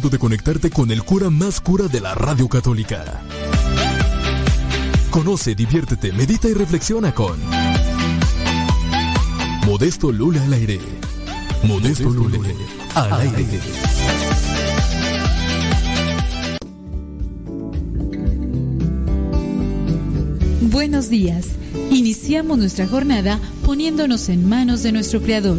momento de conectarte con el cura más cura de la radio católica. Conoce, diviértete, medita y reflexiona con Modesto Lula al aire. Modesto, Lula al aire. Buenos días. Iniciamos nuestra jornada poniéndonos en manos de nuestro Creador.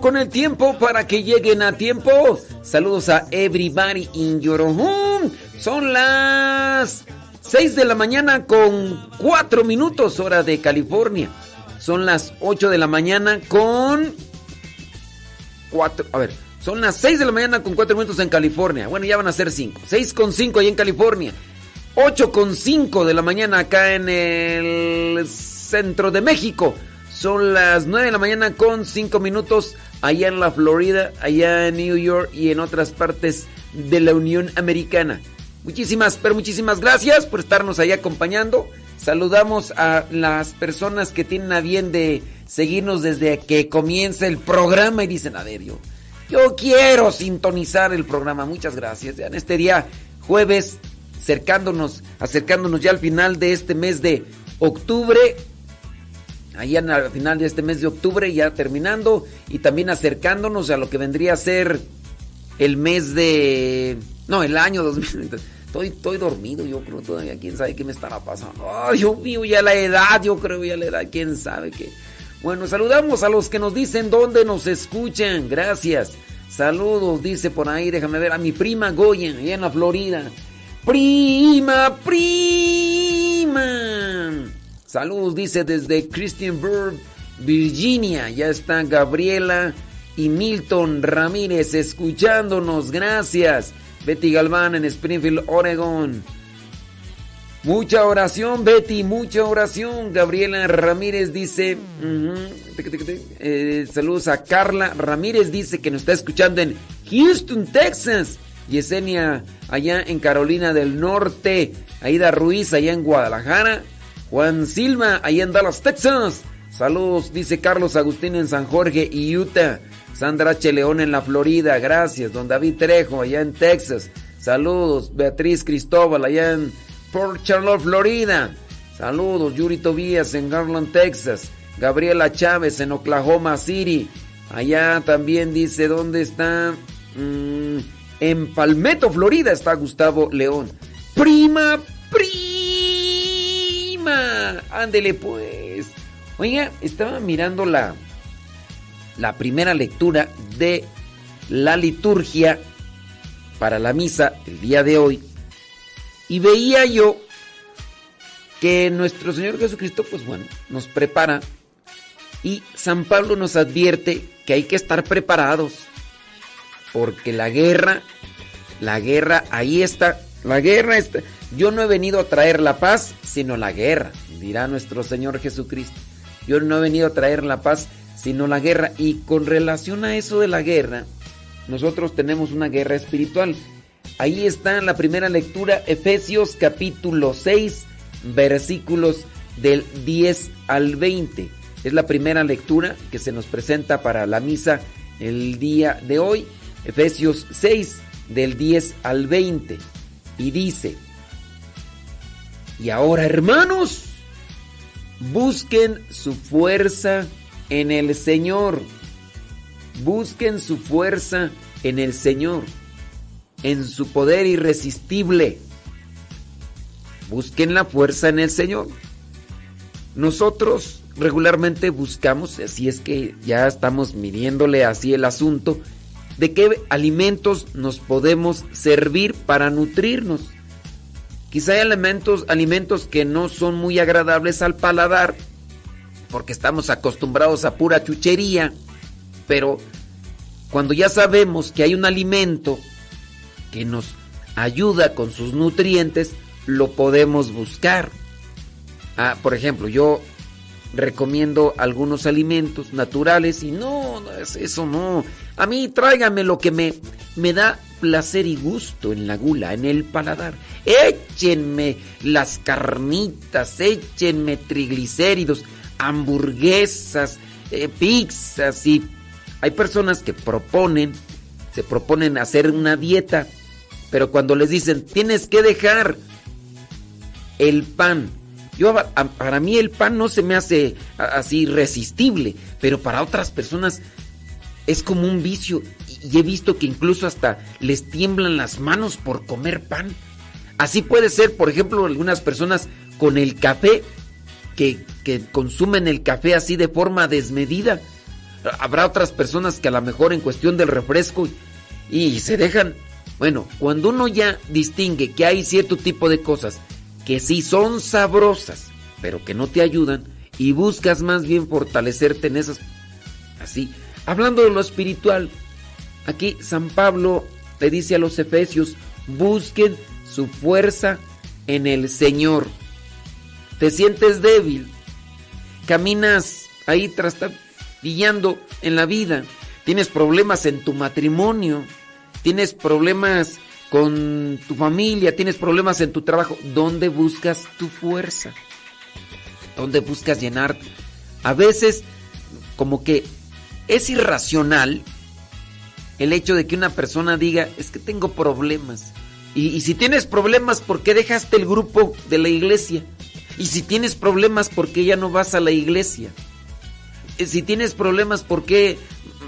Con el tiempo para que lleguen a tiempo. Saludos a everybody in your home. Son las 6 de la mañana con 4 minutos hora de California. Son las 8 de la mañana con 4, a ver, son las 6 de la mañana con 4 minutos en California. Bueno, ya van a ser 5. 6 con 5 ahí en California. 8 con 5 de la mañana acá en el centro de México. Son las 9 de la mañana con 5 minutos allá en la Florida, allá en New York y en otras partes de la Unión Americana. Muchísimas, pero muchísimas gracias por estarnos ahí acompañando. Saludamos a las personas que tienen a bien de seguirnos desde que comienza el programa y dicen, a ver, yo, quiero sintonizar el programa. Muchas gracias. En este día, jueves, acercándonos, acercándonos ya al final de este mes de octubre. Allá al final de este mes de octubre, ya terminando, y también acercándonos a lo que vendría a ser el mes de. No, el año 2020. Estoy, estoy dormido, yo creo todavía. ¿Quién sabe qué me estará pasando? Ay, Dios mío, ya la edad, yo creo ya la edad. ¿Quién sabe qué? Bueno, saludamos a los que nos dicen dónde nos escuchan. Gracias. Saludos, dice por ahí, déjame ver, a mi prima Goya, allá en la Florida. Prima, prima. Saludos, dice desde Christiansburg, Virginia. Ya está Gabriela y Milton Ramírez escuchándonos. Gracias. Betty Galván en Springfield, Oregon. Mucha oración, Betty, mucha oración. Gabriela Ramírez dice, eh, saludos a Carla Ramírez, dice que nos está escuchando en Houston, Texas. Yesenia, allá en Carolina del Norte. Aida Ruiz, allá en Guadalajara. Juan Silva, allá en Dallas, Texas. Saludos, dice Carlos Agustín en San Jorge y Utah. Sandra H. León en la Florida, gracias. Don David Trejo, allá en Texas. Saludos. Beatriz Cristóbal, allá en Port Charlotte, Florida. Saludos. Yuri Tobías en Garland, Texas. Gabriela Chávez en Oklahoma City. Allá también dice, ¿dónde está? Mm, en Palmetto, Florida está Gustavo León. Prima, prima. Ándele pues. Oiga, estaba mirando la la primera lectura de la liturgia para la misa el día de hoy y veía yo que nuestro Señor Jesucristo, pues bueno, nos prepara y San Pablo nos advierte que hay que estar preparados porque la guerra, la guerra ahí está, la guerra está. Yo no he venido a traer la paz, sino la guerra, dirá nuestro Señor Jesucristo. Yo no he venido a traer la paz, sino la guerra. Y con relación a eso de la guerra, nosotros tenemos una guerra espiritual. Ahí está la primera lectura, Efesios capítulo 6, versículos del 10 al 20. Es la primera lectura que se nos presenta para la misa el día de hoy. Efesios 6, del 10 al 20. Y dice, y ahora hermanos, busquen su fuerza en el Señor. Busquen su fuerza en el Señor, en su poder irresistible. Busquen la fuerza en el Señor. Nosotros regularmente buscamos, así es que ya estamos midiéndole así el asunto, de qué alimentos nos podemos servir para nutrirnos. Quizá hay alimentos, alimentos que no son muy agradables al paladar, porque estamos acostumbrados a pura chuchería, pero cuando ya sabemos que hay un alimento que nos ayuda con sus nutrientes, lo podemos buscar. Ah, por ejemplo, yo recomiendo algunos alimentos naturales y no, no es eso no. A mí tráigame lo que me, me da placer y gusto en la gula, en el paladar. Échenme las carnitas, échenme triglicéridos hamburguesas, eh, pizzas y hay personas que proponen, se proponen hacer una dieta, pero cuando les dicen tienes que dejar el pan, yo para mí el pan no se me hace así irresistible, pero para otras personas es como un vicio y he visto que incluso hasta les tiemblan las manos por comer pan. Así puede ser, por ejemplo, algunas personas con el café que, consumen el café así de forma desmedida. Habrá otras personas que a lo mejor en cuestión del refresco y, se dejan... Bueno, cuando uno ya distingue que hay cierto tipo de cosas que sí son sabrosas, pero que no te ayudan, y buscas más bien fortalecerte en esas... Así, hablando de lo espiritual, aquí San Pablo le dice a los efesios, busquen su fuerza en el Señor. Te sientes débil, caminas ahí trastabillando en la vida, tienes problemas en tu matrimonio, tienes problemas con tu familia, tienes problemas en tu trabajo, ¿dónde buscas tu fuerza? ¿Dónde buscas llenar? A veces como que es irracional el hecho de que una persona diga, es que tengo problemas. Y, y si tienes problemas, ¿por qué dejaste el grupo de la iglesia? Y si tienes problemas, ¿por qué ya no vas a la iglesia? Eh, si tienes problemas, ¿por qué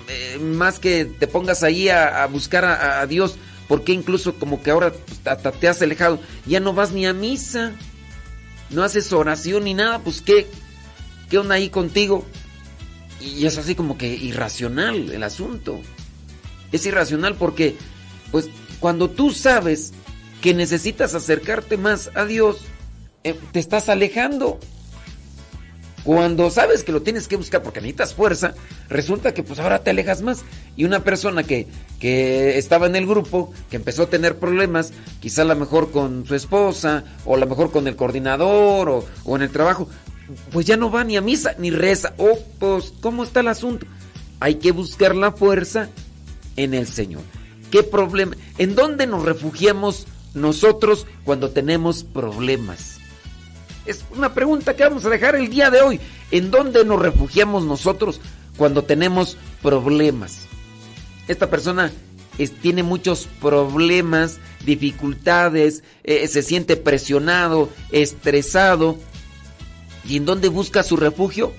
eh, más que te pongas ahí a, buscar a, Dios, ¿Por qué incluso como que ahora hasta te has alejado? Ya no vas ni a misa, no haces oración ni nada, pues ¿qué? ¿Qué onda ahí contigo? Y es así como que irracional el asunto. Es irracional porque, pues, cuando tú sabes que necesitas acercarte más a Dios, eh, te estás alejando. Cuando sabes que lo tienes que buscar porque necesitas fuerza, resulta que pues ahora te alejas más. Y una persona que, que estaba en el grupo, que empezó a tener problemas, quizá a lo mejor con su esposa, o a lo mejor con el coordinador, o, o en el trabajo, pues ya no va ni a misa ni reza. Oh, pues, ¿cómo está el asunto? Hay que buscar la fuerza en el Señor. ¿Qué problema? ¿En dónde nos refugiamos nosotros cuando tenemos problemas? Es una pregunta que vamos a dejar el día de hoy. ¿En dónde nos refugiamos nosotros cuando tenemos problemas? Esta persona tiene muchos problemas, dificultades, eh, se siente presionado, estresado. ¿Y en dónde busca su refugio?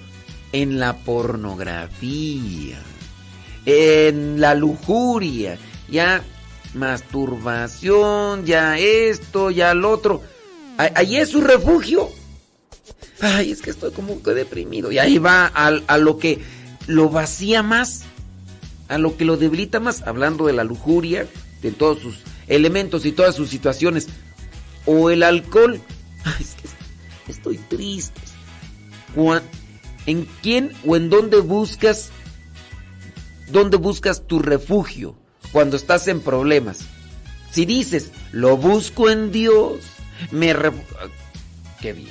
En la pornografía, en la lujuria, ya masturbación, ya esto, ya lo otro. Ahí es su refugio. Ay, es que estoy como que deprimido. Y ahí va a, a lo que lo vacía más, a lo que lo debilita más, hablando de la lujuria, de todos sus elementos y todas sus situaciones. O el alcohol. Ay, es que estoy triste. ¿En quién o en dónde buscas, dónde buscas tu refugio cuando estás en problemas? Si dices, lo busco en Dios, me... Qué bien,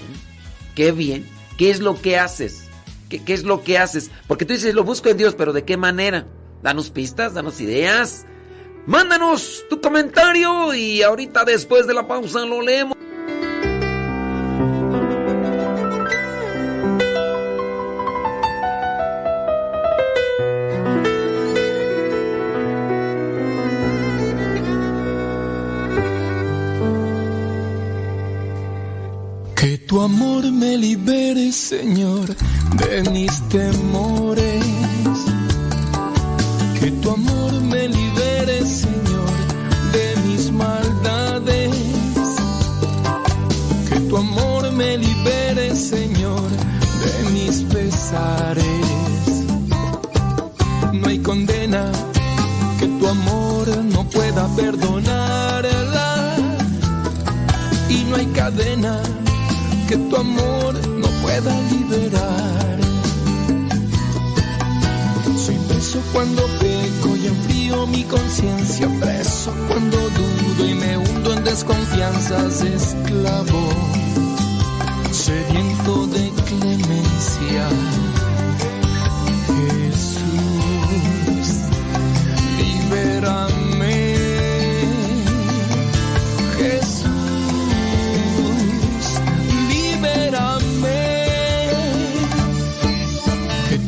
qué bien. ¿Qué es lo que haces? ¿Qué, ¿Qué, es lo que haces? Porque tú dices, lo busco en Dios, pero ¿de qué manera? Danos pistas, danos ideas. Mándanos tu comentario y ahorita después de la pausa lo leemos. Tu amor me libere, Señor, de mis temores. Que tu amor me libere, Señor, de mis maldades. Que tu amor me libere, Señor, de mis pesares. No hay condena que tu amor no pueda perdonarla. Y no hay cadena que tu amor no pueda liberar. Soy preso cuando peco y enfrío mi conciencia, preso cuando dudo y me hundo en desconfianzas, esclavo,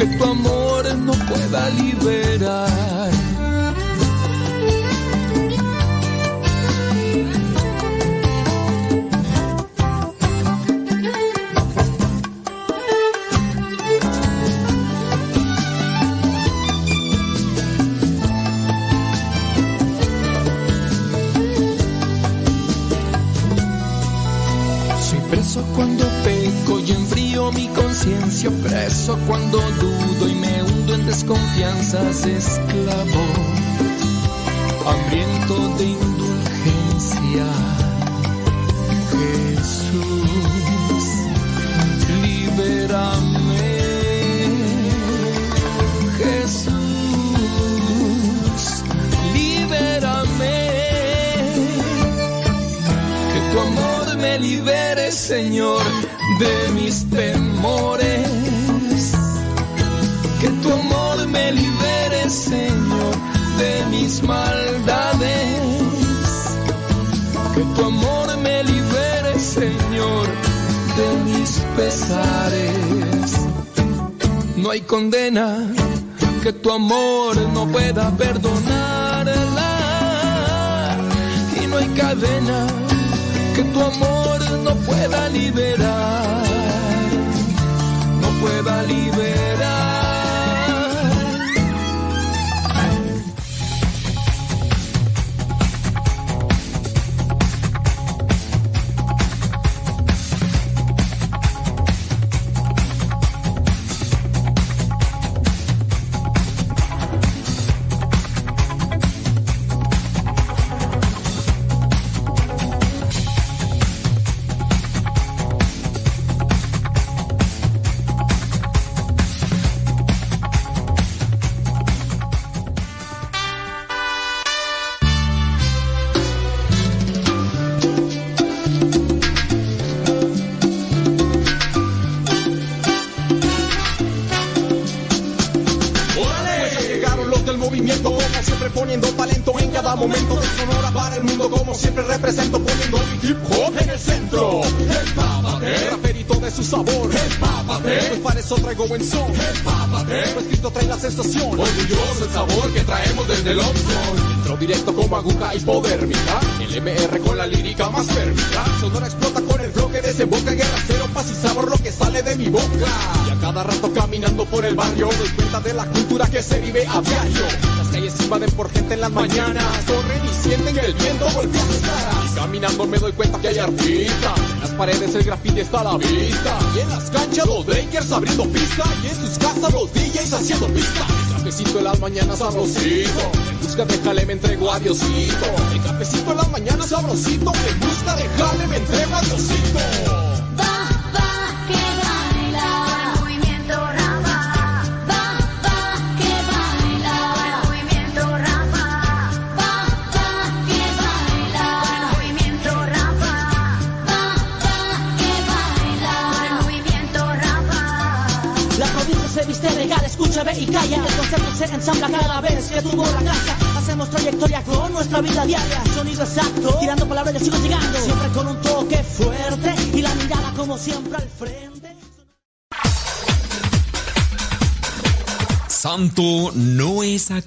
que tu amor no pueda liberar. Enfrío mi conciencia, preso cuando dudo y me hundo en desconfianzas, esclavo, hambriento de indulgencia. Jesús, libérame. Jesús, libérame. Que tu amor me libere, Señor, de mis temores. Que tu amor me libere, Señor, de mis maldades. tu amor me libere, Señor, de mis pesares. No hay condena que tu amor no pueda perdonarla. Y no hay cadena que tu amor no pueda liberar. No pueda liberar. Mañanas sabrosito busca de jale me entrego a Diosito.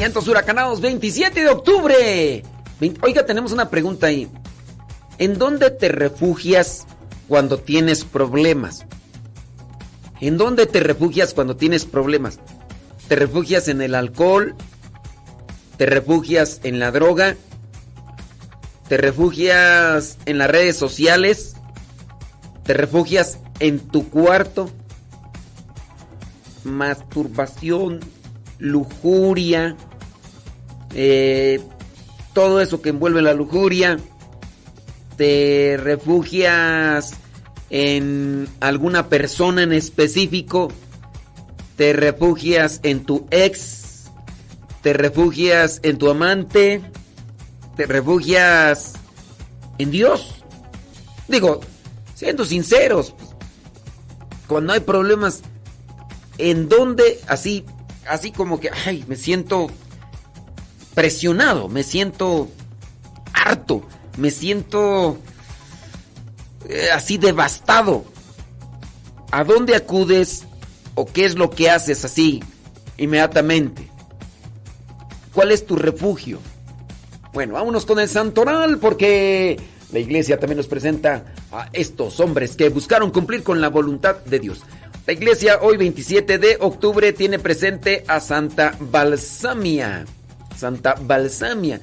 Vientos huracanados, 27 de octubre. Oiga, tenemos una pregunta ahí. ¿En dónde te refugias cuando tienes problemas? ¿En dónde te refugias cuando tienes problemas? ¿Te refugias en el alcohol? ¿Te refugias en la droga? ¿Te refugias en las redes sociales? ¿Te refugias en tu cuarto? Masturbación, lujuria, eh, todo eso que envuelve la lujuria, te refugias en alguna persona en específico, te refugias en tu ex, te refugias en tu amante, te refugias en Dios. Digo, siendo sinceros, cuando hay problemas, ¿en dónde así, así como que, ay, me siento presionado, me siento harto, me siento eh, así devastado. ¿A dónde acudes o qué es lo que haces así inmediatamente? ¿Cuál es tu refugio? Bueno, vámonos con el santoral porque la iglesia también nos presenta a estos hombres que buscaron cumplir con la voluntad de Dios. La iglesia hoy 27 de octubre tiene presente a Santa Balsamia. Santa Balsamia.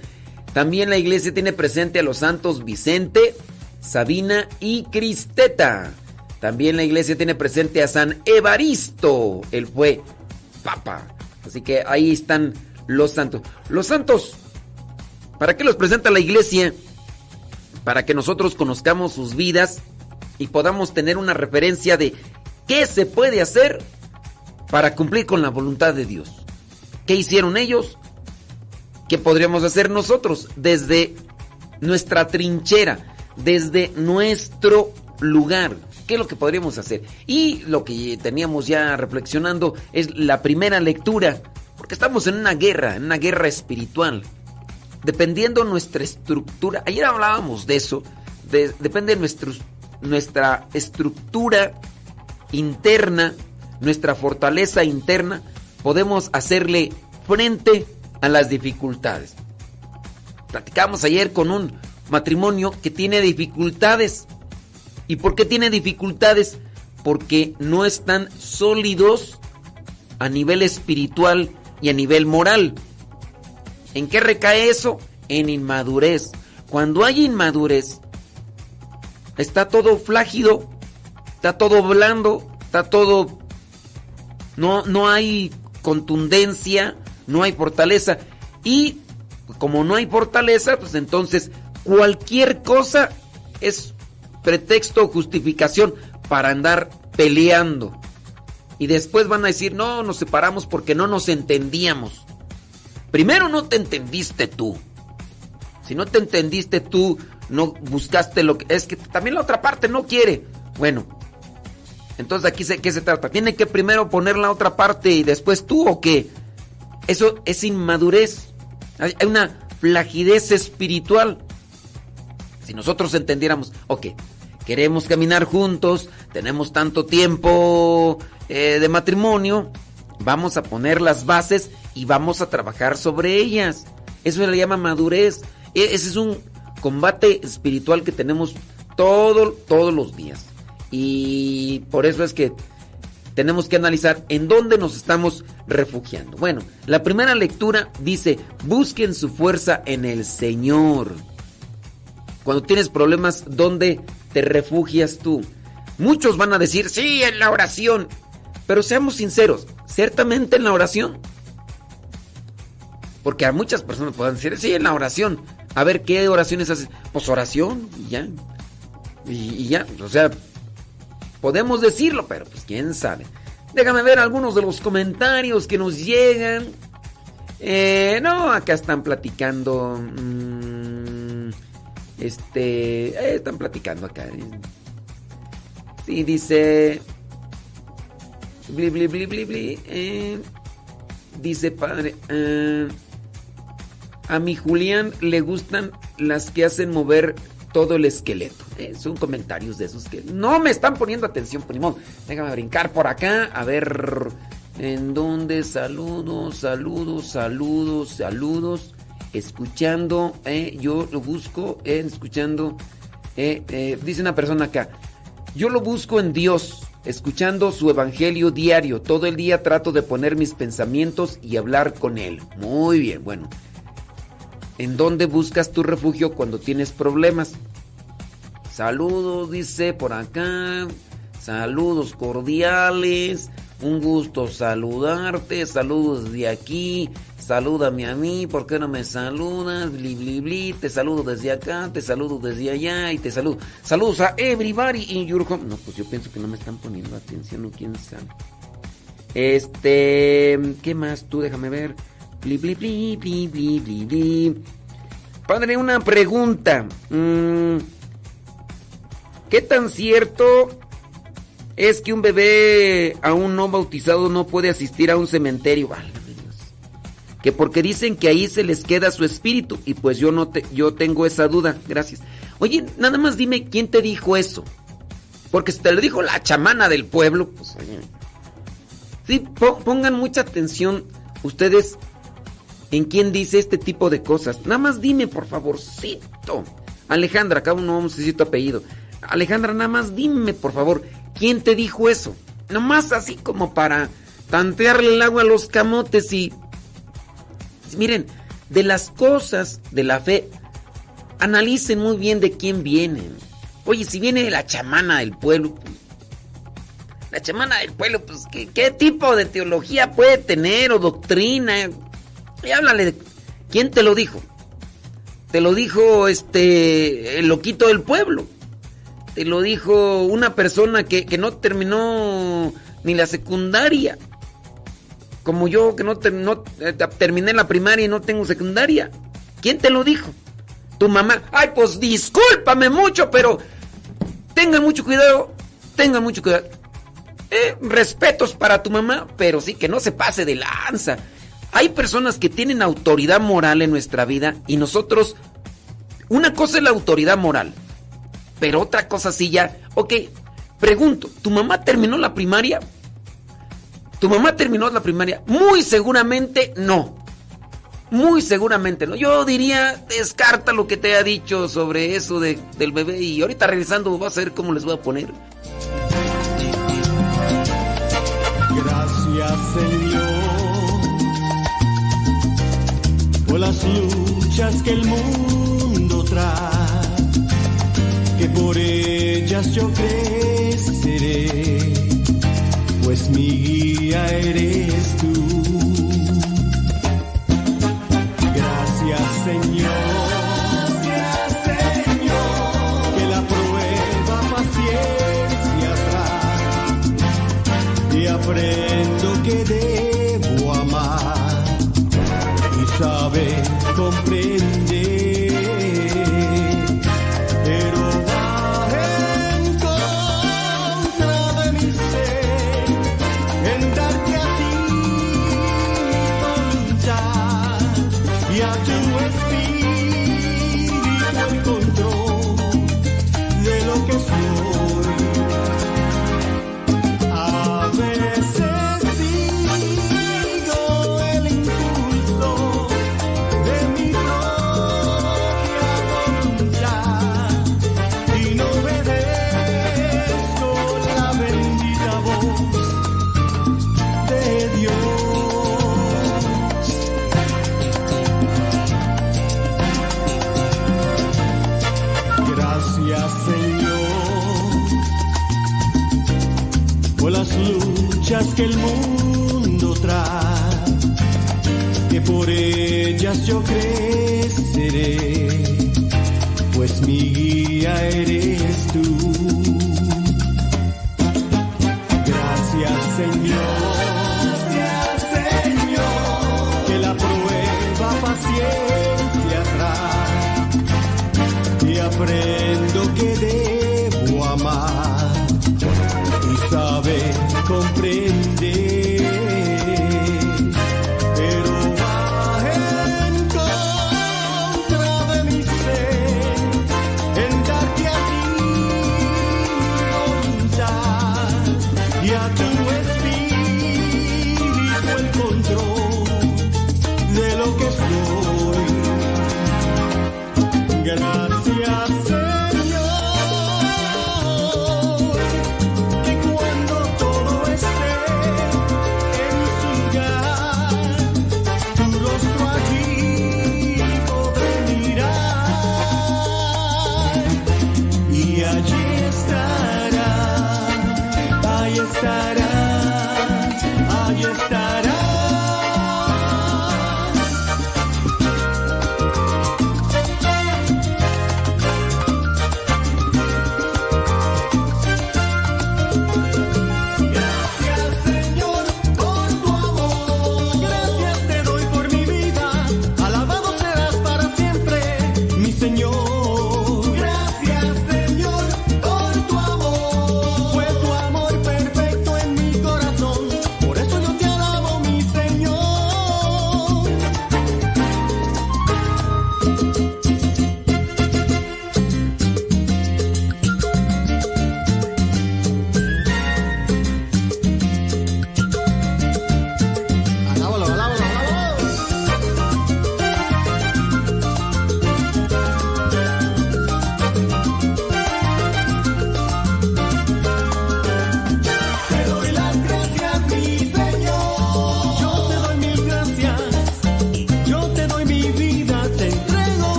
También la iglesia tiene presente a los santos Vicente, Sabina y Cristeta. También la iglesia tiene presente a San Evaristo. Él fue papa. Así que ahí están los santos. Los santos ¿Para qué los presenta la iglesia? Para que nosotros conozcamos sus vidas y podamos tener una referencia de qué se puede hacer para cumplir con la voluntad de Dios. ¿Qué hicieron ellos? ¿Qué podríamos hacer nosotros desde nuestra trinchera, desde nuestro lugar? ¿Qué es lo que podríamos hacer? Y lo que teníamos ya reflexionando es la primera lectura, porque estamos en una guerra, en una guerra espiritual. Dependiendo nuestra estructura, ayer hablábamos de eso, depende de nuestra estructura interna, nuestra fortaleza interna, podemos hacerle frente a las dificultades. Platicamos ayer con un matrimonio que tiene dificultades. ¿Y por qué tiene dificultades? Porque no están sólidos a nivel espiritual y a nivel moral. ¿En qué recae eso? En inmadurez. Cuando hay inmadurez, está todo flágido, está todo blando, está todo... No, no hay contundencia, no hay fortaleza. Y como no hay fortaleza, pues entonces cualquier cosa es pretexto o justificación para andar peleando. Y después van a decir, no, nos separamos porque no nos entendíamos. Primero no te entendiste tú. Si no te entendiste tú, no buscaste lo que... Es que también la otra parte no quiere. Bueno, entonces aquí se, ¿qué se trata? ¿Tiene que primero poner la otra parte y después tú o qué? Eso es inmadurez. Hay una flagidez espiritual. Si nosotros entendiéramos, ok, queremos caminar juntos, tenemos tanto tiempo eh, de matrimonio, vamos a poner las bases y vamos a trabajar sobre ellas. Eso se le llama madurez. E, ese es un combate espiritual que tenemos todo, todos los días. Y por eso es que tenemos que analizar en dónde nos estamos refugiando. Bueno, la primera lectura dice, busquen su fuerza en el Señor. Cuando tienes problemas, ¿dónde te refugias tú? Muchos van a decir, sí, en la oración. Pero seamos sinceros, ciertamente en la oración. Porque a muchas personas pueden decir, sí, en la oración. A ver, ¿qué oraciones haces? Pues oración, y ya. Y, y ya, o sea, Podemos decirlo, pero pues quién sabe. Déjame ver algunos de los comentarios que nos llegan. Eh, no, acá están platicando. Mm, este. Eh, están platicando acá. Sí, dice. Bli. Eh, dice padre. a mi Julián le gustan las que hacen mover todo el esqueleto. Eh, son comentarios de esos que no me están poniendo atención, primo. Déjame brincar por acá, a ver en dónde. Saludos, saludos, saludos, saludos. Escuchando, eh, yo lo busco, eh, escuchando. dice una persona acá, yo lo busco en Dios, escuchando su evangelio diario. Todo el día trato de poner mis pensamientos y hablar con Él. Muy bien, bueno. ¿En dónde buscas tu refugio cuando tienes problemas? Saludos, dice por acá. Saludos cordiales. Un gusto saludarte. Saludos de aquí. Salúdame a mí. ¿Por qué no me saludas? Bli, bli, bli. Te saludo desde acá. Te saludo desde allá. Y te saludo. Saludos a everybody in your home. No, pues yo pienso que no me están poniendo atención. O quién sabe. Este. ¿Qué más? Tú déjame ver. Bli. Padre, una pregunta. Mm, ¿Qué tan cierto es que un bebé aún no bautizado no puede asistir a un cementerio? Que porque dicen que ahí se les queda su espíritu y pues yo no te, yo tengo esa duda. Gracias. Oye, nada más dime quién te dijo eso. Porque si te lo dijo la chamana del pueblo, pues oye. Sí, pongan mucha atención ustedes en quién dice este tipo de cosas. Nada más dime, por favorcito. Alejandra, acá no vamos a decir tu apellido. Alejandra, nada más dime, por favor, ¿quién te dijo eso? Nomás así como para tantearle el agua a los camotes y... Miren, de las cosas de la fe, analicen muy bien de quién vienen. Oye, si viene la chamana del pueblo, la chamana del pueblo, pues, ¿qué, ¿qué, tipo de teología puede tener o doctrina? Y háblale de quién te lo dijo. te lo dijo este el loquito del pueblo. Te lo dijo una persona que, que no terminó ni la secundaria. Como yo que no, eh, terminé la primaria y no tengo secundaria. ¿Quién te lo dijo? Tu mamá. Ay, pues discúlpame mucho, pero tengan mucho cuidado. Tengan mucho cuidado. Eh, respetos para tu mamá, pero sí que no se pase de lanza. Hay personas que tienen autoridad moral en nuestra vida y nosotros... Una cosa es la autoridad moral, pero otra cosa sí ya... Ok, pregunto, ¿tu mamá terminó la primaria? ¿Tu mamá terminó la primaria? Muy seguramente no. Muy seguramente no. Yo diría, descarta lo que te ha dicho sobre eso de, del bebé y ahorita regresando vas a ver cómo les voy a poner. Gracias Señor por las luchas que el mundo trae, que por ellas yo creceré pues mi guía eres tú. Gracias Señor. Gracias Señor. Que y saber comprender.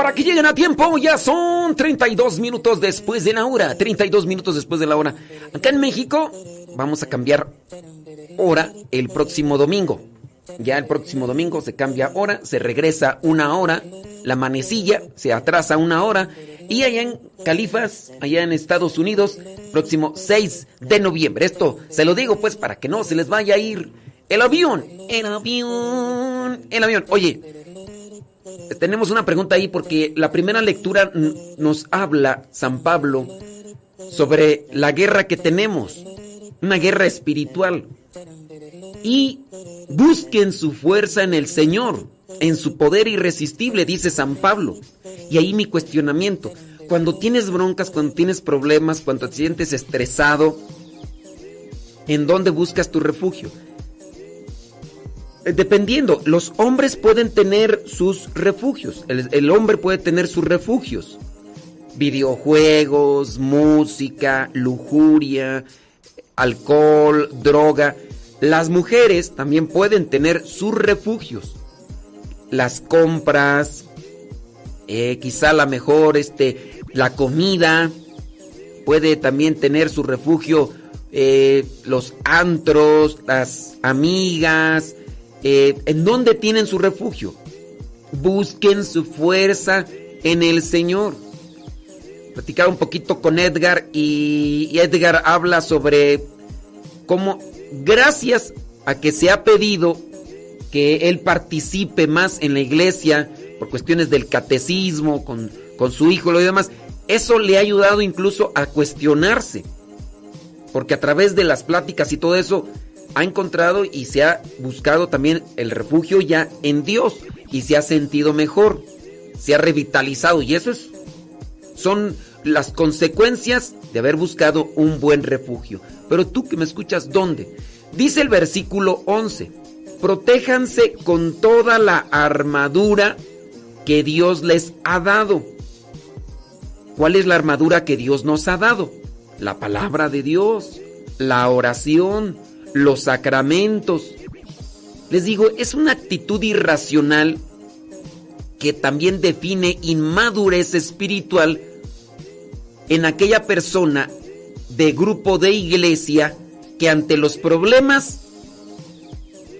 Para que lleguen a tiempo. Ya son 32 minutos después de la hora. 32 minutos después de la hora. Acá en México vamos a cambiar hora el próximo domingo. Ya el próximo domingo se cambia hora, se regresa una hora, la manecilla se atrasa una hora y allá en Califas, allá en Estados Unidos, próximo 6 de noviembre. Esto se lo digo pues para que no se les vaya a ir el avión, el avión, el avión. Oye, tenemos una pregunta ahí porque la primera lectura nos habla San Pablo sobre la guerra que tenemos, una guerra espiritual. Y busquen su fuerza en el Señor, en su poder irresistible, dice San Pablo. Y ahí mi cuestionamiento, cuando tienes broncas, cuando tienes problemas, cuando te sientes estresado, ¿en dónde buscas tu refugio? Eh, dependiendo, los hombres pueden tener sus refugios, el, hombre puede tener sus refugios, videojuegos, música, lujuria, alcohol, droga. Las mujeres también pueden tener sus refugios, las compras, eh, quizá la mejor, este, la comida, puede también tener su refugio, eh, los antros, las amigas, eh, ¿En dónde tienen su refugio? Busquen su fuerza en el Señor. Platicaba un poquito con Edgar y, Edgar habla sobre cómo gracias a que se ha pedido que él participe más en la iglesia por cuestiones del catecismo con, con su hijo y lo demás, eso le ha ayudado incluso a cuestionarse. Porque a través de las pláticas y todo eso, ha encontrado y se ha buscado también el refugio ya en Dios y se ha sentido mejor, se ha revitalizado y eso es son las consecuencias de haber buscado un buen refugio. Pero tú que me escuchas, ¿dónde? Dice el versículo 11, protéjanse con toda la armadura que Dios les ha dado. ¿Cuál es la armadura que Dios nos ha dado? La palabra de Dios, la oración, los sacramentos. Les digo, es una actitud irracional que también define inmadurez espiritual en aquella persona de grupo de iglesia que ante los problemas,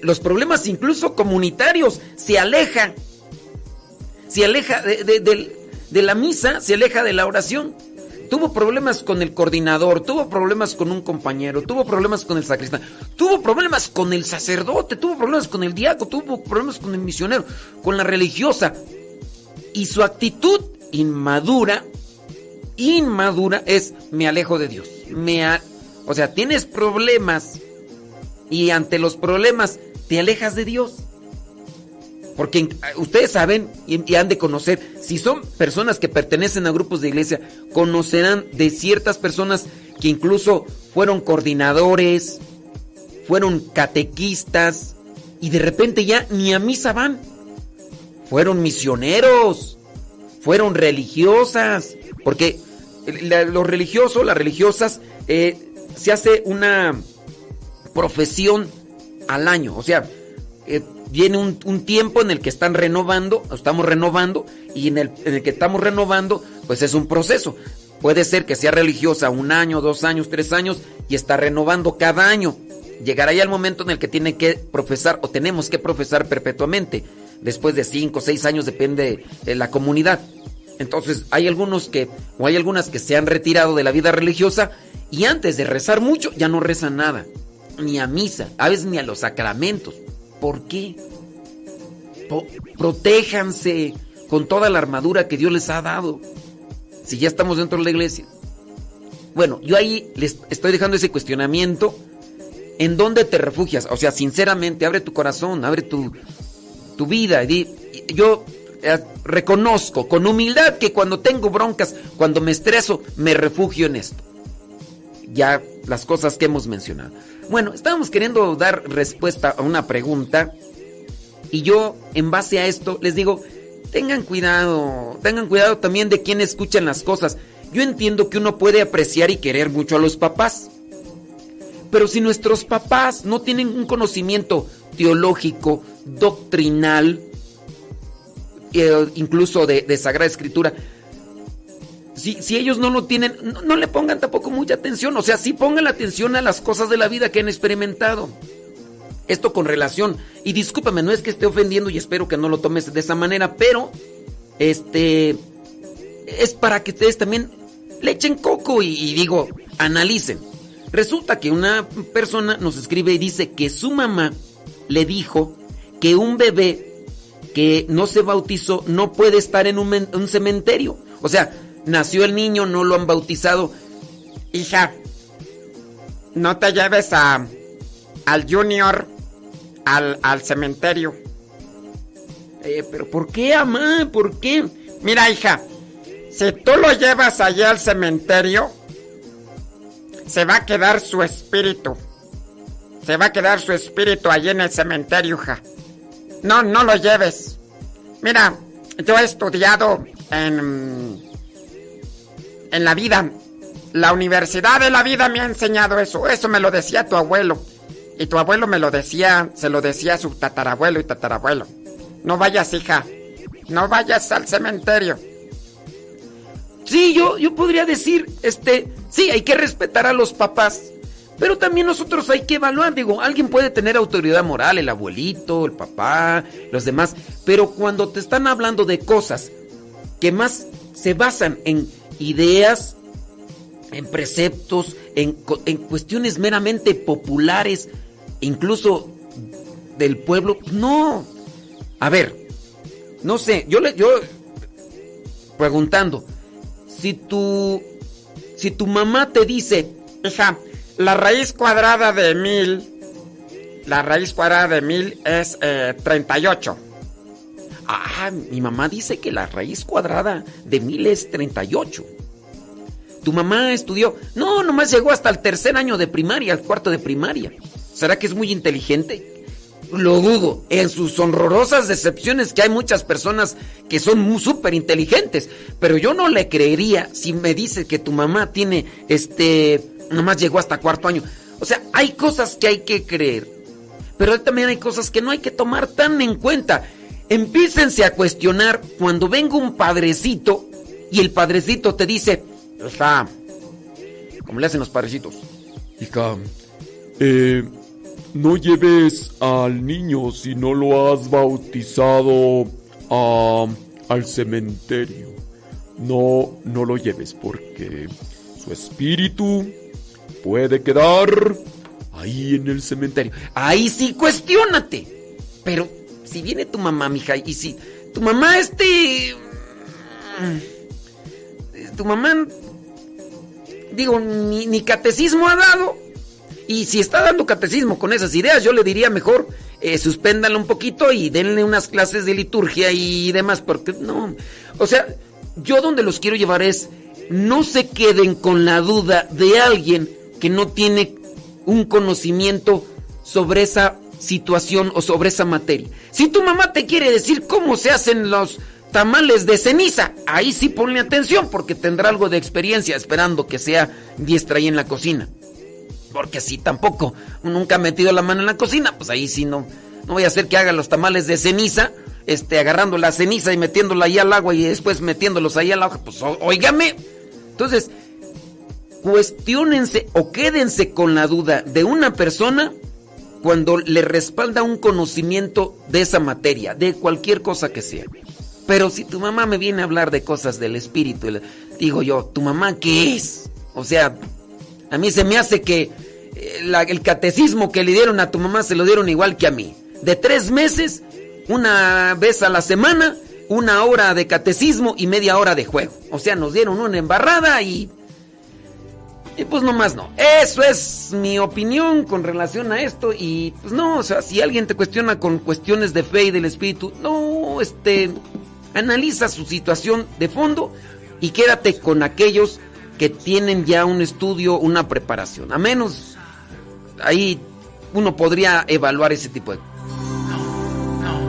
los problemas incluso comunitarios, se aleja, se aleja de, de, de la misa, se aleja de la oración tuvo problemas con el coordinador, tuvo problemas con un compañero, tuvo problemas con el sacristán, tuvo problemas con el sacerdote, tuvo problemas con el diácono, tuvo problemas con el misionero, con la religiosa. Y su actitud inmadura, inmadura es me alejo de Dios. Me o sea, tienes problemas y ante los problemas te alejas de Dios. Porque ustedes saben y, han de conocer, si son personas que pertenecen a grupos de iglesia, conocerán de ciertas personas que incluso fueron coordinadores, fueron catequistas y de repente ya ni a misa van. Fueron misioneros, fueron religiosas, porque los religiosos, las religiosas, eh, se hace una profesión al año, o sea, eh, viene un, tiempo en el que están renovando, estamos renovando, y en el, en el que estamos renovando, pues es un proceso. Puede ser que sea religiosa un año, dos años, tres años y está renovando cada año. Llegará ya el momento en el que tiene que profesar o tenemos que profesar perpetuamente. Después de cinco, seis años depende de la comunidad. Entonces hay algunos que, o hay algunas que se han retirado de la vida religiosa y antes de rezar mucho ya no rezan nada. Ni a misa, a veces ni a los sacramentos. ¿Por qué? protéjanse con toda la armadura que Dios les ha dado. Si ya estamos dentro de la iglesia. Bueno, yo ahí les estoy dejando ese cuestionamiento. ¿En dónde te refugias? O sea, sinceramente, abre tu corazón, abre tu, tu vida. Yo eh, reconozco con humildad que cuando tengo broncas, cuando me estreso, me refugio en esto. Ya las cosas que hemos mencionado. Bueno, estábamos queriendo dar respuesta a una pregunta y yo en base a esto les digo, tengan cuidado, tengan cuidado también de quién escuchan las cosas. Yo entiendo que uno puede apreciar y querer mucho a los papás. Pero si nuestros papás no tienen un conocimiento teológico, doctrinal, eh, incluso de, Sagrada Escritura, si, si, ellos no lo tienen, no, le pongan tampoco mucha atención. O sea, sí pongan atención a las cosas de la vida que han experimentado. Esto con relación, y discúlpame, no es que esté ofendiendo y espero que no lo tomes de esa manera, pero este es para que ustedes también le echen coco y digo, analicen. Resulta que una persona nos escribe y dice que su mamá le dijo que un bebé que no se bautizó no puede estar en un, cementerio. O sea, nació el niño, no lo han bautizado. Hija, no te lleves a, al junior al, al cementerio. Eh, pero ¿por qué, mamá? ¿Por qué? Mira, hija, si tú lo llevas allá al cementerio, se va a quedar su espíritu. Se va a quedar su espíritu allí en el cementerio, hija. No, no lo lleves. Mira, yo he estudiado en, en la vida. La universidad de la vida me ha enseñado eso. Eso me lo decía tu abuelo. Y tu abuelo me lo decía, se lo decía a su tatarabuelo y tatarabuelo. No vayas, hija. No vayas al cementerio. Sí, yo, yo podría decir, este, sí, hay que respetar a los papás. Pero también nosotros hay que evaluar, digo, alguien puede tener autoridad moral, el abuelito, el papá, los demás, pero cuando te están hablando de cosas que más se basan en ideas, en preceptos, en, cuestiones meramente populares, incluso del pueblo, no. A ver, no sé, yo le, yo preguntando, si tu, si tu mamá te dice, hija, la raíz cuadrada de mil, la raíz cuadrada de mil es 38. Ah, mi mamá dice que la raíz cuadrada de mil es 38. Tu mamá estudió, no, nomás llegó hasta el tercer año de primaria, al cuarto de primaria. ¿Será que es muy inteligente? Lo dudo. En sus horrorosas decepciones que hay muchas personas que son súper inteligentes. Pero yo no le creería si me dice que tu mamá tiene este nomás llegó hasta cuarto año. O sea, hay cosas que hay que creer, pero también hay cosas que no hay que tomar tan en cuenta. Empícense a cuestionar cuando venga un padrecito y el padrecito te dice, hija, como le hacen los padrecitos, hija, eh, no lleves al niño si no lo has bautizado al cementerio. No, no lo lleves porque su espíritu puede quedar ahí en el cementerio. Ahí sí, cuestiónate. Pero si viene tu mamá, mija, y si tu mamá este... Tu mamá, digo, ni, catecismo ha dado. Y si está dando catecismo con esas ideas, yo le diría mejor eh, suspéndalo un poquito y denle unas clases de liturgia y demás, porque no. O sea, yo donde los quiero llevar es, no se queden con la duda de alguien que no tiene un conocimiento sobre esa situación o sobre esa materia. Si tu mamá te quiere decir cómo se hacen los tamales de ceniza, ahí sí ponle atención porque tendrá algo de experiencia esperando que sea diestra ahí en la cocina. Porque si tampoco nunca ha metido la mano en la cocina, pues ahí sí no, no voy a hacer que haga los tamales de ceniza, este, agarrando la ceniza y metiéndola ahí al agua y después metiéndolos ahí al agua. Pues óigame, Entonces, cuestionense o quédense con la duda de una persona cuando le respalda un conocimiento de esa materia, de cualquier cosa que sea. Pero si tu mamá me viene a hablar de cosas del espíritu, digo yo, ¿tu mamá qué es? O sea, a mí se me hace que eh, el catecismo que le dieron a tu mamá se lo dieron igual que a mí. De tres meses, una vez a la semana, una hora de catecismo y media hora de juego. O sea, nos dieron una embarrada y y pues nomás no. Eso es mi opinión con relación a esto. Y pues no, o sea, si alguien te cuestiona con cuestiones de fe y del espíritu, no, este, analiza su situación de fondo y quédate con aquellos que tienen ya un estudio, una preparación. A menos ahí uno podría evaluar ese tipo de no,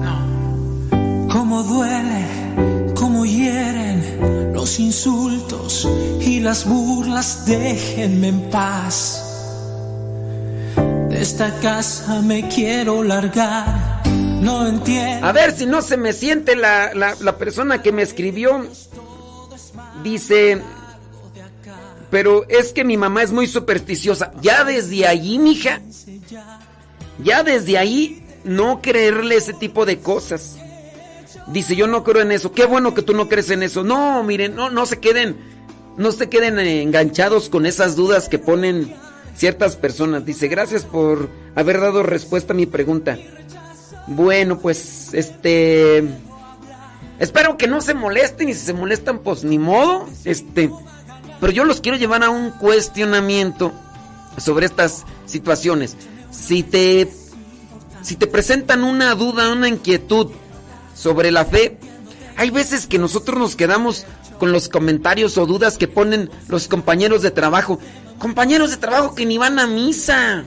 no, no. ¿Cómo duele? Insultos y las burlas, déjenme en paz. De esta casa me quiero largar, no entiendo. A ver si no se me siente la, la, persona que me escribió. Dice, pero es que mi mamá es muy supersticiosa. Ya desde allí, mija, ya desde ahí no creerle ese tipo de cosas. Dice, yo no creo en eso. Qué bueno que tú no crees en eso. No, miren, no, no se queden, no se queden enganchados con esas dudas que ponen ciertas personas. Dice, gracias por haber dado respuesta a mi pregunta. Bueno, pues, este... Espero que no se molesten y si se molestan, pues ni modo. Este... Pero yo los quiero llevar a un cuestionamiento sobre estas situaciones. Si te... Si te presentan una duda, una inquietud, sobre la fe, hay veces que nosotros nos quedamos con los comentarios o dudas que ponen los compañeros de trabajo. Compañeros de trabajo que ni van a misa.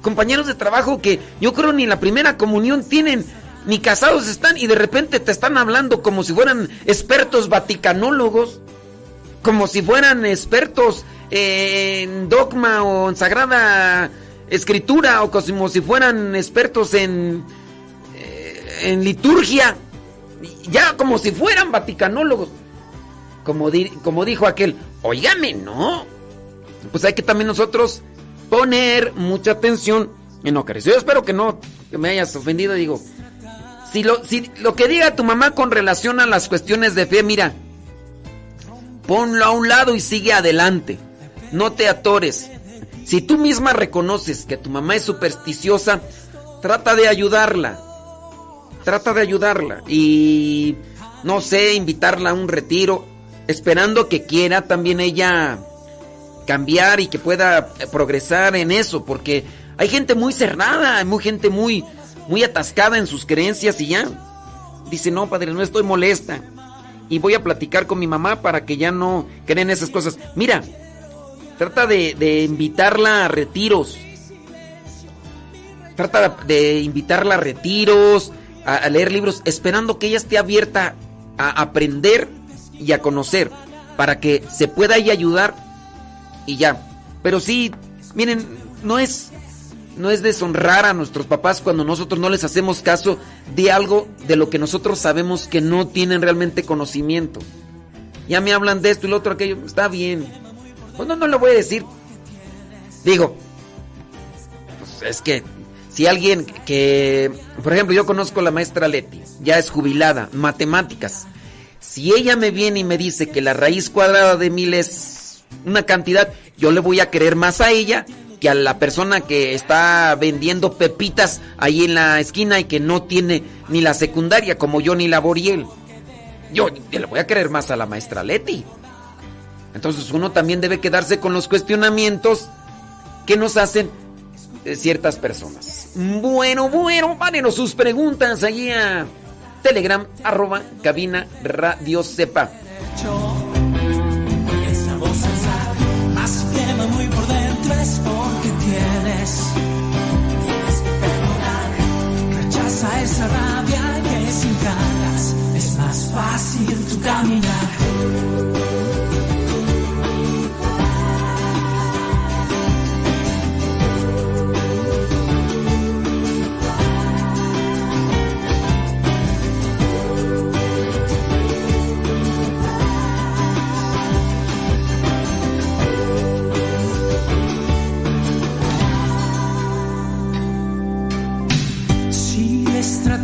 Compañeros de trabajo que yo creo ni la primera comunión tienen, ni casados están y de repente te están hablando como si fueran expertos vaticanólogos, como si fueran expertos en dogma o en sagrada escritura o como si fueran expertos en en liturgia, ya como si fueran vaticanólogos. Como, como dijo aquel, oígame, ¿no? Pues hay que también nosotros poner mucha atención en Eucaristía. Yo espero que no que me hayas ofendido, digo. Si lo, si lo que diga tu mamá con relación a las cuestiones de fe, mira, ponlo a un lado y sigue adelante. No te atores. Si tú misma reconoces que tu mamá es supersticiosa, trata de ayudarla trata de ayudarla y no sé, invitarla a un retiro, esperando que quiera también ella cambiar y que pueda progresar en eso, porque hay gente muy cerrada, hay gente muy muy atascada en sus creencias y ya dice, "No, padre, no estoy molesta." Y voy a platicar con mi mamá para que ya no creen esas cosas. Mira, trata de, de invitarla a retiros. Trata de invitarla a retiros, a, leer libros, esperando que ella esté abierta a aprender y a conocer, para que se pueda ella ayudar y ya. Pero sí, miren, no es no es deshonrar a nuestros papás cuando nosotros no les hacemos caso de algo de lo que nosotros sabemos que no tienen realmente conocimiento. Ya me hablan de esto y lo otro aquello, está bien. Pues no, no lo voy a decir. Digo, pues es que si alguien que, por ejemplo, yo conozco a la maestra Leti, ya es jubilada, matemáticas. Si ella me viene y me dice que la raíz cuadrada de mil es una cantidad, yo le voy a querer más a ella que a la persona que está vendiendo pepitas ahí en la esquina y que no tiene ni la secundaria como yo ni la Boriel. Yo, yo le voy a querer más a la maestra Leti. Entonces uno también debe quedarse con los cuestionamientos que nos hacen ciertas personas. Bueno, bueno, párenos sus preguntas allí a Telegram, arroba cabina radio sepa. Esa voz quema muy por dentro es porque tienes, que. Rechaza esa rabia que sin ganas es más fácil tu caminar.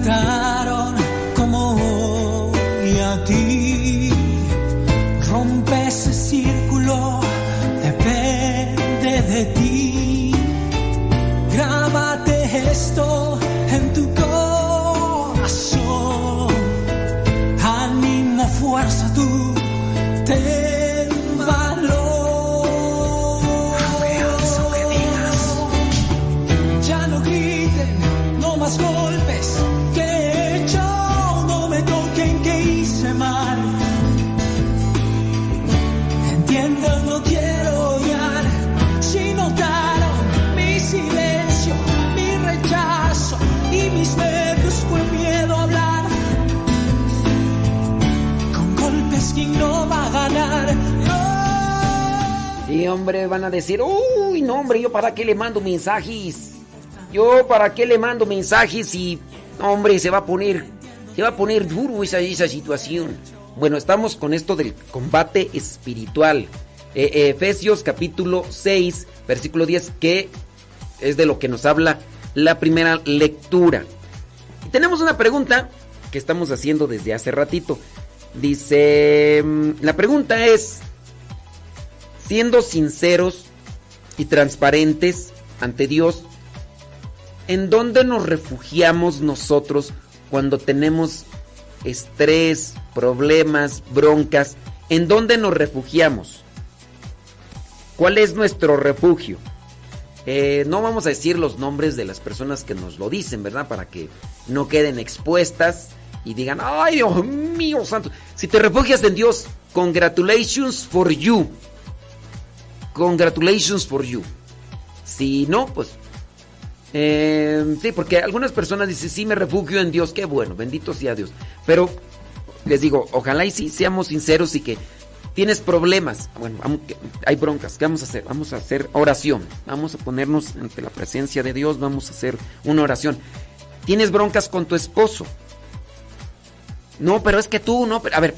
time. Hombre, van a decir, uy, no, hombre, yo para qué le mando mensajes. Yo para qué le mando mensajes y, hombre, se va a poner, se va a poner duro esa, esa situación. Bueno, estamos con esto del combate espiritual. Eh, eh, Efesios capítulo 6, versículo 10, que es de lo que nos habla la primera lectura. Tenemos una pregunta que estamos haciendo desde hace ratito. Dice, mm, la pregunta es, siendo sinceros y transparentes ante Dios, ¿en dónde nos refugiamos nosotros cuando tenemos estrés, problemas, broncas? ¿En dónde nos refugiamos? ¿Cuál es nuestro refugio? Eh, no vamos a decir los nombres de las personas que nos lo dicen, ¿verdad? Para que no queden expuestas y digan, ay Dios mío santo. Si te refugias en Dios, congratulations for you. Congratulations for you. Si no, pues... eh, sí, porque algunas personas dicen, sí, me refugio en Dios, qué bueno, bendito sea Dios. Pero les digo, ojalá y sí seamos sinceros y que tienes problemas. Bueno, hay broncas, ¿qué vamos a hacer? Vamos a hacer oración. Vamos a ponernos ante la presencia de Dios, vamos a hacer una oración. Tienes broncas con tu esposo. No, pero es que tú, no, pero, a ver,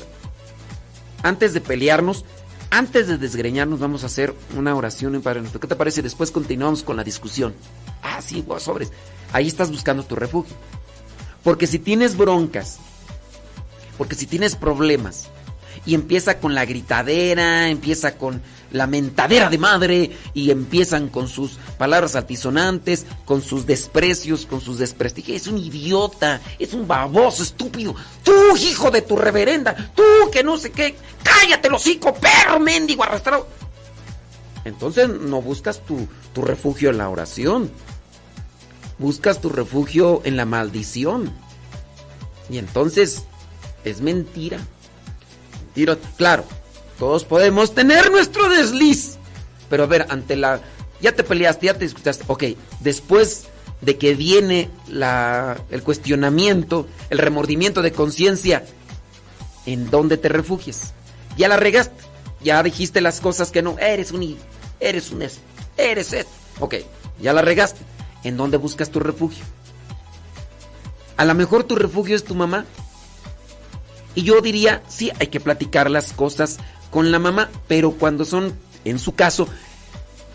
antes de pelearnos, antes de desgreñarnos, vamos a hacer una oración en Padre Nuestro. ¿Qué te parece? Después continuamos con la discusión. Ah, sí, vos sobres. Ahí estás buscando tu refugio. Porque si tienes broncas, porque si tienes problemas, y empieza con la gritadera, empieza con la mentadera de madre, y empiezan con sus palabras altisonantes, con sus desprecios, con sus desprestigios. Es un idiota, es un baboso, estúpido. Tú, hijo de tu reverenda, tú que no sé qué, cállate los hocico, perro mendigo arrastrado. Entonces no buscas tu, tu refugio en la oración, buscas tu refugio en la maldición. Y entonces es mentira. Tiro, claro, todos podemos tener nuestro desliz. Pero a ver, ante la. Ya te peleaste, ya te discutaste. Ok, después de que viene la, el cuestionamiento, el remordimiento de conciencia, ¿en dónde te refugias? Ya la regaste. Ya dijiste las cosas que no. Eres un. Eres un. es- Eres esto. Ok, ya la regaste. ¿En dónde buscas tu refugio? A lo mejor tu refugio es tu mamá. Y yo diría, sí, hay que platicar las cosas con la mamá, pero cuando son, en su caso,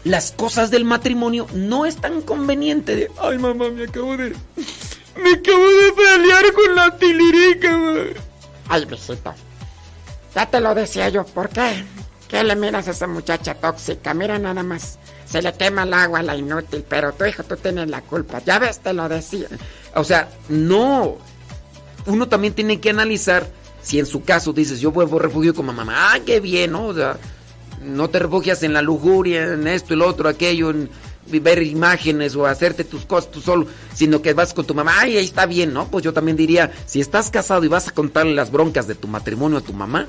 las cosas del matrimonio, no es tan conveniente de, ay mamá, me acabo de... Me acabo de pelear con la tilirica, mamá". Ay, viejito. Ya te lo decía yo. ¿Por qué? ¿Qué le miras a esa muchacha tóxica? Mira nada más. Se le quema el agua a la inútil, pero tu hijo, tú tienes la culpa. Ya ves, te lo decía. O sea, no. Uno también tiene que analizar si en su caso dices, yo vuelvo refugio con mamá. Ah, qué bien, ¿no? O sea, no te refugias en la lujuria, en esto lo otro, aquello, en ver imágenes o hacerte tus cosas tú solo, sino que vas con tu mamá. Ay, ahí está bien, ¿no? Pues yo también diría, si estás casado y vas a contarle las broncas de tu matrimonio a tu mamá,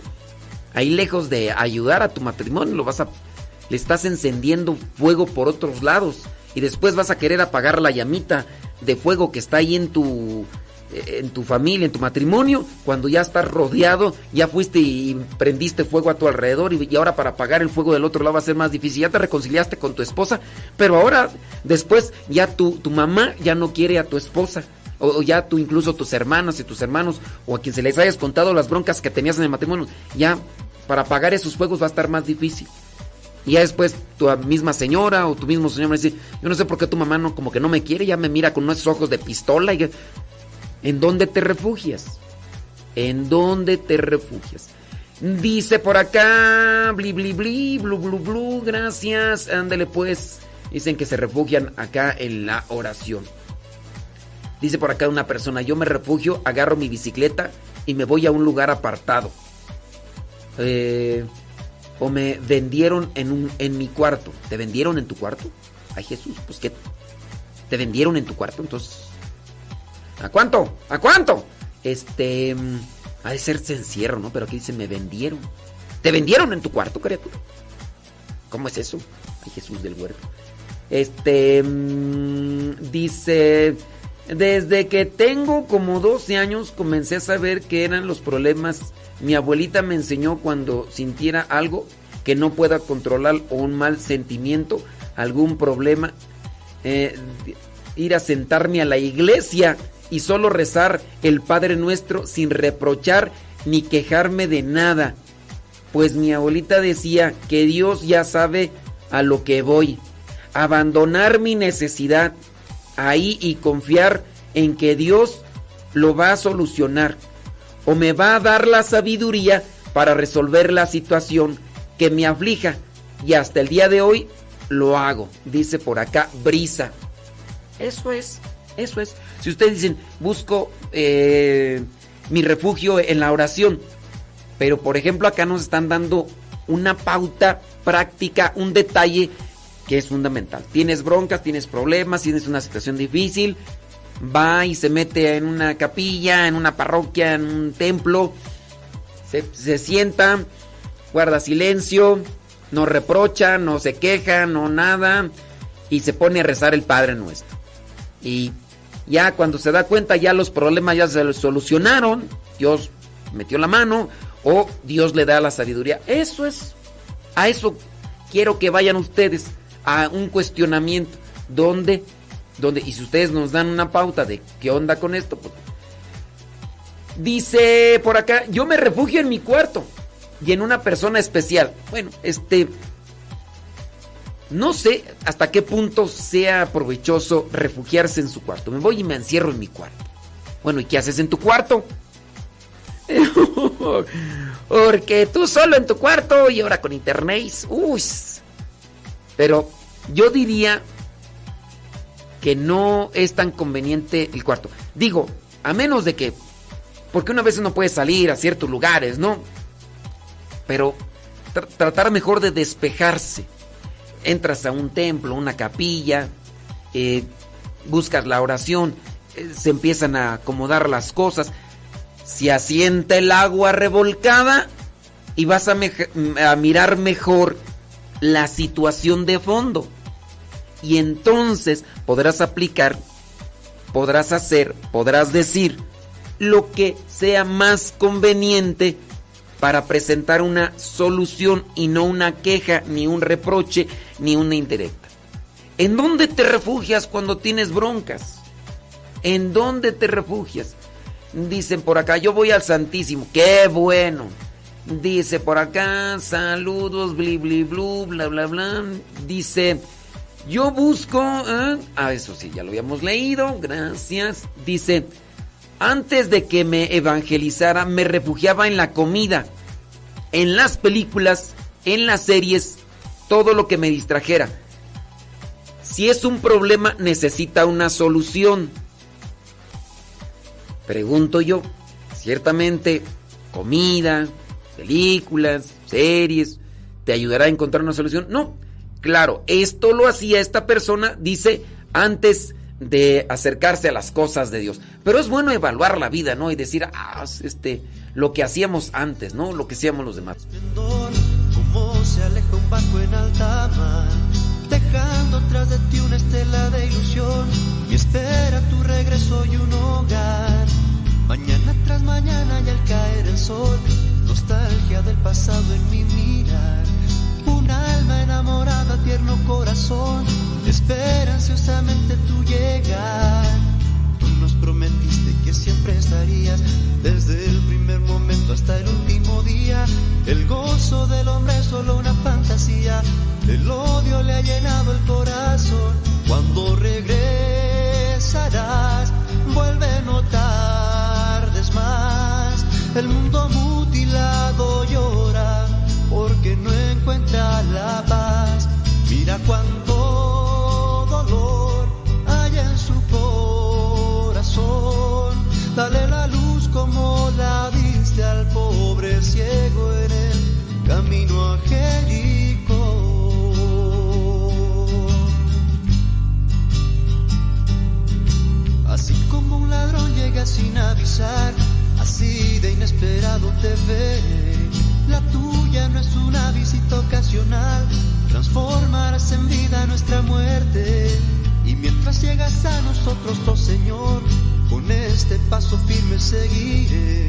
ahí lejos de ayudar a tu matrimonio, lo vas a le estás encendiendo fuego por otros lados y después vas a querer apagar la llamita de fuego que está ahí en tu en tu familia, en tu matrimonio, cuando ya estás rodeado, ya fuiste y prendiste fuego a tu alrededor y, ahora para apagar el fuego del otro lado va a ser más difícil. Ya te reconciliaste con tu esposa, pero ahora después ya tu, tu mamá ya no quiere a tu esposa. O, o ya tú, incluso tus hermanas y tus hermanos, o a quien se les hayas contado las broncas que tenías en el matrimonio, ya para apagar esos fuegos va a estar más difícil. Y ya después tu misma señora o tu mismo señor me dice, yo no sé por qué tu mamá no, como que no me quiere, ya me mira con unos ojos de pistola. Y, ¿En dónde te refugias? ¿En dónde te refugias? Dice por acá, bli bli bli, blu blu blu, gracias. Ándele pues. Dicen que se refugian acá en la oración. Dice por acá una persona, yo me refugio, agarro mi bicicleta y me voy a un lugar apartado. Eh, o me vendieron en, un, en mi cuarto. ¿Te vendieron en tu cuarto? Ay Jesús, pues que te vendieron en tu cuarto, entonces... ¿A cuánto? ¿A cuánto? Este... Mm, ha de ser encierro, ¿no? Pero aquí dice, me vendieron. ¿Te vendieron en tu cuarto, criatura? ¿Cómo es eso? Ay Jesús del huerto. Este... Mm, dice... Desde que tengo como 12 años comencé a saber qué eran los problemas. Mi abuelita me enseñó cuando sintiera algo que no pueda controlar o un mal sentimiento, algún problema, eh, ir a sentarme a la iglesia y solo rezar el Padre Nuestro sin reprochar ni quejarme de nada. Pues mi abuelita decía que Dios ya sabe a lo que voy. Abandonar mi necesidad ahí y confiar en que Dios lo va a solucionar o me va a dar la sabiduría para resolver la situación que me aflija y hasta el día de hoy lo hago, dice por acá Brisa. Eso es, eso es. Si ustedes dicen, busco eh, mi refugio en la oración, pero por ejemplo acá nos están dando una pauta práctica, un detalle que es fundamental. Tienes broncas, tienes problemas, tienes una situación difícil, va y se mete en una capilla, en una parroquia, en un templo, se, se sienta, guarda silencio, no reprocha, no se queja, no nada, y se pone a rezar el Padre Nuestro. Y ya cuando se da cuenta, ya los problemas ya se solucionaron, Dios metió la mano, o Dios le da la sabiduría. Eso es, a eso quiero que vayan ustedes a un cuestionamiento donde, donde, y si ustedes nos dan una pauta de qué onda con esto, pues, dice por acá, yo me refugio en mi cuarto y en una persona especial. Bueno, este, no sé hasta qué punto sea provechoso refugiarse en su cuarto. Me voy y me encierro en mi cuarto. Bueno, ¿y qué haces en tu cuarto? Porque tú solo en tu cuarto y ahora con internet. Uy. Pero yo diría que no es tan conveniente el cuarto. Digo, a menos de que, porque una vez uno puede salir a ciertos lugares, ¿no? Pero tratar mejor de despejarse. Entras a un templo, una capilla, eh, buscas la oración, eh, se empiezan a acomodar las cosas, se asienta el agua revolcada y vas a, a mirar mejor la situación de fondo. Y entonces podrás aplicar, podrás hacer, podrás decir lo que sea más conveniente para presentar una solución y no una queja, ni un reproche, ni una indirecta. ¿En dónde te refugias cuando tienes broncas? ¿En dónde te refugias? Dicen por acá, yo voy al Santísimo. ¡Qué bueno! Dice por acá, saludos, bli bli blu, bla bla bla. Dice, yo busco. ¿eh? Ah, eso sí, ya lo habíamos leído. Gracias. Dice, antes de que me evangelizara, me refugiaba en la comida, en las películas, en las series, todo lo que me distrajera. Si es un problema, necesita una solución. Pregunto yo, ciertamente, comida, películas, series, te ayudará a encontrar una solución. No, claro, esto lo hacía esta persona, dice, antes de acercarse a las cosas de Dios. Pero es bueno evaluar la vida, ¿no? Y decir, ah, este, lo que hacíamos antes, ¿no? Lo que hacíamos los demás. Se aleja un barco en alta mar, dejando tras de ti una estela de ilusión y espera tu regreso y un hogar. Mañana tras mañana y al caer el sol, nostalgia del pasado en mi mirar. Un alma enamorada, tierno corazón, espera ansiosamente tu llegar. Tú nos prometiste que siempre estarías, desde el primer momento hasta el último día. El gozo del hombre es solo una fantasía, el odio le ha llenado el corazón. Cuando regresarás, vuelve a notar más. El mundo mutilado llora porque no encuentra la paz. Mira cuánto Dale la luz como la diste al pobre ciego en el camino a. Así como un ladrón llega sin avisar, así de inesperado te ve. La tuya no es una visita ocasional, transformarás en vida nuestra muerte. Y mientras llegas a nosotros, oh Señor, con este paso firme seguiré.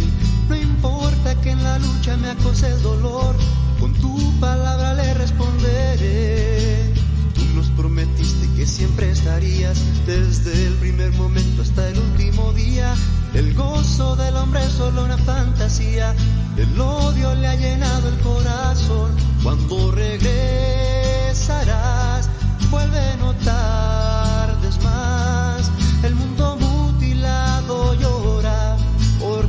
No importa que en la lucha me acose el dolor, con tu palabra le responderé. Tú nos prometiste que siempre estarías desde el primer momento hasta el último día. El gozo del hombre es solo una fantasía. El odio le ha llenado el corazón. Cuando regresarás, vuelve no tardes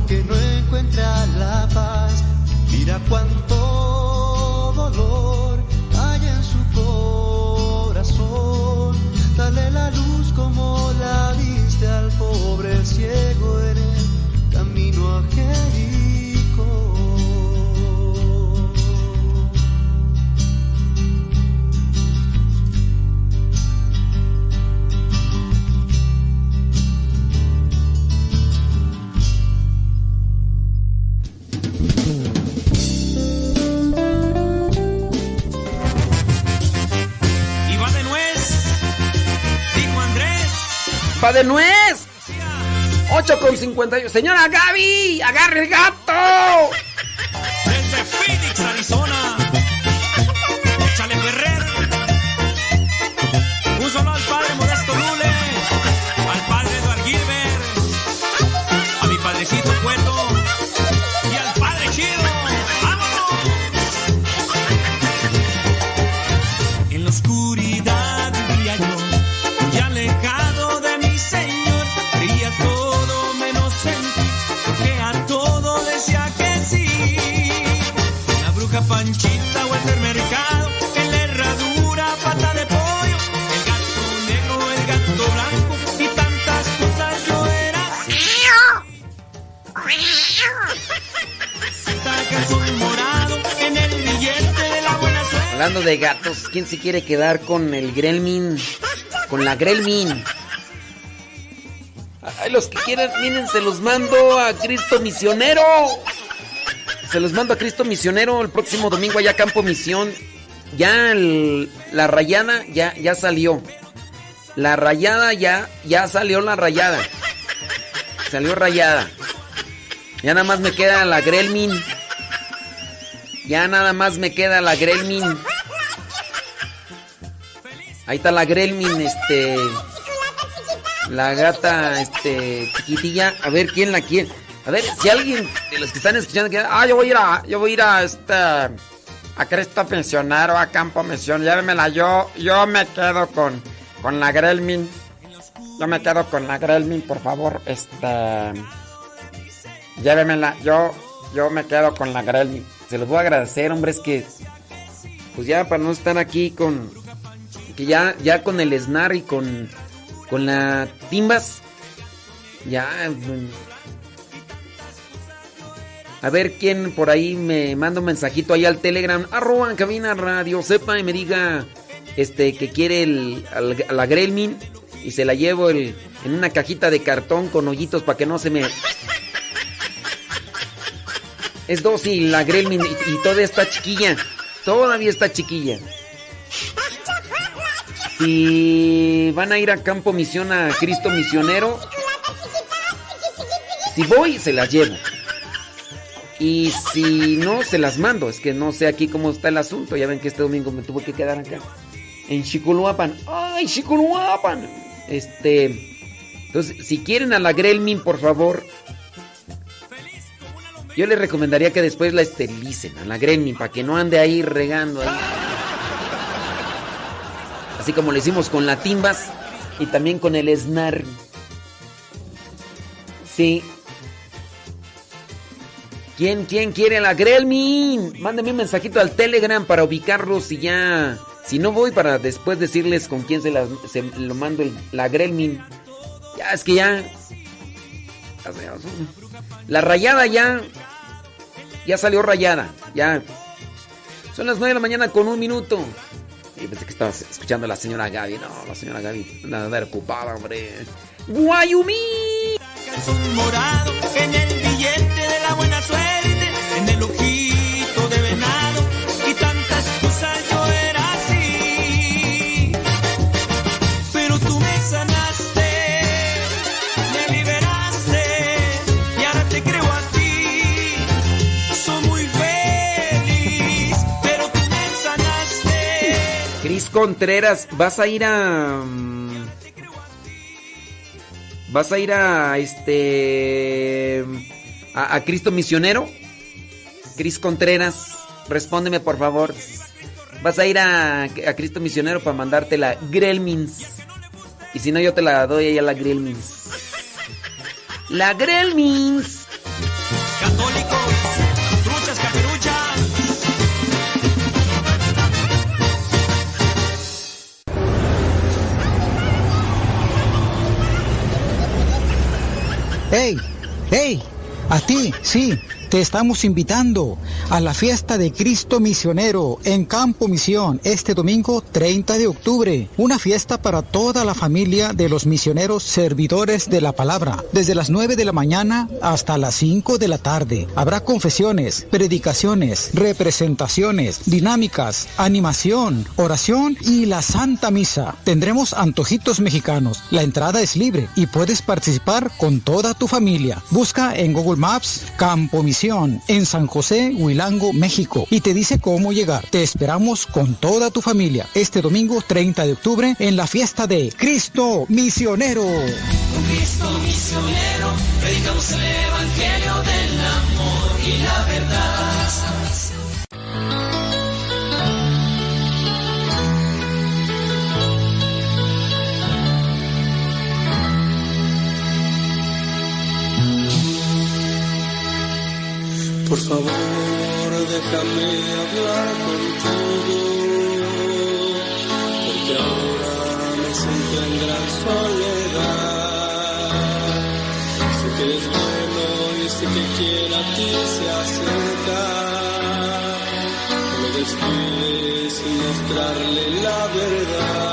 porque no encuentra la paz. Mira cuánto dolor hay en su corazón. Dale la luz como la diste al pobre ciego ¡Pa de nuez! 8 con 51. Señora Gaby, agarre el gato. Desde Phoenix, Arizona. Échale Ferrer. Un solo al padre Modesto Lule. Panchita o el mercado, en la herradura pata de pollo, el gato negro, el gato blanco y tantas cosas yo era. Morado en el billete de la. Hablando de gatos, ¿quién se quiere quedar con el Gremlin? Con la Gremlin. Ay, los que quieran, miren, se los mando a Cristo Misionero. Se los mando a Cristo Misionero el próximo domingo allá Campo Misión. Ya la rayada ya, ya salió. La rayada ya, ya salió la rayada. Salió rayada. Ya nada más me queda la Gremlin. Ya nada más me queda la Gremlin. Ahí está la Gremlin, este. La gata, este, chiquitilla. A ver quién la quiere. A ver, si alguien de los que están escuchando que. Ah, yo voy a ir a. Yo voy a ir a esta. A Cristo Pensionero, a Campo Misión. Llévemela. Yo, yo me quedo con. Con la Gremlin. Yo me quedo con la Gremlin, por favor. Este. Llévemela. Yo. Yo me quedo con la Gremlin. Se los voy a agradecer, hombre. Es que. Pues ya para no estar aquí con. Que ya, ya con el SNAR y con. Con la Timbas. Ya. A ver quién por ahí me manda un mensajito ahí al Telegram. Arroba cabina radio. Sepa y me diga. Este que quiere el, la Gremlin. Y se la llevo el- en una cajita de cartón con hoyitos para que no se me. Es dócil la Gremlin y, todavía está chiquilla. Todavía está chiquilla. Si van a ir a Campo Misión a Cristo Misionero, si voy, se las llevo. Y si no, se las mando. Es que no sé aquí cómo está el asunto. Ya ven que este domingo me tuve que quedar acá. En Chicoluapan. ¡Ay, Chicoluapan! Este. Entonces, si quieren a la Gremlin, por favor. Yo les recomendaría que después la esterilicen a la Gremlin para que no ande ahí regando ahí. Así como lo hicimos con la Timbas y también con el Snar. Sí. ¿Quién, quién quiere la Gremlin? Mándenme un mensajito al Telegram para ubicarlos y ya. Si no voy para después decirles con quién se, lo mando la Gremlin. Ya, es que ya. La rayada ya. Ya salió rayada. Ya. Son las 9 de la mañana con un minuto. Y pensé que estabas escuchando a la señora Gaby. No, la señora Gaby. Nada ocupada, hombre. ¡Guayumí! morado en el Contreras, vas a ir a ¿Vas a ir a este. a, Cristo Misionero? Cris Contreras, respóndeme por favor. ¿Vas a ir a, a Cristo Misionero para mandarte la Grelmins? Y si no, yo te la doy a la Grelmins. La Grelmins. Católicos, ¡Hey! ¡Hey! A ti, sí, te estamos invitando a la fiesta de Cristo Misionero en Campo Misión este domingo 30 de octubre. Una fiesta para toda la familia de los misioneros servidores de la palabra. Desde las 9 de la mañana hasta las 5 de la tarde. Habrá confesiones, predicaciones, representaciones, dinámicas, animación, oración y la Santa Misa. Tendremos antojitos mexicanos. La entrada es libre y puedes participar con toda tu familia. Busca en Google Maps Campo Misión en San José, Huilango, México y te dice cómo llegar. Te esperamos con toda tu familia este domingo 30 de octubre en la fiesta de Cristo Misionero. Cristo Misionero. Por favor, déjame hablar contigo, porque ahora me siento soledad. Sé que eres bueno y sé que quiere a ti se acerca. Me despides sin mostrarle la verdad.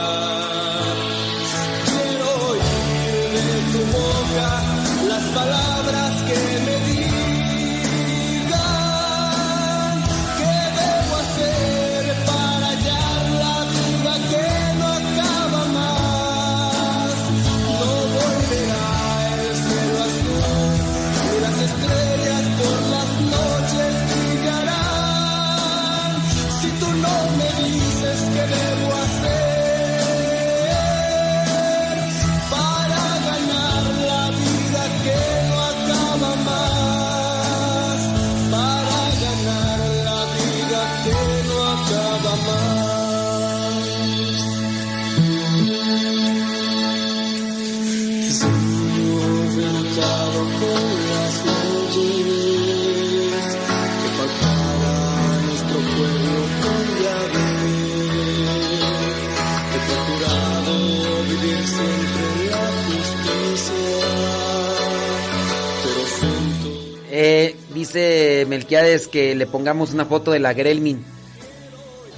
Dice Melquiades que le pongamos una foto de la Grelmin.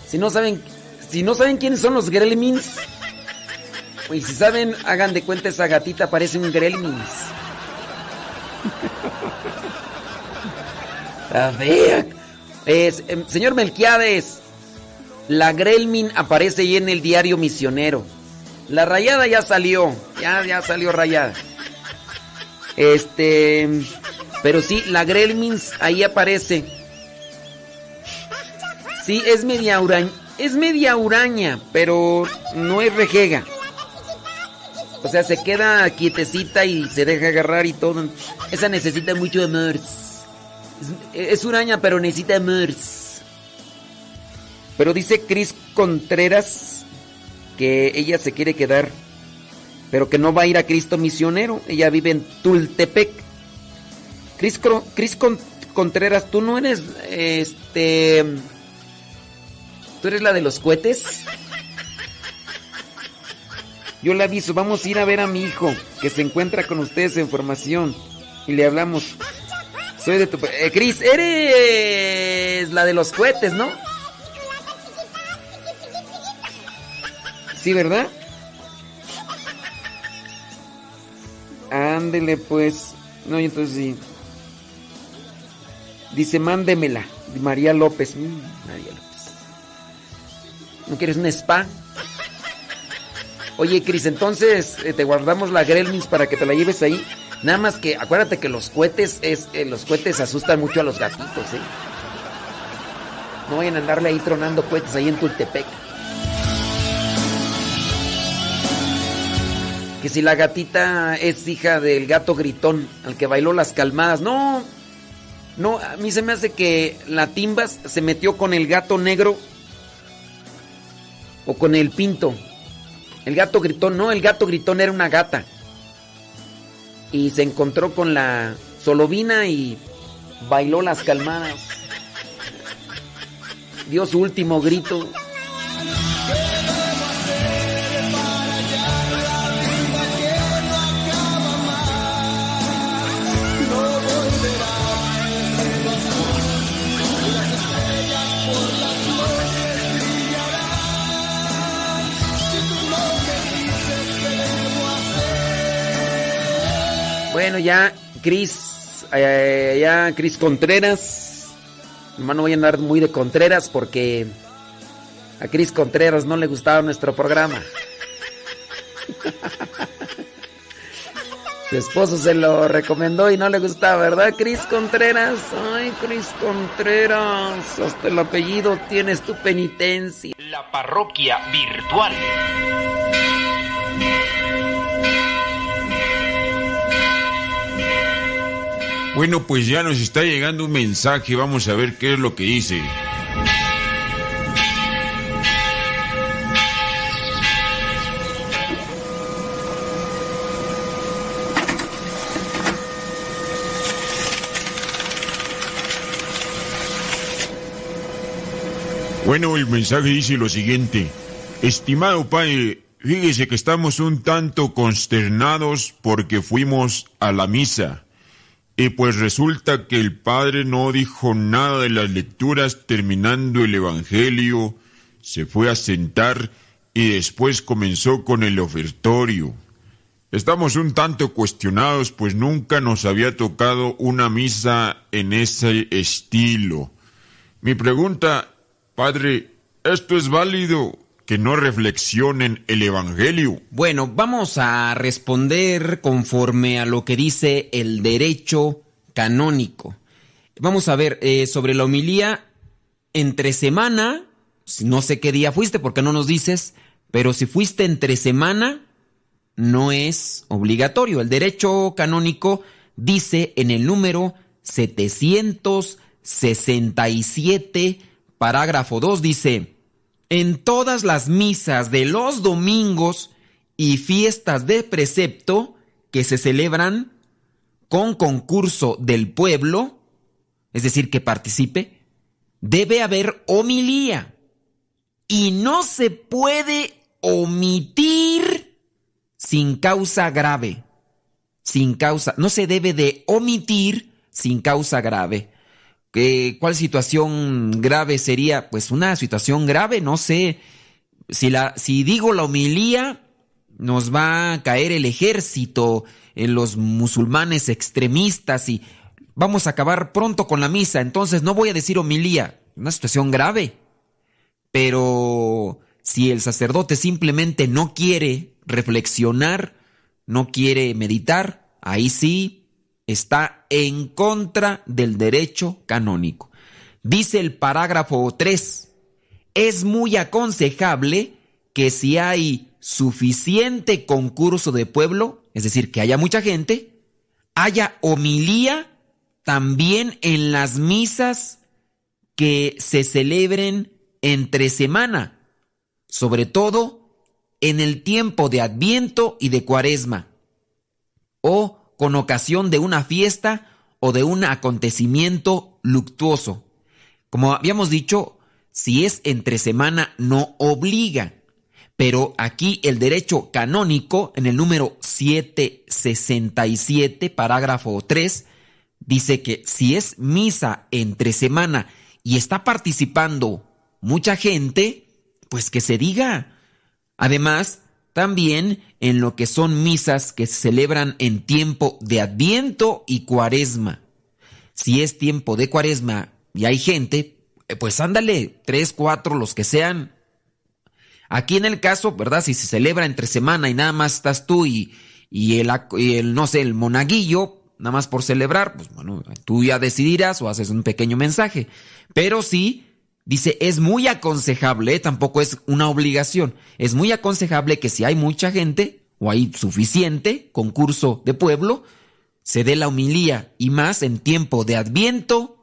Si no saben, si no saben quiénes son los Gremlins, pues si saben, hagan de cuenta esa gatita parece un Gremlins. A ver, señor Melquiades, la Grelmin aparece ahí en el diario Misionero. La rayada ya salió, ya, ya salió rayada. Este, pero sí, la Gremlins ahí aparece. Sí, es media uraña. Es media uraña, pero no es rejega. O sea, se queda quietecita y se deja agarrar y todo. Esa necesita mucho amor. Es, es uraña, pero necesita amor. Pero dice Cris Contreras que ella se quiere quedar, pero que no va a ir a Cristo Misionero. Ella vive en Tultepec. Cris, Contreras, tú no eres, este... ¿Tú eres la de los cohetes? Yo le aviso, vamos a ir a ver a mi hijo, que se encuentra con ustedes en formación. Y le hablamos. Soy de tu... Eh, Cris, eres la de los cohetes, ¿no? Sí, ¿verdad? Ándele, pues. No, entonces sí. Dice, mándemela. María López. Mm, María López. ¿No quieres un spa? Oye, Cris, entonces eh, te guardamos la Gremlins para que te la lleves ahí. Nada más que acuérdate que los cohetes es eh, los cohetes asustan mucho a los gatitos, ¿eh? No vayan a andarle ahí tronando cohetes ahí en Tultepec. Que si la gatita es hija del gato gritón, al que bailó las calmadas. No, no, a mí se me hace que la Timbas se metió con el gato negro o con el pinto. El gato gritón, no, el gato gritón era una gata. Y se encontró con la solovina y bailó las calmadas. Dio su último grito. Bueno, ya Cris, eh, ya Cris Contreras. Nomás no voy a andar muy de Contreras porque a Cris Contreras no le gustaba nuestro programa. Su esposo se lo recomendó y no le gustaba, ¿verdad, Cris Contreras? Ay, Cris Contreras, hasta el apellido tienes tu penitencia. La parroquia virtual. Bueno, pues ya nos está llegando un mensaje, vamos a ver qué es lo que dice. Bueno, el mensaje dice lo siguiente. Estimado padre, fíjese que estamos un tanto consternados porque fuimos a la misa. Y pues resulta que el padre no dijo nada de las lecturas terminando el Evangelio, se fue a sentar y después comenzó con el ofertorio. Estamos un tanto cuestionados, pues nunca nos había tocado una misa en ese estilo. Mi pregunta, padre, ¿esto es válido? Que no reflexionen el Evangelio. Bueno, vamos a responder conforme a lo que dice el derecho canónico. Vamos a ver, eh, sobre la homilía, entre semana, no sé qué día fuiste porque no nos dices, pero si fuiste entre semana, no es obligatorio. El derecho canónico dice en el número 767, parágrafo 2, dice, en todas las misas de los domingos y fiestas de precepto que se celebran con concurso del pueblo, es decir, que participe, debe haber homilía y no se puede omitir sin causa grave. Sin causa, no se debe de omitir sin causa grave. ¿Cuál situación grave sería? Pues una situación grave, no sé. Si, la, si digo la homilía, nos va a caer el ejército los musulmanes extremistas y vamos a acabar pronto con la misa. Entonces no voy a decir homilía, una situación grave. Pero si el sacerdote simplemente no quiere reflexionar, no quiere meditar, ahí sí está en contra del derecho canónico. Dice el parágrafo 3, es muy aconsejable que si hay suficiente concurso de pueblo, es decir, que haya mucha gente, haya homilía también en las misas que se celebren entre semana, sobre todo en el tiempo de Adviento y de Cuaresma, o con ocasión de una fiesta o de un acontecimiento luctuoso. Como habíamos dicho, si es entre semana no obliga, pero aquí el derecho canónico en el número 767, parágrafo 3, dice que si es misa entre semana y está participando mucha gente, pues que se diga. Además, también en lo que son misas que se celebran en tiempo de Adviento y Cuaresma. Si es tiempo de Cuaresma y hay gente, eh, pues ándale, tres, cuatro, los que sean. Aquí en el caso, ¿verdad? Si se celebra entre semana y nada más estás tú y, el, y el, no sé, el monaguillo, nada más por celebrar, pues bueno, tú ya decidirás o haces un pequeño mensaje. Pero sí, Dice, es muy aconsejable, tampoco es una obligación, es muy aconsejable que si hay mucha gente o hay suficiente concurso de pueblo, se dé la humilía y más en tiempo de adviento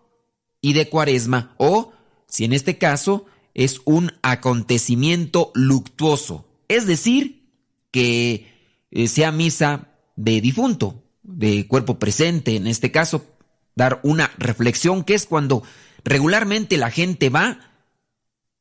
y de cuaresma o, si en este caso, es un acontecimiento luctuoso, es decir, que eh, sea misa de difunto, de cuerpo presente, en este caso, dar una reflexión que es cuando regularmente la gente va,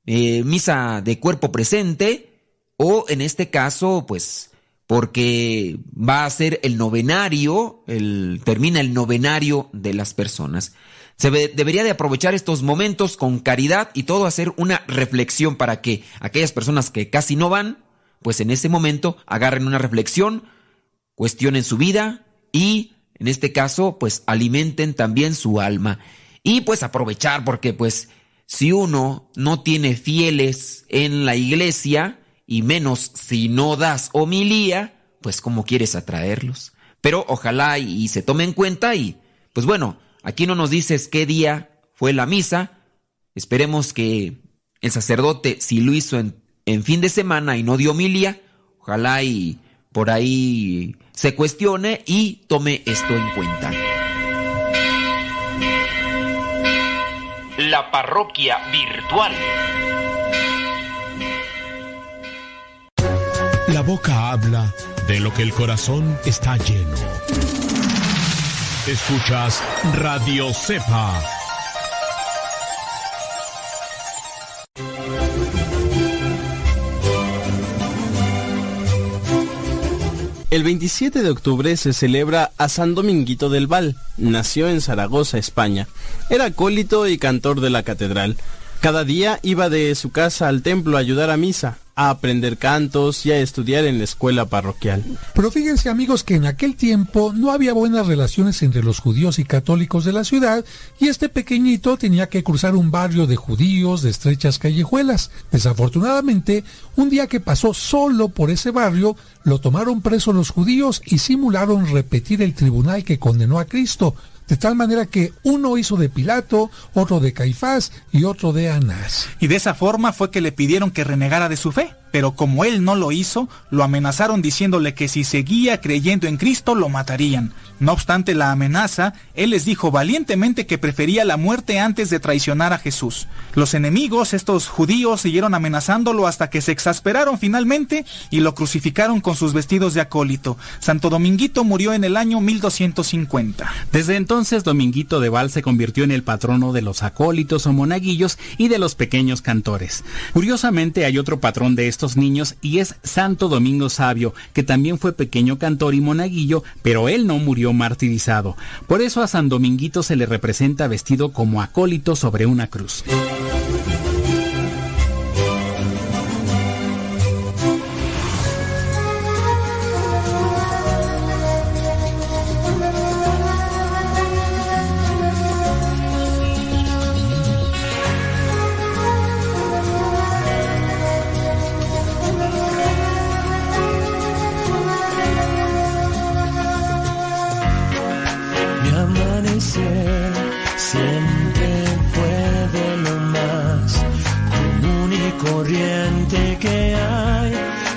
eh, misa de cuerpo presente, o en este caso, pues, porque va a ser el novenario, el, termina el novenario de las personas. Se debería de aprovechar estos momentos con caridad y todo hacer una reflexión para que aquellas personas que casi no van, pues en ese momento agarren una reflexión, cuestionen su vida y, en este caso, pues alimenten también su alma. Y pues aprovechar, porque pues si uno no tiene fieles en la iglesia, y menos si no das homilía, pues cómo quieres atraerlos. Pero ojalá y, se tome en cuenta y, pues bueno, aquí no nos dices qué día fue la misa. Esperemos que el sacerdote, si lo hizo en, en fin de semana y no dio homilía, ojalá y por ahí se cuestione y tome esto en cuenta. La parroquia virtual. La boca habla de lo que el corazón está lleno. Escuchas Radio Cepa. El 27 de octubre se celebra a San Dominguito del Val. Nació en Zaragoza, España. Era acólito y cantor de la catedral. Cada día iba de su casa al templo a ayudar a misa a aprender cantos y a estudiar en la escuela parroquial. Pero fíjense amigos que en aquel tiempo no había buenas relaciones entre los judíos y católicos de la ciudad y este pequeñito tenía que cruzar un barrio de judíos de estrechas callejuelas. Desafortunadamente, un día que pasó solo por ese barrio, lo tomaron preso los judíos y simularon repetir el tribunal que condenó a Cristo, de tal manera que uno hizo de Pilato, otro de Caifás y otro de Anás. Y de esa forma fue que le pidieron que renegara de su fe pero como él no lo hizo, lo amenazaron diciéndole que si seguía creyendo en Cristo lo matarían. No obstante la amenaza, él les dijo valientemente que prefería la muerte antes de traicionar a Jesús. Los enemigos, estos judíos, siguieron amenazándolo hasta que se exasperaron finalmente y lo crucificaron con sus vestidos de acólito. Santo Dominguito murió en el año 1250. Desde entonces Dominguito de Val se convirtió en el patrono de los acólitos o monaguillos y de los pequeños cantores. Curiosamente hay otro patrón de estos niños y es Santo Domingo Sabio, que también fue pequeño cantor y monaguillo, pero él no murió martirizado. Por eso a San Dominguito se le representa vestido como acólito sobre una cruz.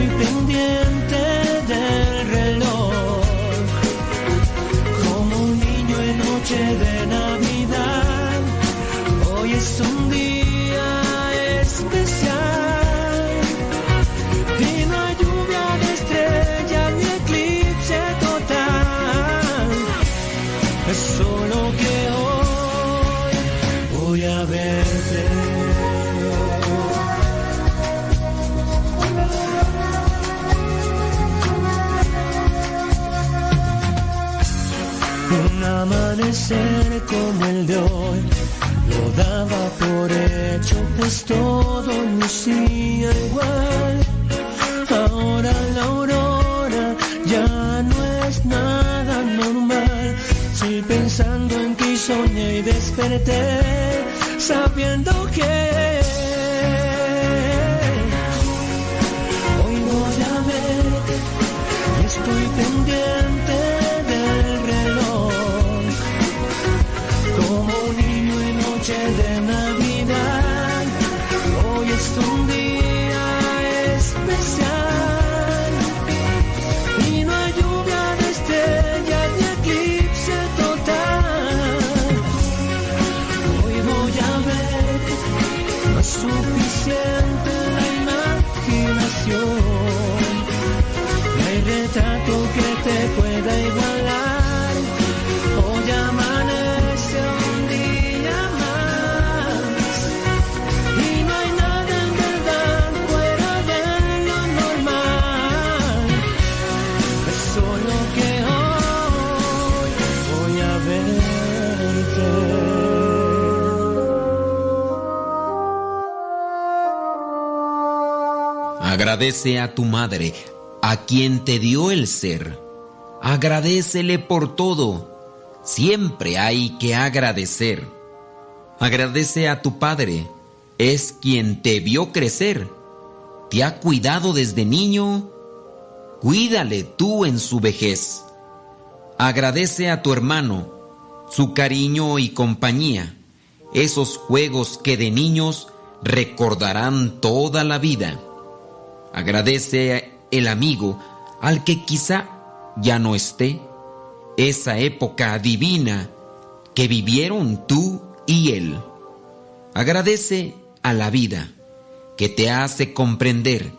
Y estoy pendiente del amanecer como el de hoy lo daba por hecho, pues todo lucía igual. Ahora la aurora ya no es nada normal. Si pensando en ti soñé y desperté, sabiendo que hoy voy a ver y estoy pendiente niño en Agradece a tu madre, a quien te dio el ser. Agradecele por todo. Siempre hay que agradecer. Agradece a tu padre, es quien te vio crecer. Te ha cuidado desde niño. Cuídale tú en su vejez. Agradece a tu hermano, su cariño y compañía, esos juegos que de niños recordarán toda la vida. Agradece el amigo al que quizá ya no esté, esa época divina que vivieron tú y él. Agradece a la vida que te hace comprender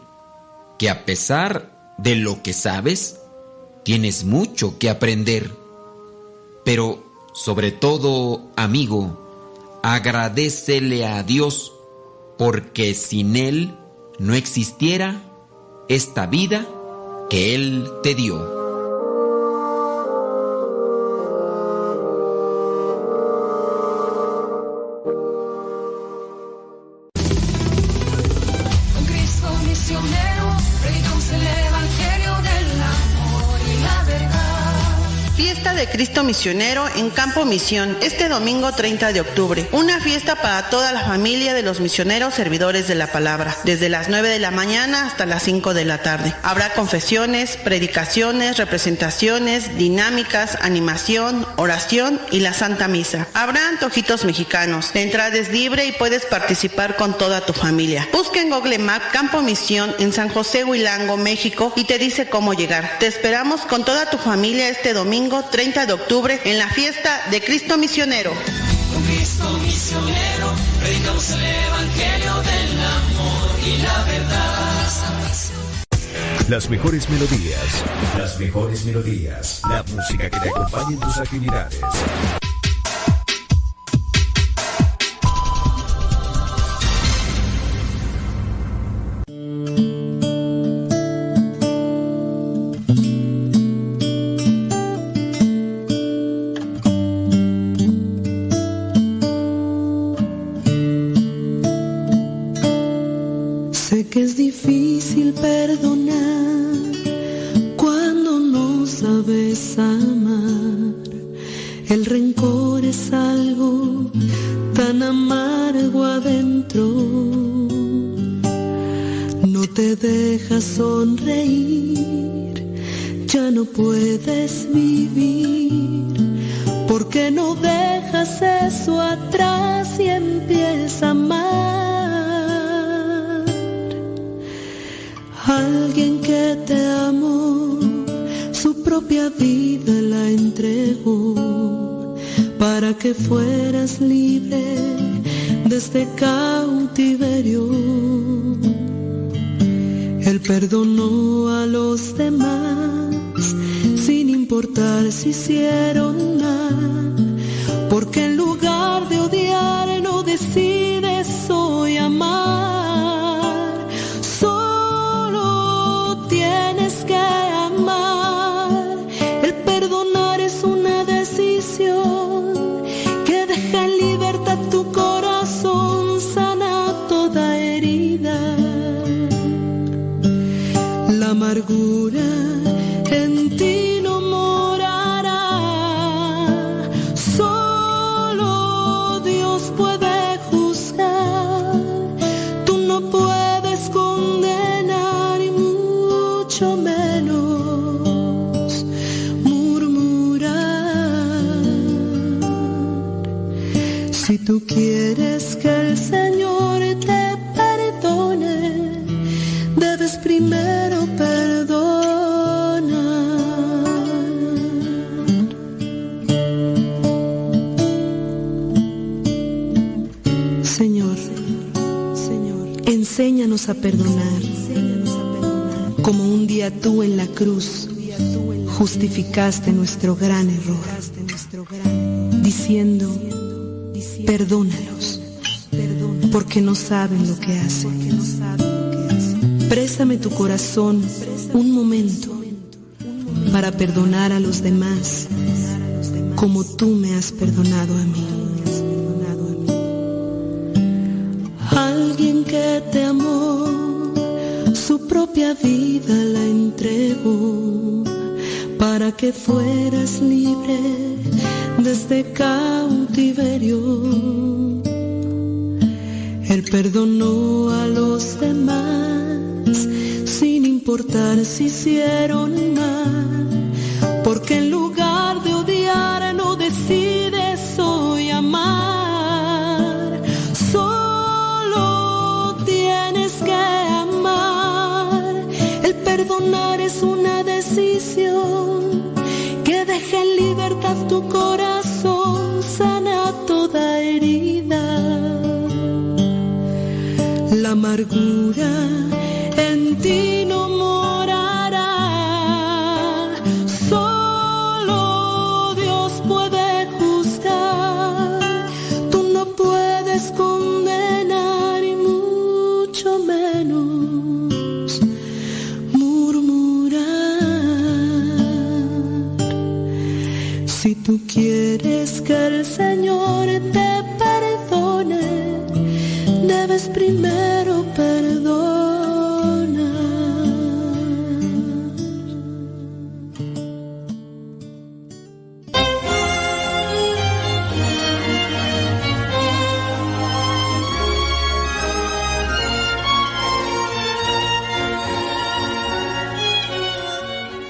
que a pesar de lo que sabes, tienes mucho que aprender. Pero sobre todo, amigo, agradecele a Dios porque sin Él no existiera esta vida que Él te dio. Cristo Misionero en Campo Misión, este domingo 30 de octubre. Una fiesta para toda la familia de los misioneros servidores de la palabra, desde las 9 de la mañana hasta las 5 de la tarde. Habrá confesiones, predicaciones, representaciones, dinámicas, animación, oración y la Santa Misa. Habrá antojitos mexicanos. La entrada es libre y puedes participar con toda tu familia. Busca en Google Maps Campo Misión en San José Huilango, México y te dice cómo llegar. Te esperamos con toda tu familia este domingo 30 de octubre en la fiesta de Cristo Misionero. Las mejores melodías. Las mejores melodías. La música que te acompañe en tus actividades. Justificaste nuestro gran error, diciendo, perdónalos, porque no saben lo que hacen. Préstame tu corazón un momento para perdonar a los demás como tú me has perdonado a mí. Alguien que te amó, su propia vida la entregó para que fueras libre de este cautiverio. Él perdonó a los demás sin importar si hicieron mal, tu corazón, sana toda herida. La amargura en ti no quieres que el Señor te perdone, debes primero perdonar.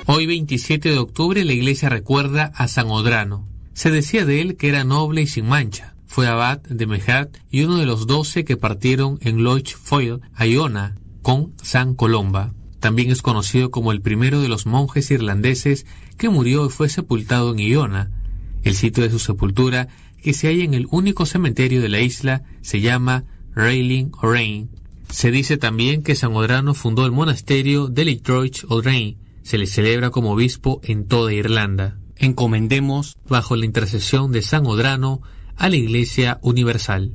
Hoy 27 de octubre la iglesia recuerda a San Odrano. Se decía de él que era noble y sin mancha. Fue abad de Mejat y uno de los doce que partieron en Loch Foyle a Iona con San Colomba. También es conocido como el primero de los monjes irlandeses que murió y fue sepultado en Iona. El sitio de su sepultura, que se halla en el único cementerio de la isla, se llama Railing O'Rain. Se dice también que San Odrano fundó el monasterio de Litroich O'Rain. Se le celebra como obispo en toda Irlanda. Encomendemos, bajo la intercesión de San Odrano, a la Iglesia Universal.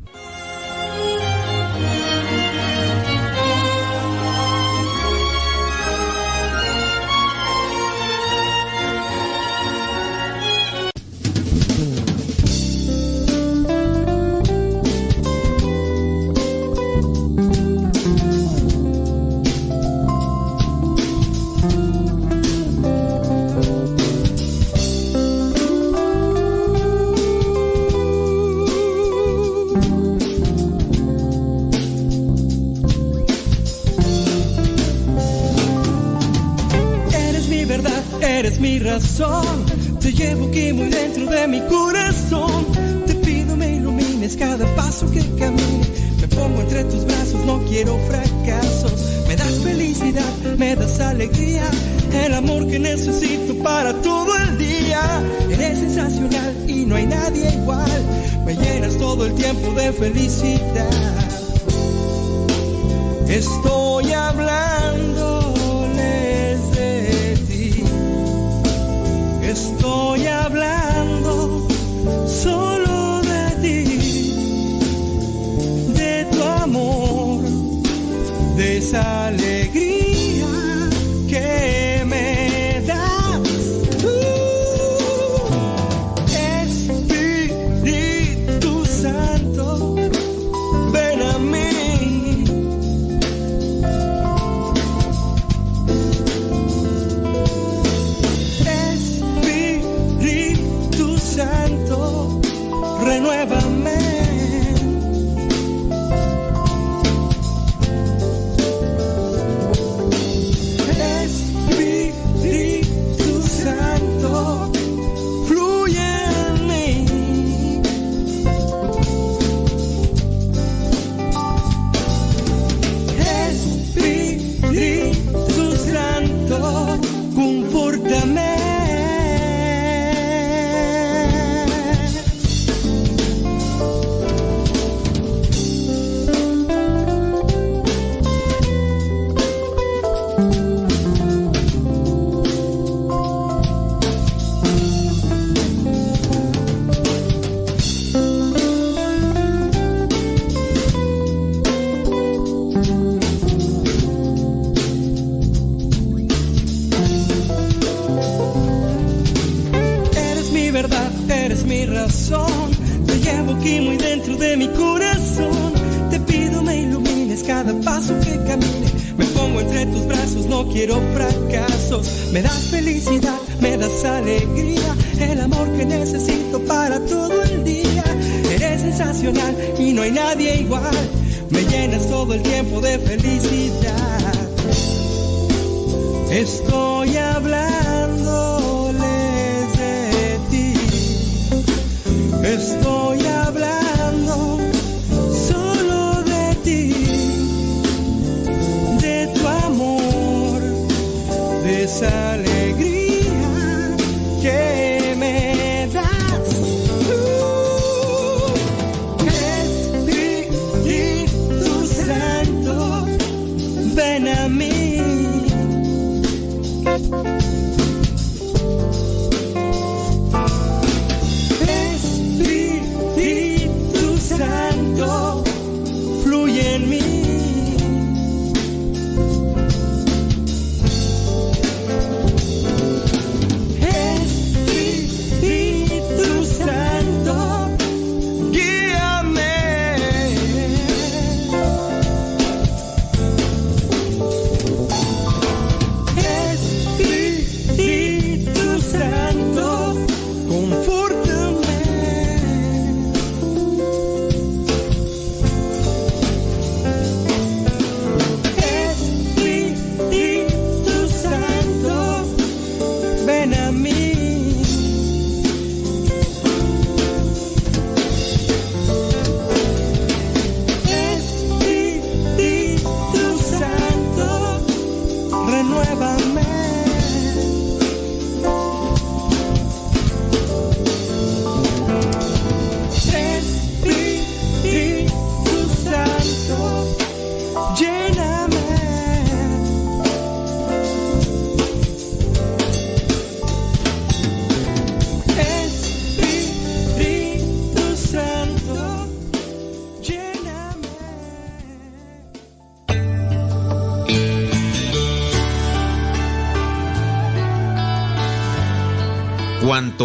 alegría.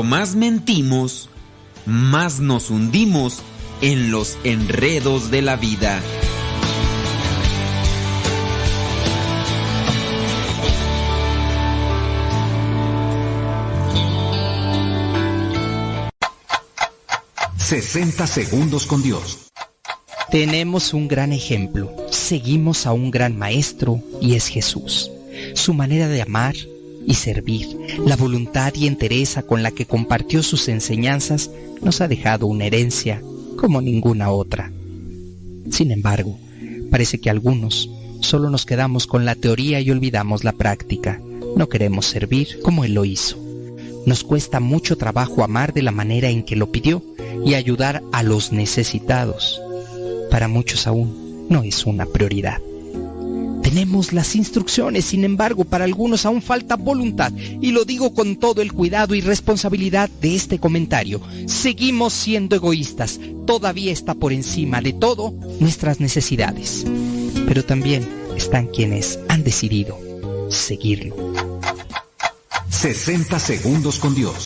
más mentimos, más nos hundimos en los enredos de la vida. ...60 segundos con Dios. Tenemos un gran ejemplo. Seguimos a un gran maestro y es Jesús. Su manera de amar y servir la voluntad y entereza con la que compartió sus enseñanzas nos ha dejado una herencia como ninguna otra. Sin embargo, parece que algunos solo nos quedamos con la teoría y olvidamos la práctica. No queremos servir como Él lo hizo. Nos cuesta mucho trabajo amar de la manera en que lo pidió y ayudar a los necesitados. Para muchos aún no es una prioridad. Tenemos las instrucciones, sin embargo, para algunos aún falta voluntad. Y lo digo con todo el cuidado y responsabilidad de este comentario. Seguimos siendo egoístas. Todavía está por encima de todo nuestras necesidades. Pero también están quienes han decidido seguirlo. 60 segundos con Dios.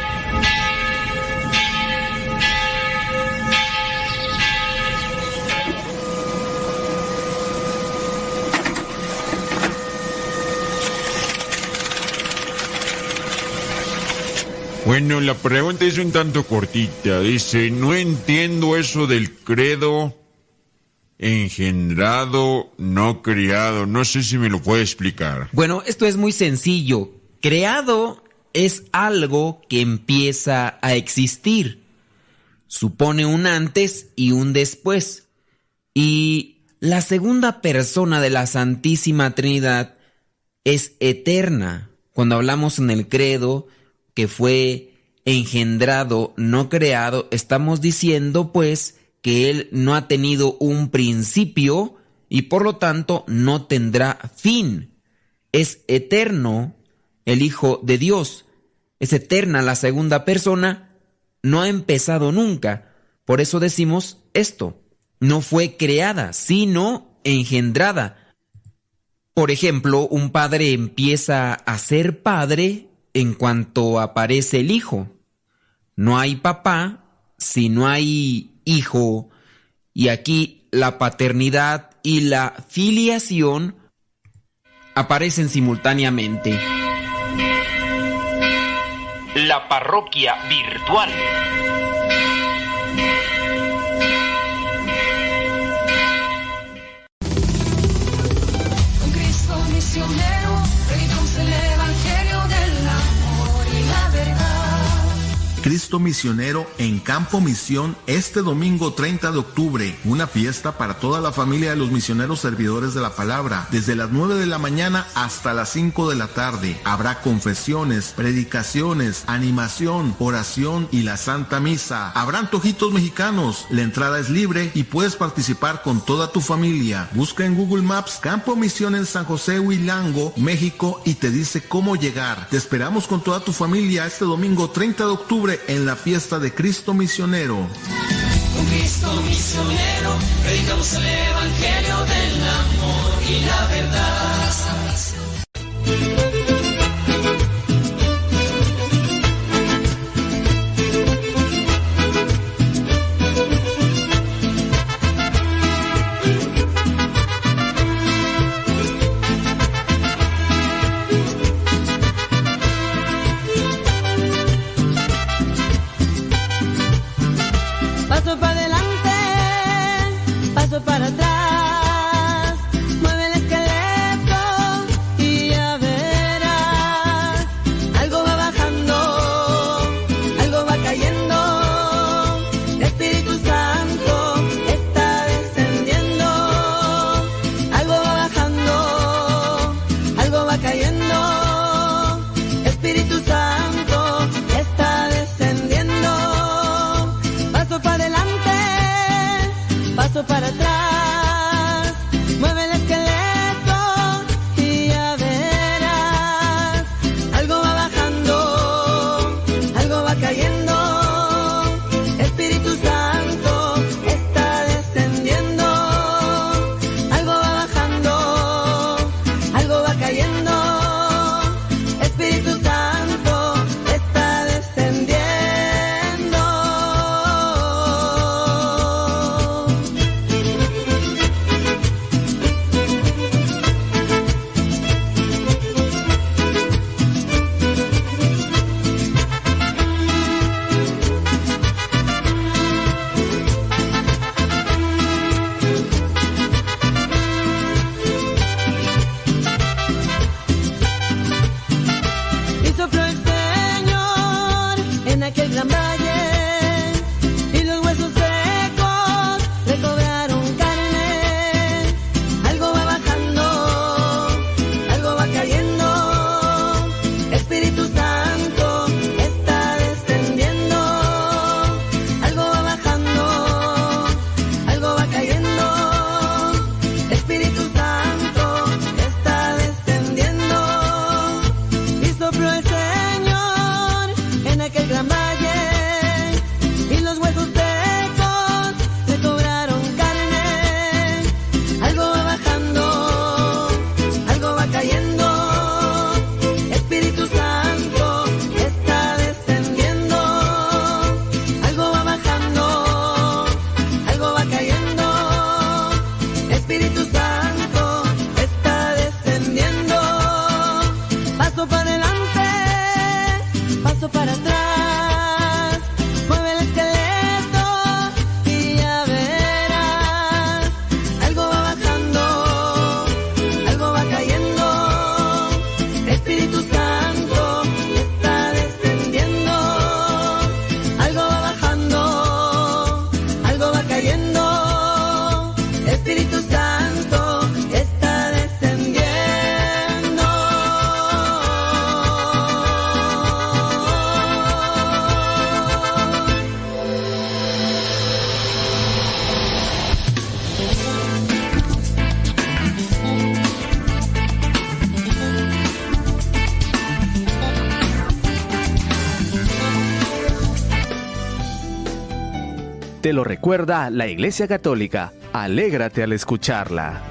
Bueno, la pregunta es un tanto cortita. Dice, no entiendo eso del credo engendrado, no criado. No sé si me lo puede explicar. Bueno, esto es muy sencillo. Creado es algo que empieza a existir. Supone un antes y un después. Y la segunda persona de la Santísima Trinidad es eterna. Cuando hablamos en el credo que fue engendrado, no creado, estamos diciendo pues que Él no ha tenido un principio y por lo tanto no tendrá fin. Es eterno el Hijo de Dios. Es eterna la segunda persona. No ha empezado nunca. Por eso decimos esto. No fue creada, sino engendrada. Por ejemplo, un padre empieza a ser padre en cuanto aparece el hijo. No hay papá si no hay hijo. Y aquí la paternidad y la filiación aparecen simultáneamente. La parroquia virtual. Cristo Misionero en Campo Misión este domingo 30 de octubre. Una fiesta para toda la familia de los misioneros servidores de la palabra. Desde las 9 de la mañana hasta las 5 de la tarde. Habrá confesiones, predicaciones, animación, oración y la Santa Misa. Habrá antojitos mexicanos. La entrada es libre y puedes participar con toda tu familia. Busca en Google Maps Campo Misión en San José Huilango, México y te dice cómo llegar. Te esperamos con toda tu familia este domingo 30 de octubre en la fiesta de Cristo Misionero. Con Cristo misionero, predicamos el evangelio del amor y la verdad. Lo recuerda la Iglesia Católica. Alégrate al escucharla.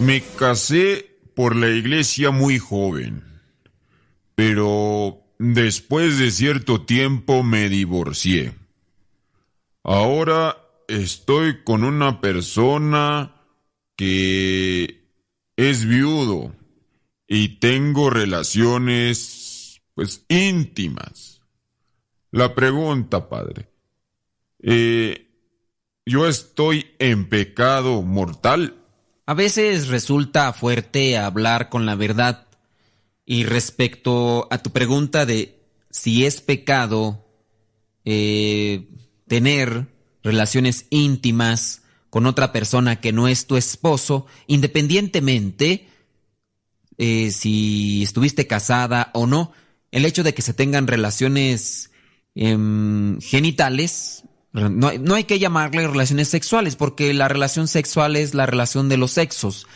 me casé por la iglesia muy joven, pero después de cierto tiempo me divorcié. Ahora estoy con una persona que es viudo y tengo relaciones pues íntimas. La pregunta, padre, eh, ¿yo estoy en pecado mortal? A veces resulta fuerte hablar con la verdad. Y respecto a tu pregunta de si es pecado eh, tener relaciones íntimas con otra persona que no es tu esposo, independientemente eh, si estuviste casada o no, el hecho de que se tengan relaciones em, genitales, no, no hay que llamarle relaciones sexuales, porque la relación sexual es la relación de los sexos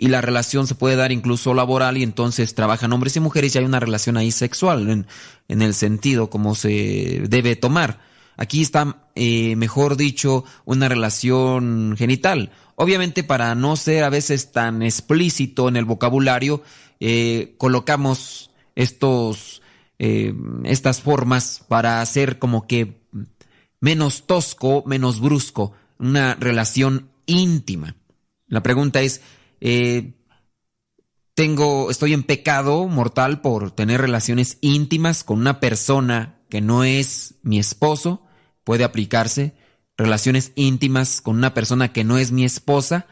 y la relación se puede dar incluso laboral y entonces trabajan hombres y mujeres y hay una relación ahí sexual en, el sentido como se debe tomar. Aquí está, eh, mejor dicho, una relación genital. Obviamente para no ser a veces tan explícito en el vocabulario, eh, colocamos estos, eh, estas formas para hacer como que menos tosco, menos brusco, una relación íntima. La pregunta es, eh, tengo, estoy en pecado mortal por tener relaciones íntimas con una persona que no es mi esposo, puede aplicarse, relaciones íntimas con una persona que no es mi esposa,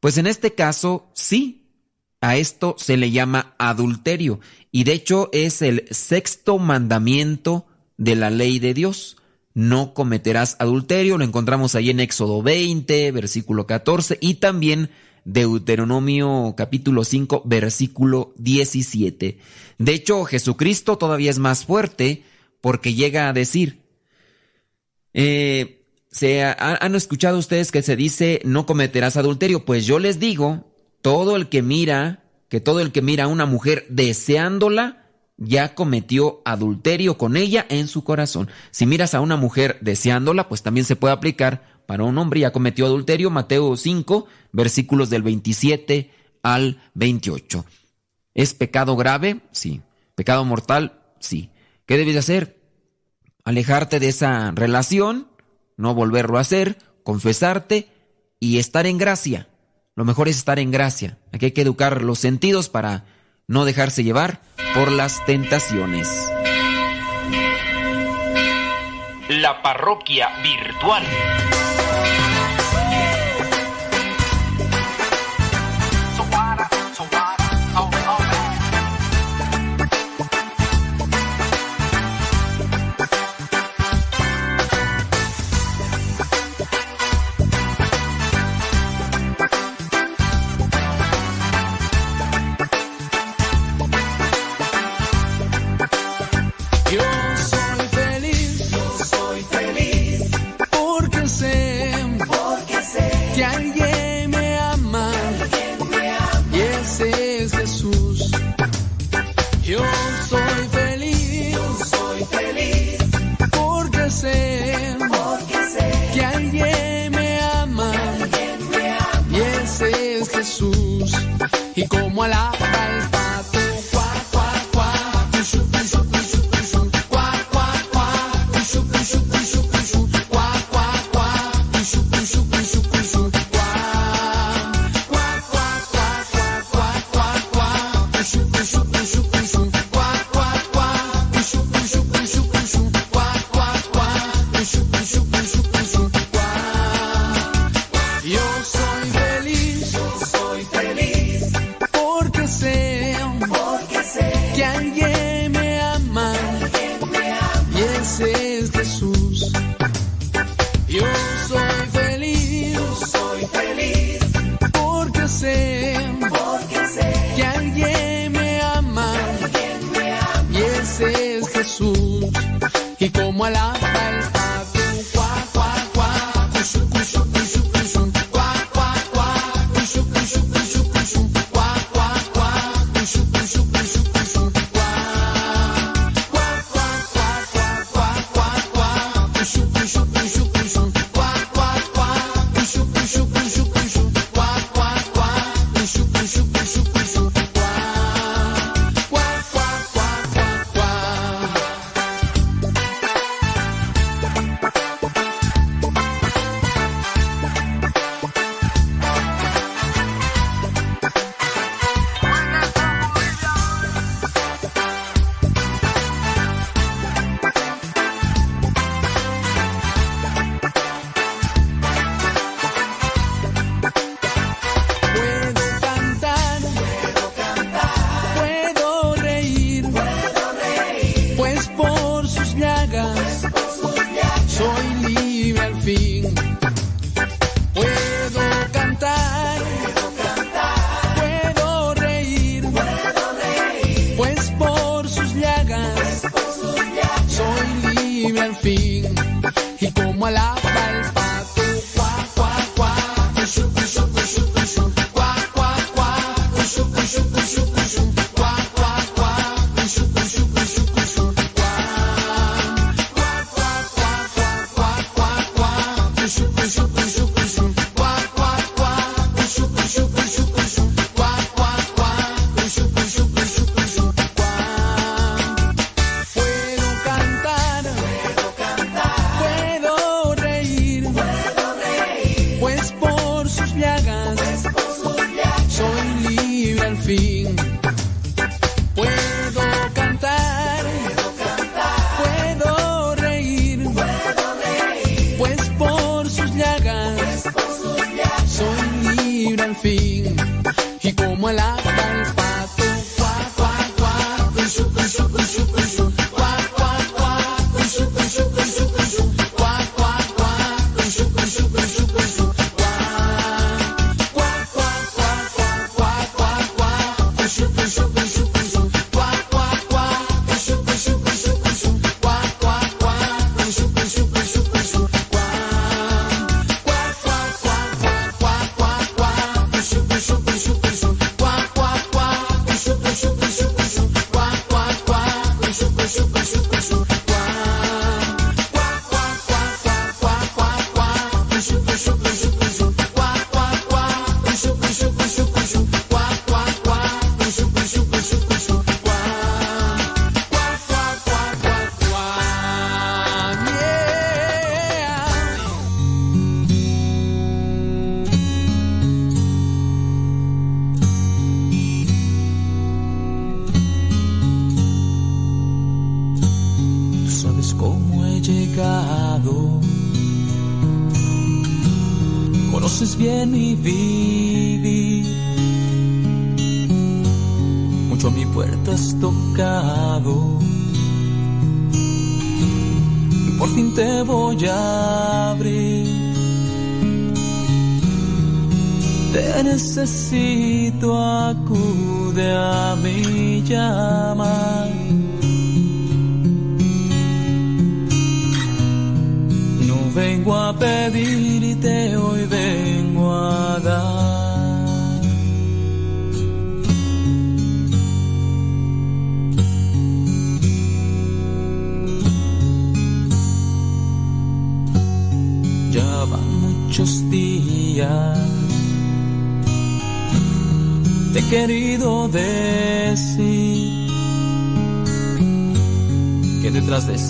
pues en este caso sí, a esto se le llama adulterio y de hecho es el sexto mandamiento de la ley de Dios. No cometerás adulterio, lo encontramos ahí en Éxodo 20, versículo 14 y también Deuteronomio capítulo 5, versículo 17. De hecho, Jesucristo todavía es más fuerte porque llega a decir, eh, ¿se ha- ¿han escuchado ustedes que se dice no cometerás adulterio? Pues yo les digo, todo el que mira, que todo el que mira a una mujer deseándola, ya cometió adulterio con ella en su corazón. Si miras a una mujer deseándola, pues también se puede aplicar para un hombre, ya cometió adulterio, Mateo 5, versículos del 27 al 28. ¿Es pecado grave? Sí. ¿Pecado mortal? Sí. ¿Qué debes de hacer? Alejarte de esa relación, no volverlo a hacer, confesarte y estar en gracia. Lo mejor es estar en gracia. Aquí hay que educar los sentidos para no dejarse llevar por las tentaciones. La parroquia virtual.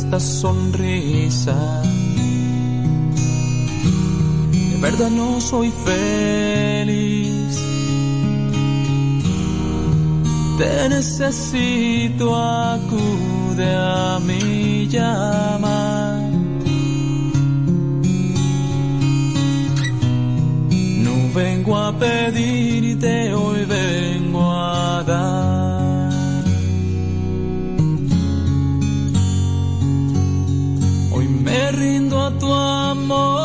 esta sonrisa. De verdad no soy feliz. Te necesito, acude a mi llama. No vengo a pedirte, hoy vengo a dar tu amor.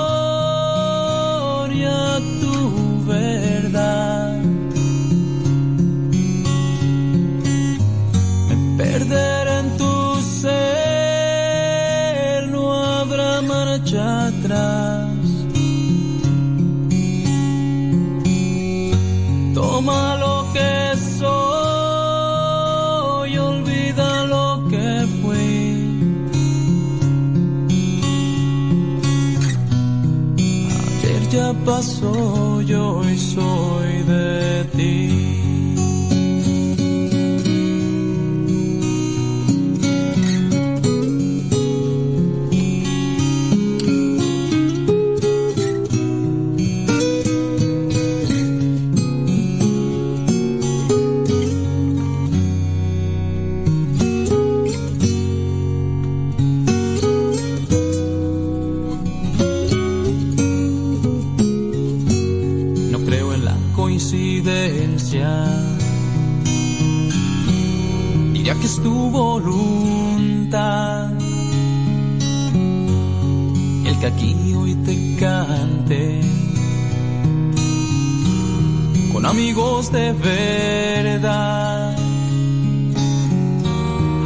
paso yo y amigos de verdad.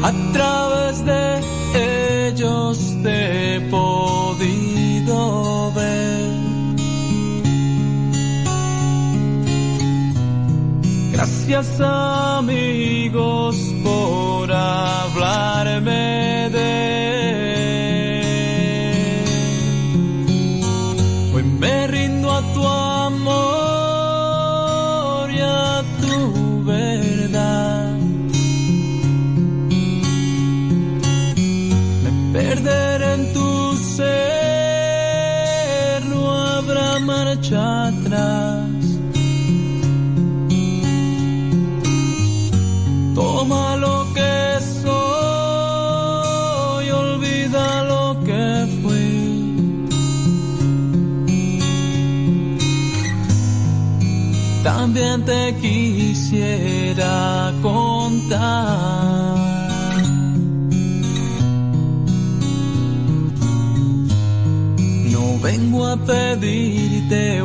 A través de ellos te he podido ver. Gracias amigos quisiera contar. No vengo a pedirte,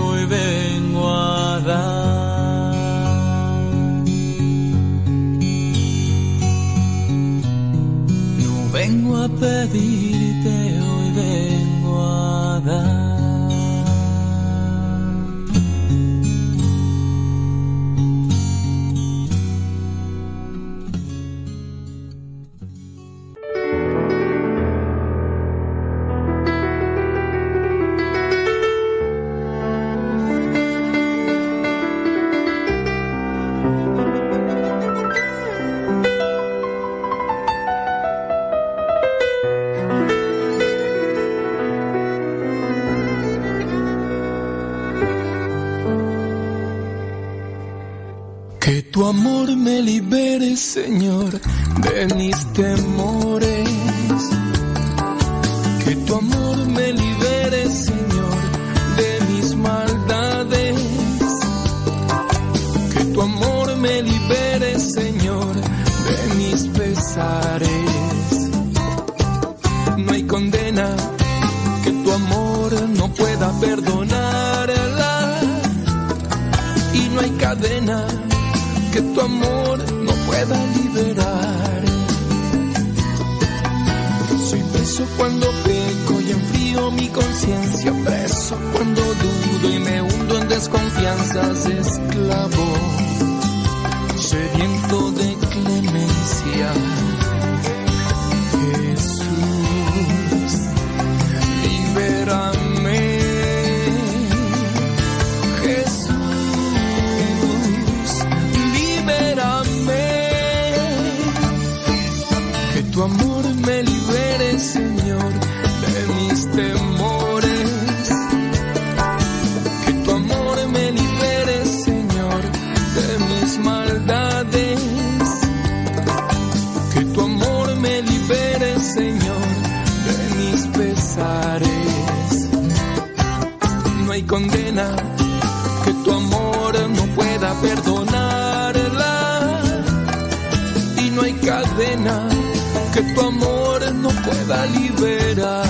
pueda liberar.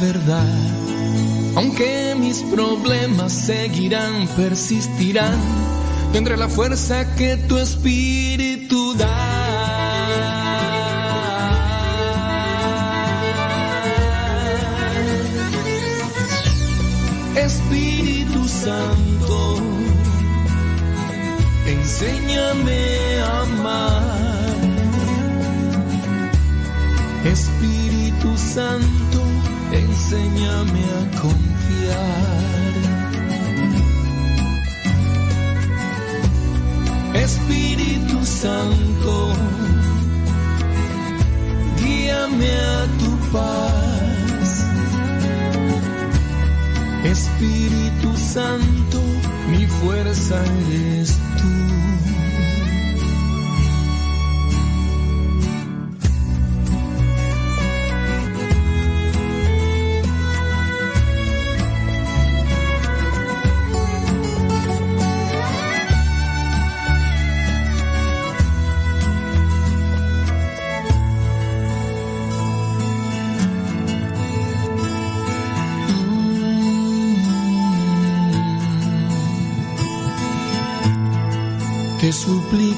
Verdad. Aunque mis problemas seguirán, persistirán, tendré la fuerza que tu espíritu Espíritu Santo, mi fuerza eres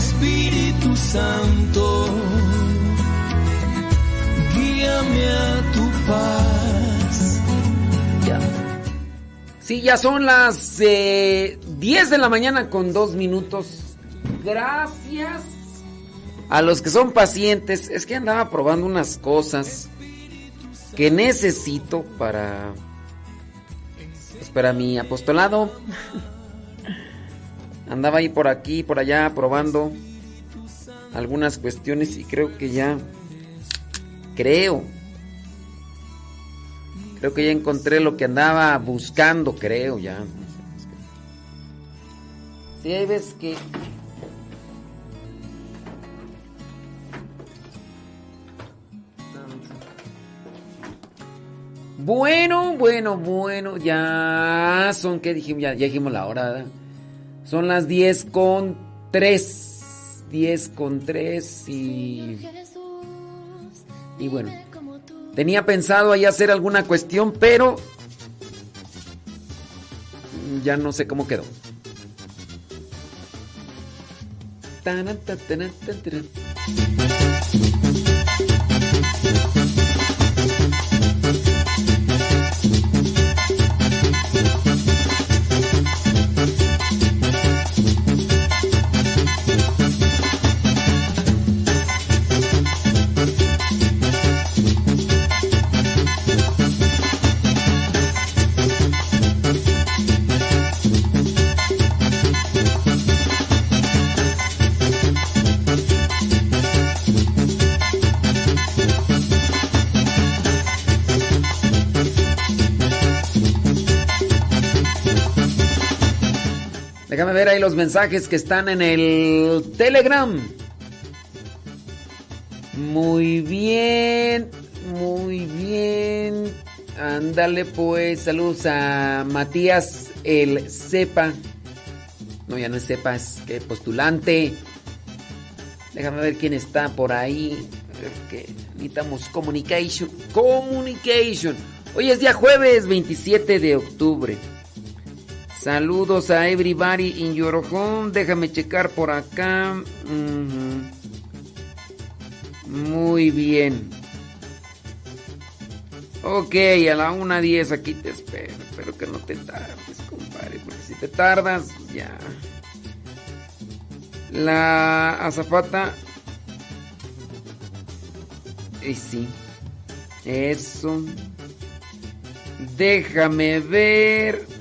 Espíritu Santo, guíame a tu paz. Sí, ya son las eh, 10 de la mañana con dos minutos. Gracias a los que son pacientes. Es que andaba probando unas cosas que necesito para para mi apostolado. Andaba ahí por aquí, por allá probando algunas cuestiones y creo que ya creo creo que ya encontré lo que andaba buscando, creo ya. Sí, hay veces que Bueno, bueno, bueno, ya son, ¿qué dijimos? Ya, ya dijimos la hora, ¿verdad? Son las 10 con 3. 10 con 3 y... Y bueno, tenía pensado ahí hacer alguna cuestión, pero... Ya no sé cómo quedó. Tan, tanan, tan, los mensajes que están en el Telegram. Muy bien. Muy bien. Ándale pues, saludos a Matías el Cepa. No, ya no es Cepa, es que postulante. Déjame ver quién está por ahí. Necesitamos communication. Communication. Hoy es día jueves 27 de octubre. Saludos a everybody in your home. Déjame checar por acá. Muy bien. Ok, a la 1.10 aquí te espero. Espero que no te tardes, compadre. Porque si te tardas, ya. La azafata. Y sí. Eso. Déjame ver.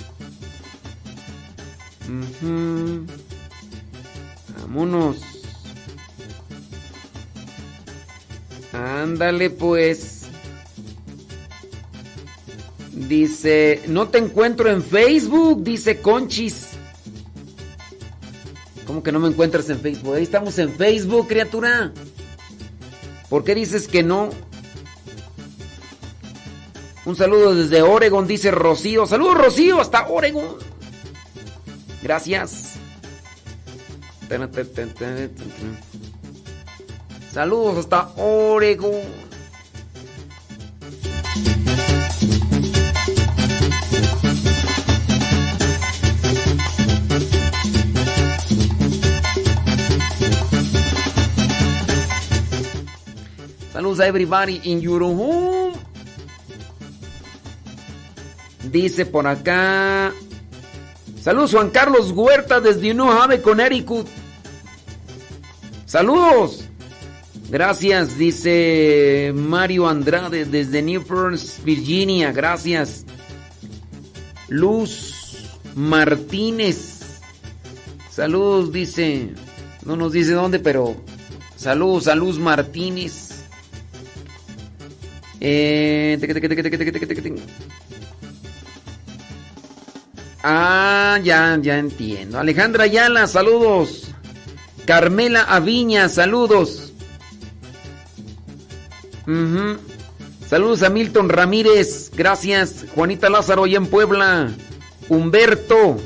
Ujú. Vámonos. Ándale pues. Dice, no te encuentro en Facebook, dice Conchis. ¿Cómo que no me encuentras en Facebook? Ahí estamos en Facebook, criatura. ¿Por qué dices que no? Un saludo desde Oregon, dice Rocío. Saludos, Rocío, hasta Oregon. Gracias. Saludos hasta Oregon. Saludos a everybody in your. Dice por acá. Saludos Juan Carlos Huerta desde New Haven, Connecticut. Saludos. Gracias, dice Mario Andrade desde Newport, Virginia. Gracias. Luz Martínez. Saludos, dice. No nos dice dónde, pero saludos a Luz Martínez. Eh, Ah, ya, ya entiendo. Alejandra Ayala, saludos. Carmela Aviña, saludos. Saludos a Milton Ramírez, gracias. Juanita Lázaro, allá en Puebla. Humberto,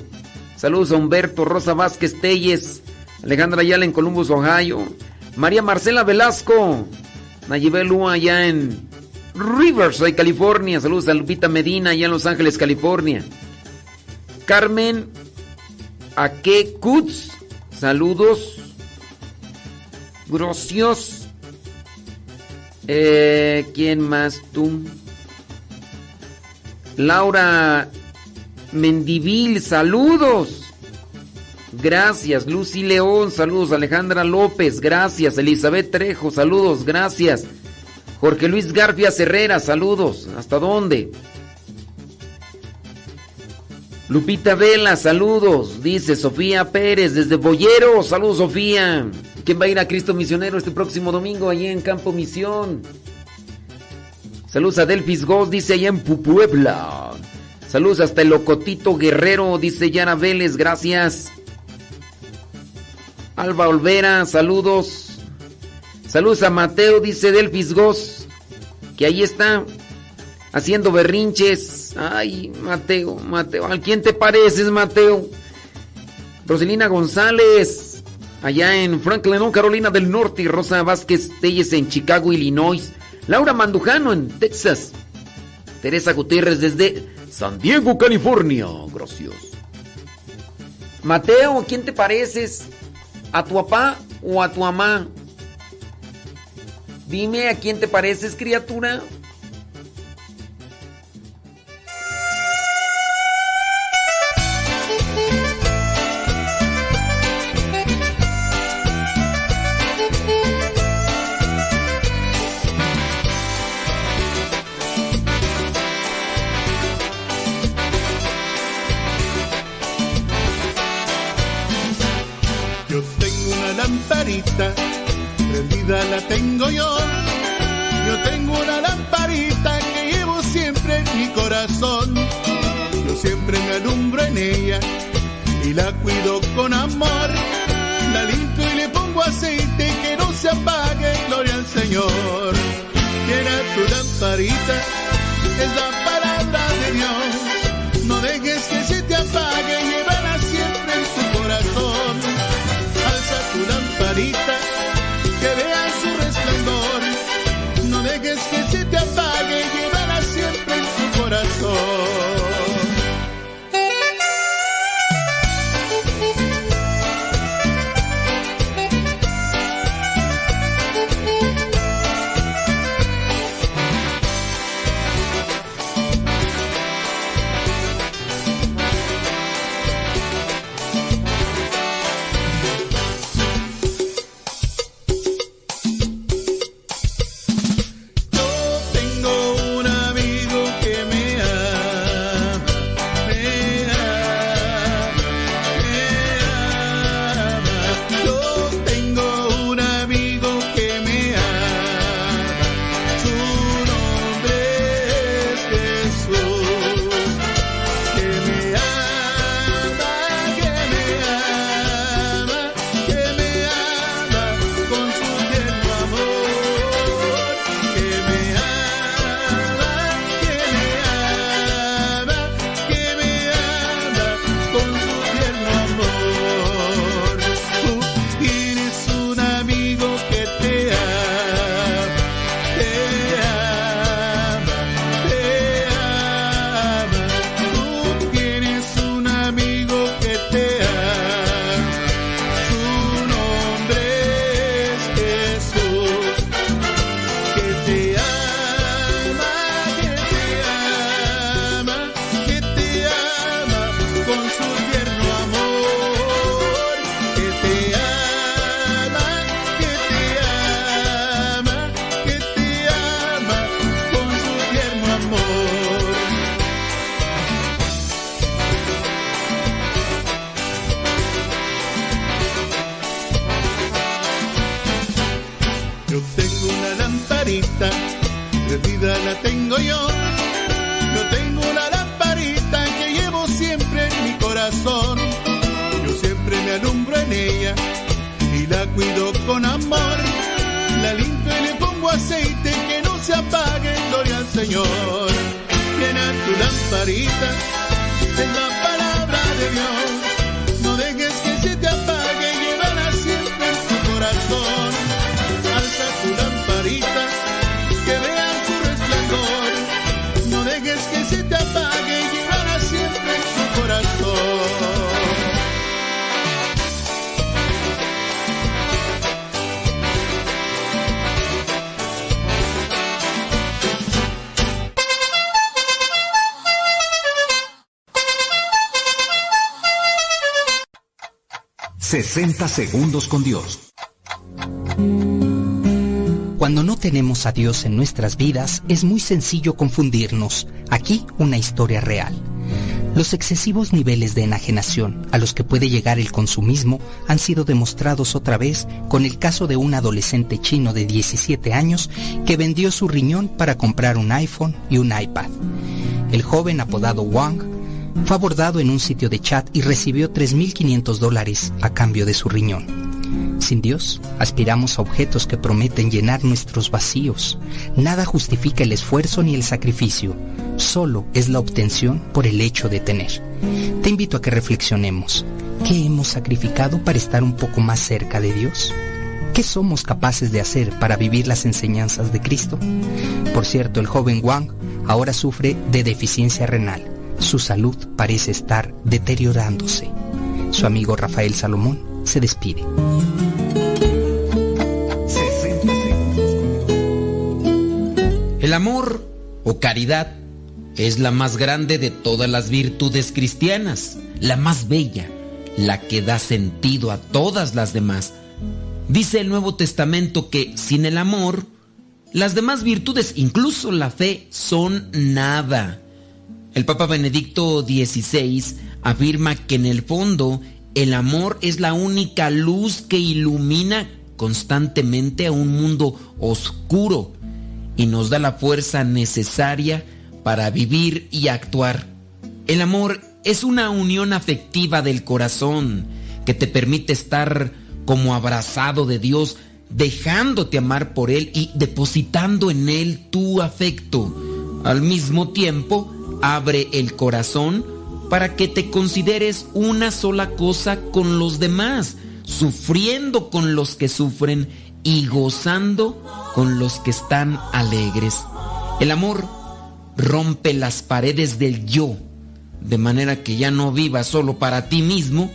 saludos a Humberto. Rosa Vázquez Telles, Alejandra Ayala en Columbus, Ohio. María Marcela Velasco, Nayibel allá en Riverside, California. Saludos a Lupita Medina allá en Los Ángeles, California. Carmen Aque Kutz, saludos. Grocios. Eh, ¿Quién más tú? Laura Mendivil, saludos. Gracias. Lucy León, saludos. Alejandra López, gracias. Elizabeth Trejo, saludos, gracias. Jorge Luis Garfia Herrera, saludos. ¿Hasta dónde? Lupita Vela, saludos. Dice Sofía Pérez desde Boyero. Saludos, Sofía. ¿Quién va a ir a Cristo Misionero este próximo domingo allí en Campo Misión? Saludos a Delfis Goz, dice allá en Puebla. Saludos hasta el Locotito Guerrero, dice Yara Vélez, gracias. Alba Olvera, saludos. Saludos a Mateo, dice Delfis Goz, que ahí está haciendo berrinches. Ay, Mateo, Mateo, ¿a quién te pareces, Mateo? Roselina González, allá en Franklin, ¿no? Carolina del Norte, Rosa Vázquez Telles en Chicago, Illinois, Laura Mandujano en Texas, Teresa Gutiérrez desde San Diego, California, gracias. Mateo, ¿a quién te pareces? ¿A tu papá o a tu mamá? Dime a quién te pareces, criatura. ...60 segundos con Dios. Cuando no tenemos a Dios en nuestras vidas, es muy sencillo confundirnos. Aquí una historia real. Los excesivos niveles de enajenación a los que puede llegar el consumismo han sido demostrados otra vez con el caso de un adolescente chino de 17 años que vendió su riñón para comprar un iPhone y un iPad. El joven apodado Wang fue abordado en un sitio de chat y recibió 3.500 dólares a cambio de su riñón. Sin Dios, aspiramos a objetos que prometen llenar nuestros vacíos. Nada justifica el esfuerzo ni el sacrificio. Solo es la obtención por el hecho de tener. Te invito a que reflexionemos. ¿Qué hemos sacrificado para estar un poco más cerca de Dios? ¿Qué somos capaces de hacer para vivir las enseñanzas de Cristo? Por cierto, el joven Wang ahora sufre de deficiencia renal. Su salud parece estar deteriorándose. Su amigo Rafael Salomón se despide. El amor o caridad es la más grande de todas las virtudes cristianas, la más bella, la que da sentido a todas las demás. Dice el Nuevo Testamento que sin el amor, las demás virtudes, incluso la fe, son nada. El Papa Benedicto XVI afirma que en el fondo el amor es la única luz que ilumina constantemente a un mundo oscuro y nos da la fuerza necesaria para vivir y actuar. El amor es una unión afectiva del corazón que te permite estar como abrazado de Dios dejándote amar por Él y depositando en Él tu afecto. Al mismo tiempo, abre el corazón para que te consideres una sola cosa con los demás, sufriendo con los que sufren y gozando con los que están alegres. El amor rompe las paredes del yo, de manera que ya no vivas solo para ti mismo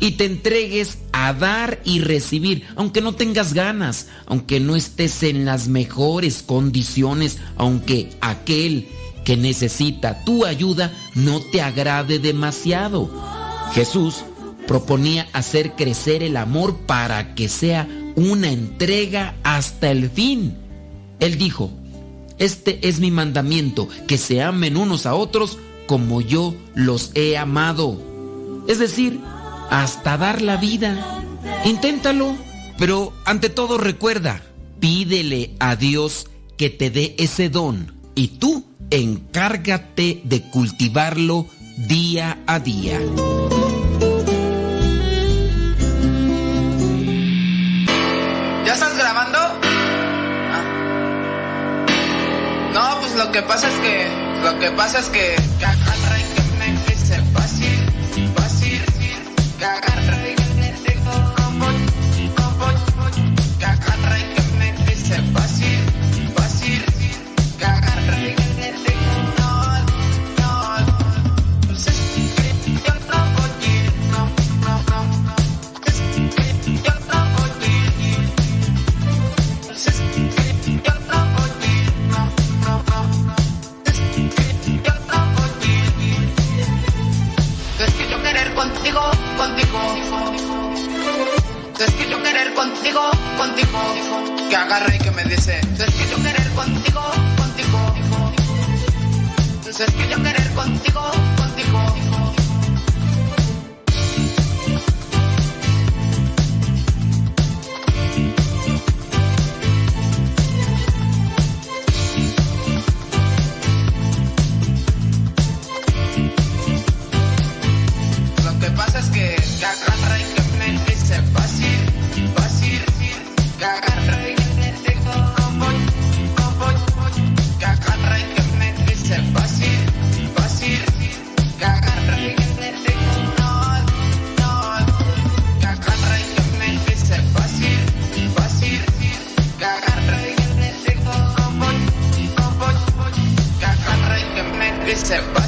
y te entregues a dar y recibir, aunque no tengas ganas, aunque no estés en las mejores condiciones, aunque aquel que necesita tu ayuda no te agrade demasiado. Jesús proponía hacer crecer el amor para que sea una entrega hasta el fin. Él dijo, este es mi mandamiento, que se amen unos a otros como yo los he amado. Es decir, hasta dar la vida. Inténtalo, pero ante todo recuerda, pídele a Dios que te dé ese don y tú encárgate de cultivarlo día a día. ¿Ya estás grabando? Ah. No, pues lo que pasa es que. Lo que pasa es que. Contigo. Que yo querer contigo, contigo. Que agarre y que me dice. Es yo querer contigo, contigo. Es que yo querer contigo, contigo. Es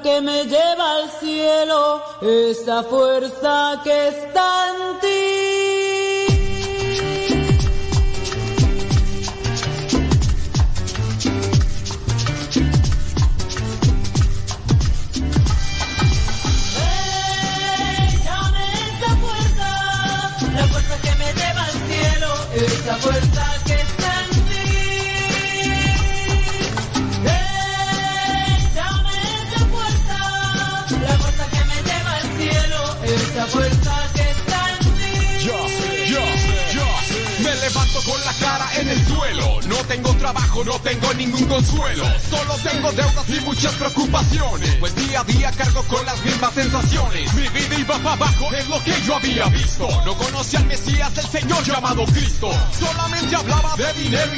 que me lleva al cielo, esa fuerza que está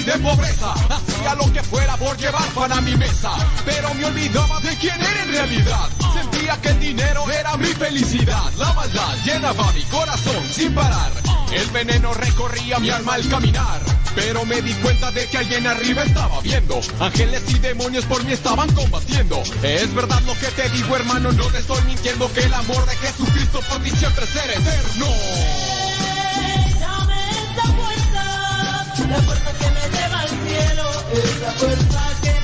de pobreza. Hacía lo que fuera por llevar pan a mi mesa. Pero me olvidaba de quién era en realidad. Sentía que el dinero era mi felicidad. La maldad llenaba mi corazón sin parar. El veneno recorría mi alma al caminar. Pero me di cuenta de que alguien arriba estaba viendo. Ángeles y demonios por mí estaban combatiendo. Es verdad lo que te digo, hermano, no te estoy mintiendo que el amor de Jesucristo por ti siempre será eterno. Dame esa fuerza, la fuerza cielo, esa fuerza que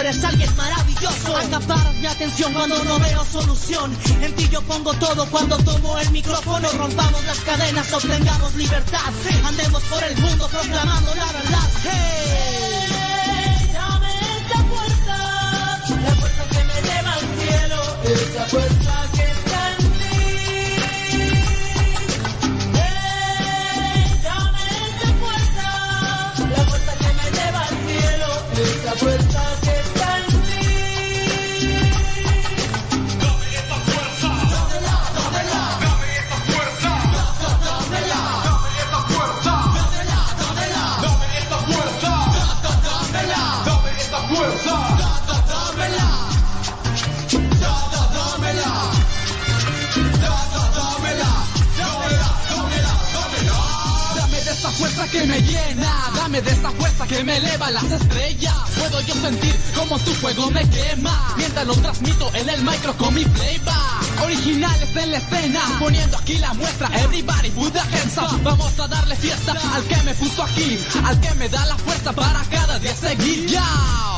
eres alguien maravilloso. Acaparas mi atención cuando no veo solución. En ti yo pongo todo cuando tomo el micrófono. Rompamos las cadenas, obtengamos libertad. Andemos por el mundo proclamando la verdad. Hey. Dame esa fuerza, la fuerza que me lleva al cielo, esa fuerza que me llena, dame de esa fuerza que me eleva las estrellas. Puedo yo sentir como tu fuego me quema, mientras lo transmito en el micro con mi playback. Originales en la escena, poniendo aquí la muestra. Everybody put the. Vamos a darle fiesta al que me puso aquí, al que me da la fuerza para cada día seguir. Ya.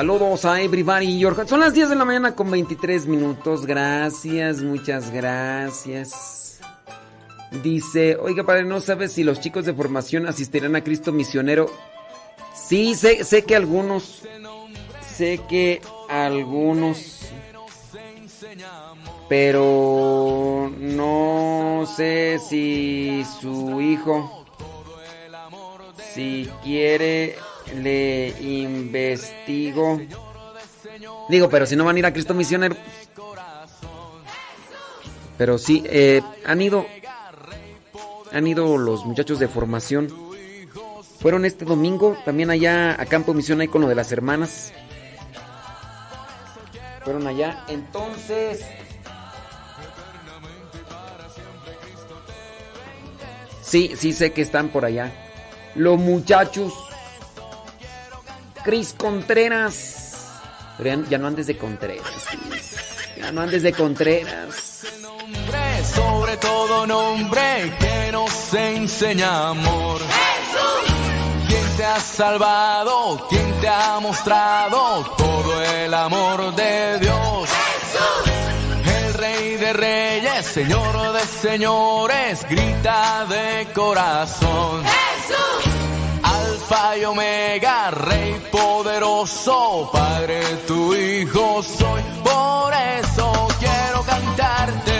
Saludos a everybody. Jorge. Son las 10 de la mañana con 23 minutos. Gracias, muchas gracias. Dice, oiga, padre, ¿no sabes si los chicos de formación asistirán a Cristo Misionero? Sí, sé, sé que algunos. Sé que algunos. Pero no sé si su hijo, si quiere, le investigo. Digo, pero si no van a ir a Cristo Misionero. Pero sí, eh, han ido. Han ido los muchachos de formación. Fueron este domingo también allá a Campo Misión con lo de las hermanas. Fueron allá. Entonces. Sí, sí sé que están por allá. Los muchachos Cris Contreras. Pero ya, ya no andes de Contreras. Cris. Ya no andes de Contreras. sobre todo nombre que nos enseña amor. ¿Quién te ha salvado? ¿Quién te ha mostrado todo el amor de Dios? El rey de reyes, señor de señores, grita de corazón. Alfa y Omega, Rey poderoso, Padre tu Hijo soy. Por eso quiero cantarte.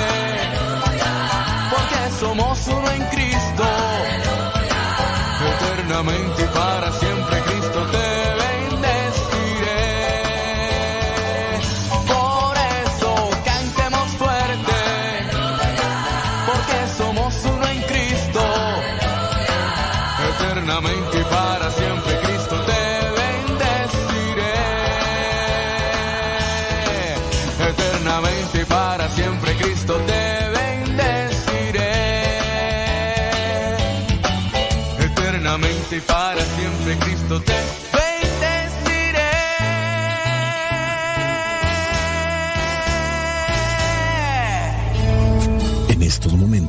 Somos uno en Cristo. Eternamente y para siempre Cristo te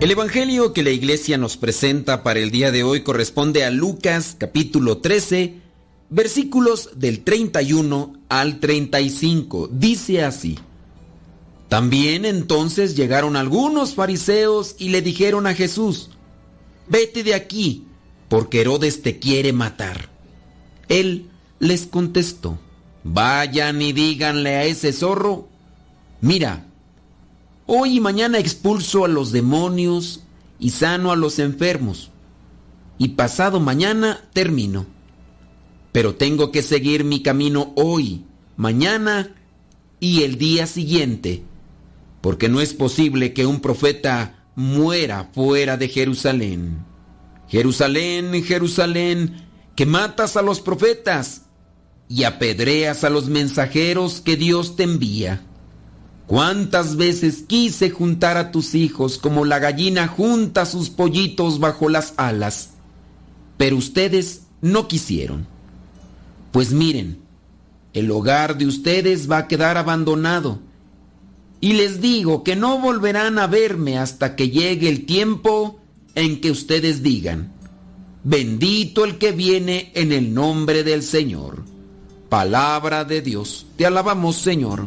El Evangelio que la iglesia nos presenta para el día de hoy corresponde a Lucas capítulo 13, versículos del 31 al 35. Dice así. También entonces llegaron algunos fariseos y le dijeron a Jesús, vete de aquí, porque Herodes te quiere matar. Él les contestó, vayan y díganle a ese zorro, mira, Hoy y mañana expulso a los demonios y sano a los enfermos. Y pasado mañana termino. Pero tengo que seguir mi camino hoy, mañana y el día siguiente. Porque no es posible que un profeta muera fuera de Jerusalén. Jerusalén, Jerusalén, que matas a los profetas y apedreas a los mensajeros que Dios te envía. ¿Cuántas veces quise juntar a tus hijos como la gallina junta sus pollitos bajo las alas? Pero ustedes no quisieron. Pues miren, el hogar de ustedes va a quedar abandonado. Y les digo que no volverán a verme hasta que llegue el tiempo en que ustedes digan, bendito el que viene en el nombre del Señor. Palabra de Dios. Te alabamos, Señor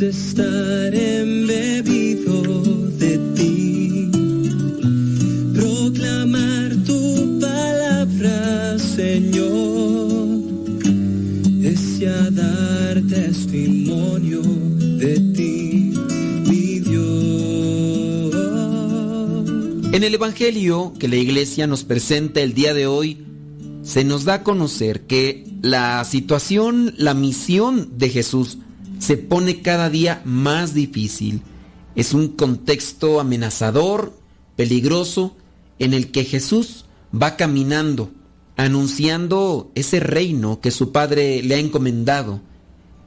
pues estar embebido de ti, proclamar tu palabra, Señor, es ya dar testimonio de ti, mi Dios. En el Evangelio que la iglesia nos presenta el día de hoy, se nos da a conocer que la situación, la misión de Jesús, se pone cada día más difícil. Es un contexto amenazador, peligroso, en el que Jesús va caminando, anunciando ese reino que su padre le ha encomendado.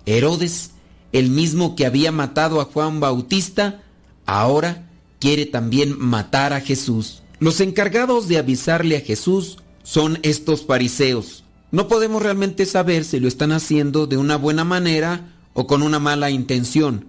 Herodes, el mismo que había matado a Juan Bautista, ahora quiere también matar a Jesús. Los encargados de avisarle a Jesús son estos fariseos. No podemos realmente saber si lo están haciendo de una buena manera o con una mala intención,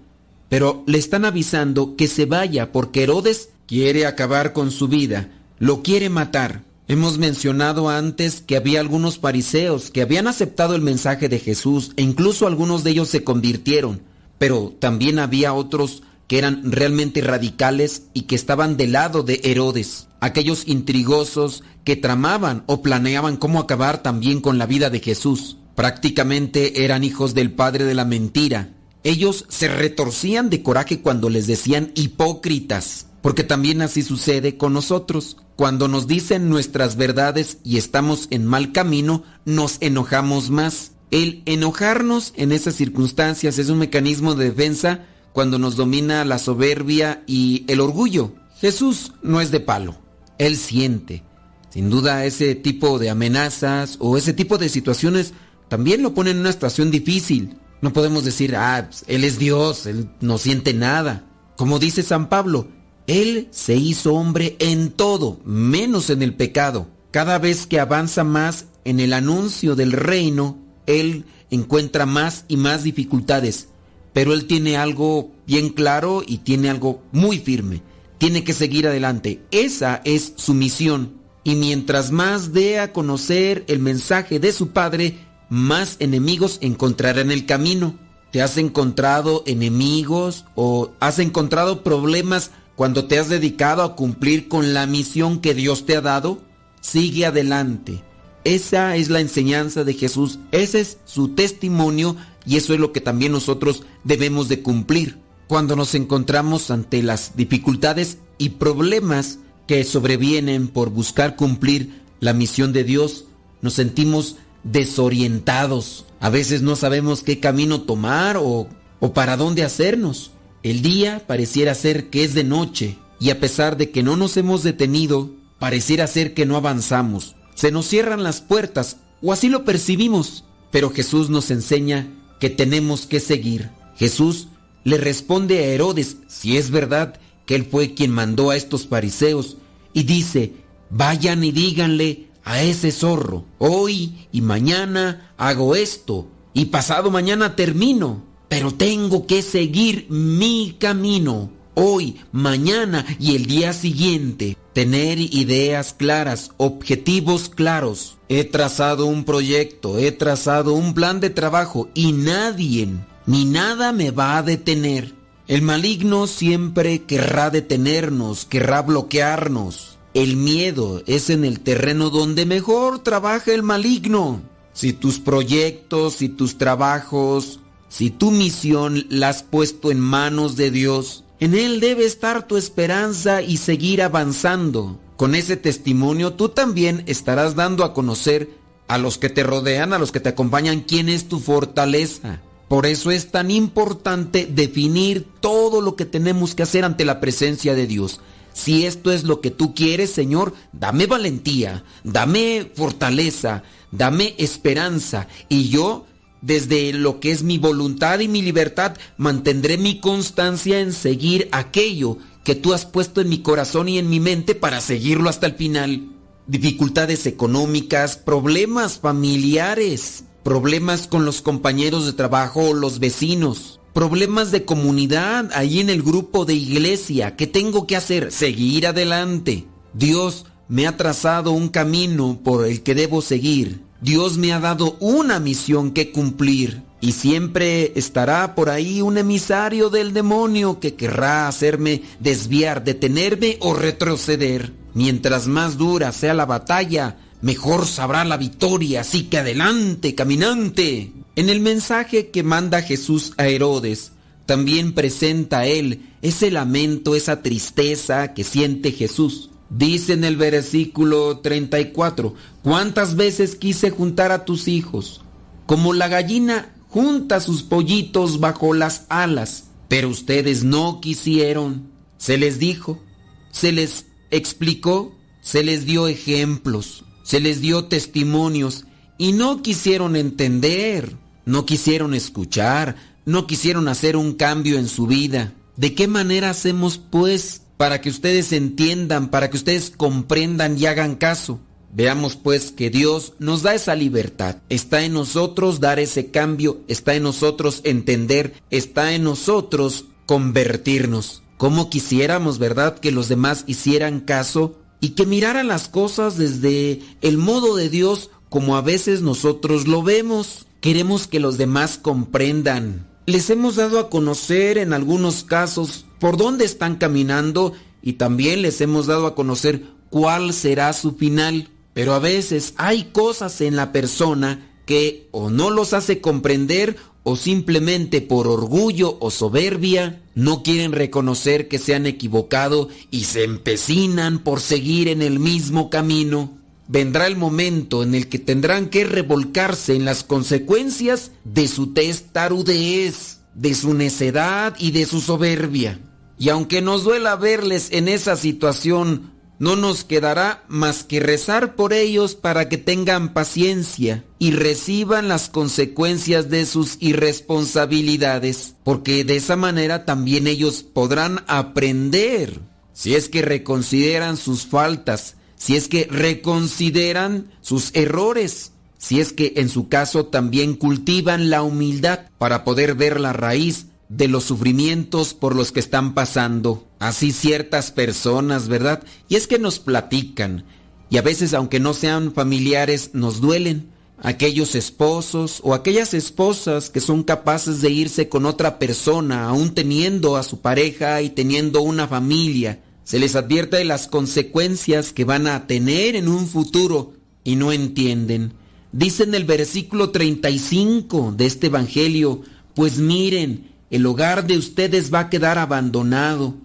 pero le están avisando que se vaya porque Herodes quiere acabar con su vida, lo quiere matar. Hemos mencionado antes que había algunos fariseos que habían aceptado el mensaje de Jesús e incluso algunos de ellos se convirtieron, pero también había otros que eran realmente radicales y que estaban del lado de Herodes, aquellos intrigosos que tramaban o planeaban cómo acabar también con la vida de Jesús. Prácticamente eran hijos del padre de la mentira. Ellos se retorcían de coraje cuando les decían hipócritas, porque también así sucede con nosotros. Cuando nos dicen nuestras verdades y estamos en mal camino, nos enojamos más. El enojarnos en esas circunstancias es un mecanismo de defensa cuando nos domina la soberbia y el orgullo. Jesús no es de palo, Él siente. Sin duda ese tipo de amenazas o ese tipo de situaciones también lo pone en una situación difícil. No podemos decir, ah, pues, Él es Dios, Él no siente nada. Como dice San Pablo, Él se hizo hombre en todo, menos en el pecado. Cada vez que avanza más en el anuncio del reino, Él encuentra más y más dificultades pero él tiene algo bien claro y tiene algo muy firme. Tiene que seguir adelante. Esa es su misión. Y mientras más dé a conocer el mensaje de su Padre, más enemigos encontrará en el camino. ¿Te has encontrado enemigos o has encontrado problemas cuando te has dedicado a cumplir con la misión que Dios te ha dado? Sigue adelante. Esa es la enseñanza de Jesús, ese es su testimonio y eso es lo que también nosotros debemos de cumplir. Cuando nos encontramos ante las dificultades y problemas que sobrevienen por buscar cumplir la misión de Dios, nos sentimos desorientados. A veces no sabemos qué camino tomar o, para dónde hacernos. El día pareciera ser que es de noche y a pesar de que no nos hemos detenido, pareciera ser que no avanzamos. Se nos cierran las puertas o así lo percibimos, pero Jesús nos enseña que tenemos que seguir. Jesús le responde a Herodes si es verdad que él fue quien mandó a estos fariseos y dice, vayan y díganle a ese zorro, hoy y mañana hago esto y pasado mañana termino, pero tengo que seguir mi camino, hoy, mañana y el día siguiente. Tener ideas claras, objetivos claros. He trazado un proyecto, he trazado un plan de trabajo y nadie ni nada me va a detener. El maligno siempre querrá detenernos, querrá bloquearnos. El miedo es en el terreno donde mejor trabaja el maligno. Si tus proyectos, si tus trabajos, si tu misión la has puesto en manos de Dios, en Él debe estar tu esperanza y seguir avanzando. Con ese testimonio tú también estarás dando a conocer a los que te rodean, a los que te acompañan, quién es tu fortaleza. Por eso es tan importante definir todo lo que tenemos que hacer ante la presencia de Dios. Si esto es lo que tú quieres, Señor, dame valentía, dame fortaleza, dame esperanza y yo desde lo que es mi voluntad y mi libertad, mantendré mi constancia en seguir aquello que tú has puesto en mi corazón y en mi mente para seguirlo hasta el final. Dificultades económicas, problemas familiares, problemas con los compañeros de trabajo o los vecinos, problemas de comunidad ahí en el grupo de iglesia. ¿Qué tengo que hacer? Seguir adelante. Dios me ha trazado un camino por el que debo seguir. Dios me ha dado una misión que cumplir y siempre estará por ahí un emisario del demonio que querrá hacerme desviar, detenerme o retroceder. Mientras más dura sea la batalla, mejor sabrá la victoria, así que adelante, caminante. En el mensaje que manda Jesús a Herodes, también presenta él ese lamento, esa tristeza que siente Jesús. Dice en el versículo 34, ¿cuántas veces quise juntar a tus hijos? Como la gallina junta sus pollitos bajo las alas, pero ustedes no quisieron. Se les dijo, se les explicó, se les dio ejemplos, se les dio testimonios y no quisieron entender, no quisieron escuchar, no quisieron hacer un cambio en su vida. ¿De qué manera hacemos pues para que ustedes entiendan, para que ustedes comprendan y hagan caso? Veamos pues que Dios nos da esa libertad. Está en nosotros dar ese cambio, está en nosotros entender, está en nosotros convertirnos. Como quisiéramos, verdad, que los demás hicieran caso y que miraran las cosas desde el modo de Dios como a veces nosotros lo vemos. Queremos que los demás comprendan. Les hemos dado a conocer en algunos casos por dónde están caminando y también les hemos dado a conocer cuál será su final. Pero a veces hay cosas en la persona que o no los hace comprender o simplemente por orgullo o soberbia no quieren reconocer que se han equivocado y se empecinan por seguir en el mismo camino. Vendrá el momento en el que tendrán que revolcarse en las consecuencias de su testarudez, de su necedad y de su soberbia. Y aunque nos duela verles en esa situación, no nos quedará más que rezar por ellos para que tengan paciencia y reciban las consecuencias de sus irresponsabilidades, porque de esa manera también ellos podrán aprender, si es que reconsideran sus faltas, si es que reconsideran sus errores, si es que en su caso también cultivan la humildad para poder ver la raíz de los sufrimientos por los que están pasando. Así ciertas personas, ¿verdad? Y es que nos platican, y a veces aunque no sean familiares, nos duelen. Aquellos esposos o aquellas esposas que son capaces de irse con otra persona, aún teniendo a su pareja y teniendo una familia, se les advierte de las consecuencias que van a tener en un futuro y no entienden. Dice en el versículo 35 de este Evangelio, pues miren, el hogar de ustedes va a quedar abandonado.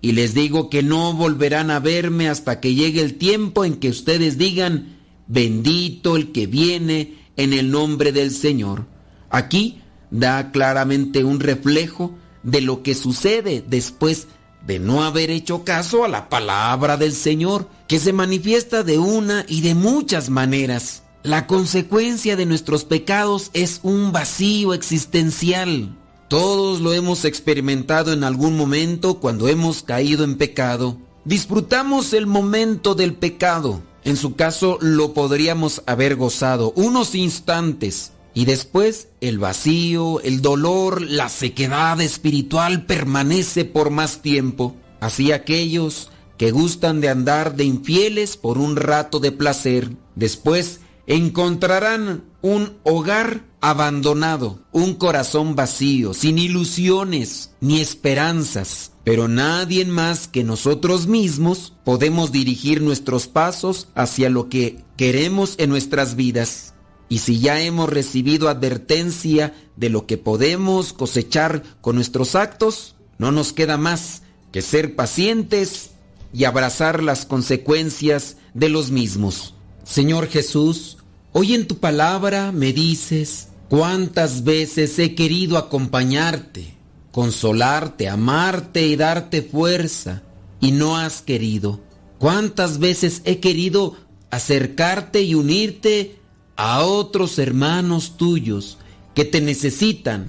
Y les digo que no volverán a verme hasta que llegue el tiempo en que ustedes digan, bendito el que viene en el nombre del Señor. Aquí da claramente un reflejo de lo que sucede después de no haber hecho caso a la palabra del Señor, que se manifiesta de una y de muchas maneras. La consecuencia de nuestros pecados es un vacío existencial. Todos lo hemos experimentado en algún momento cuando hemos caído en pecado. Disfrutamos el momento del pecado. En su caso lo podríamos haber gozado unos instantes. Y después el vacío, el dolor, la sequedad espiritual permanece por más tiempo. Así aquellos que gustan de andar de infieles por un rato de placer, después encontrarán un hogar abandonado, un corazón vacío, sin ilusiones ni esperanzas. Pero nadie más que nosotros mismos podemos dirigir nuestros pasos hacia lo que queremos en nuestras vidas. Y si ya hemos recibido advertencia de lo que podemos cosechar con nuestros actos, no nos queda más que ser pacientes y abrazar las consecuencias de los mismos. Señor Jesús, hoy en tu palabra me dices cuántas veces he querido acompañarte, consolarte, amarte y darte fuerza, y no has querido. Cuántas veces he querido acercarte y unirte a otros hermanos tuyos que te necesitan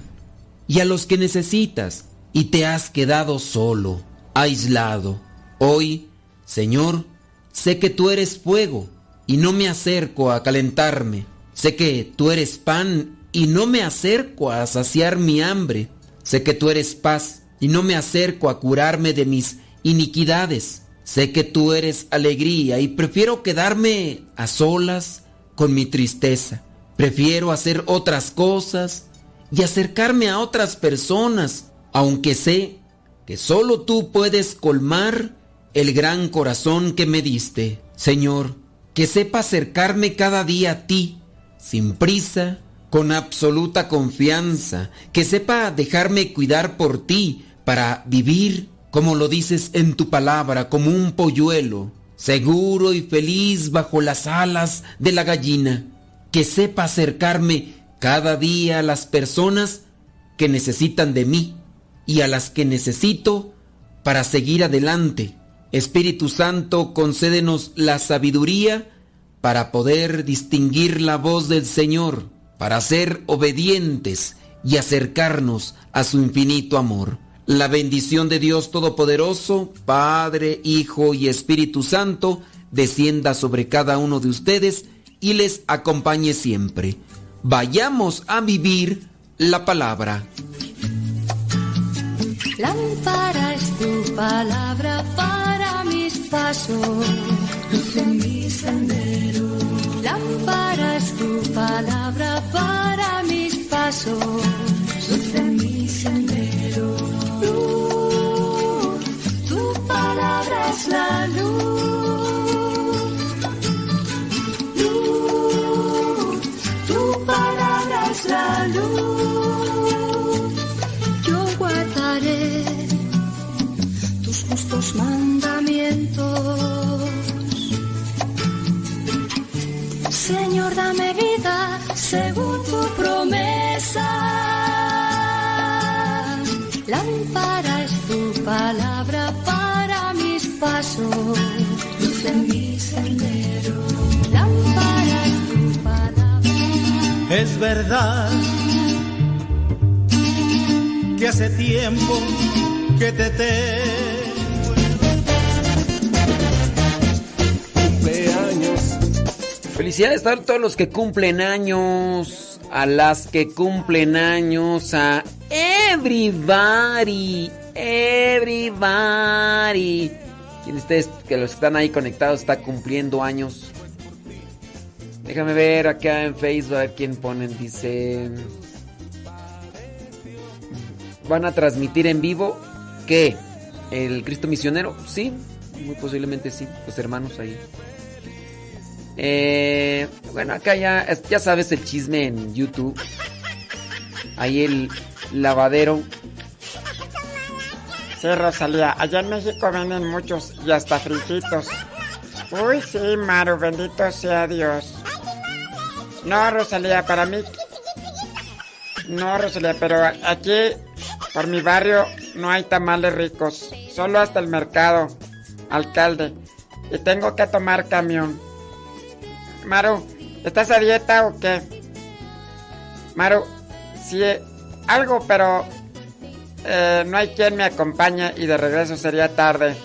y a los que necesitas y te has quedado solo, aislado. Hoy, Señor, sé que tú eres fuego y no me acerco a calentarme. Sé que tú eres pan y no me acerco a saciar mi hambre. Sé que tú eres paz y no me acerco a curarme de mis iniquidades. Sé que tú eres alegría y prefiero quedarme a solas con mi tristeza. Prefiero hacer otras cosas y acercarme a otras personas, aunque sé que solo tú puedes colmar el gran corazón que me diste. Señor, que sepa acercarme cada día a ti, sin prisa, con absoluta confianza, que sepa dejarme cuidar por ti para vivir, como lo dices en tu palabra, como un polluelo, seguro y feliz bajo las alas de la gallina, que sepa acercarme cada día a las personas que necesitan de mí y a las que necesito para seguir adelante. Espíritu Santo, concédenos la sabiduría para poder distinguir la voz del Señor, para ser obedientes y acercarnos a su infinito amor. La bendición de Dios Todopoderoso, Padre, Hijo y Espíritu Santo, descienda sobre cada uno de ustedes y les acompañe siempre. Vayamos a vivir la palabra. Mis pasos, luz en mi sendero. Lámpara es tu palabra para mis pasos, luz en mi sendero. Luz, tu palabra es la luz. Luz, tu palabra es la luz. Yo guardaré justos mandamientos. Señor, dame vida según tu promesa. Lámpara es tu palabra para mis pasos, luz en mi sendero. Lámpara es tu palabra. Es verdad que hace tiempo que te tengo. Felicidades a todos los que cumplen años, a las que cumplen años, a everybody, everybody. ¿Quién de que los que están ahí conectados está cumpliendo años? Déjame ver acá en Facebook a ver quién ponen. Dice. ¿Van a transmitir en vivo qué? ¿El Cristo Misionero? Sí, muy posiblemente sí. Los hermanos ahí. Eh, bueno, acá ya, ya sabes el chisme en YouTube. Ahí el lavadero. Sí, Rosalía, allá en México venden muchos y hasta frititos. Uy, sí, Maru, bendito sea Dios. No, Rosalía, para mí. No, Rosalía, pero aquí, por mi barrio, no hay tamales ricos. Solo hasta el mercado, alcalde. Y tengo que tomar camión. Maru, ¿estás a dieta o qué? Maru, sí, algo, pero eh, no hay quien me acompañe y de regreso sería tarde.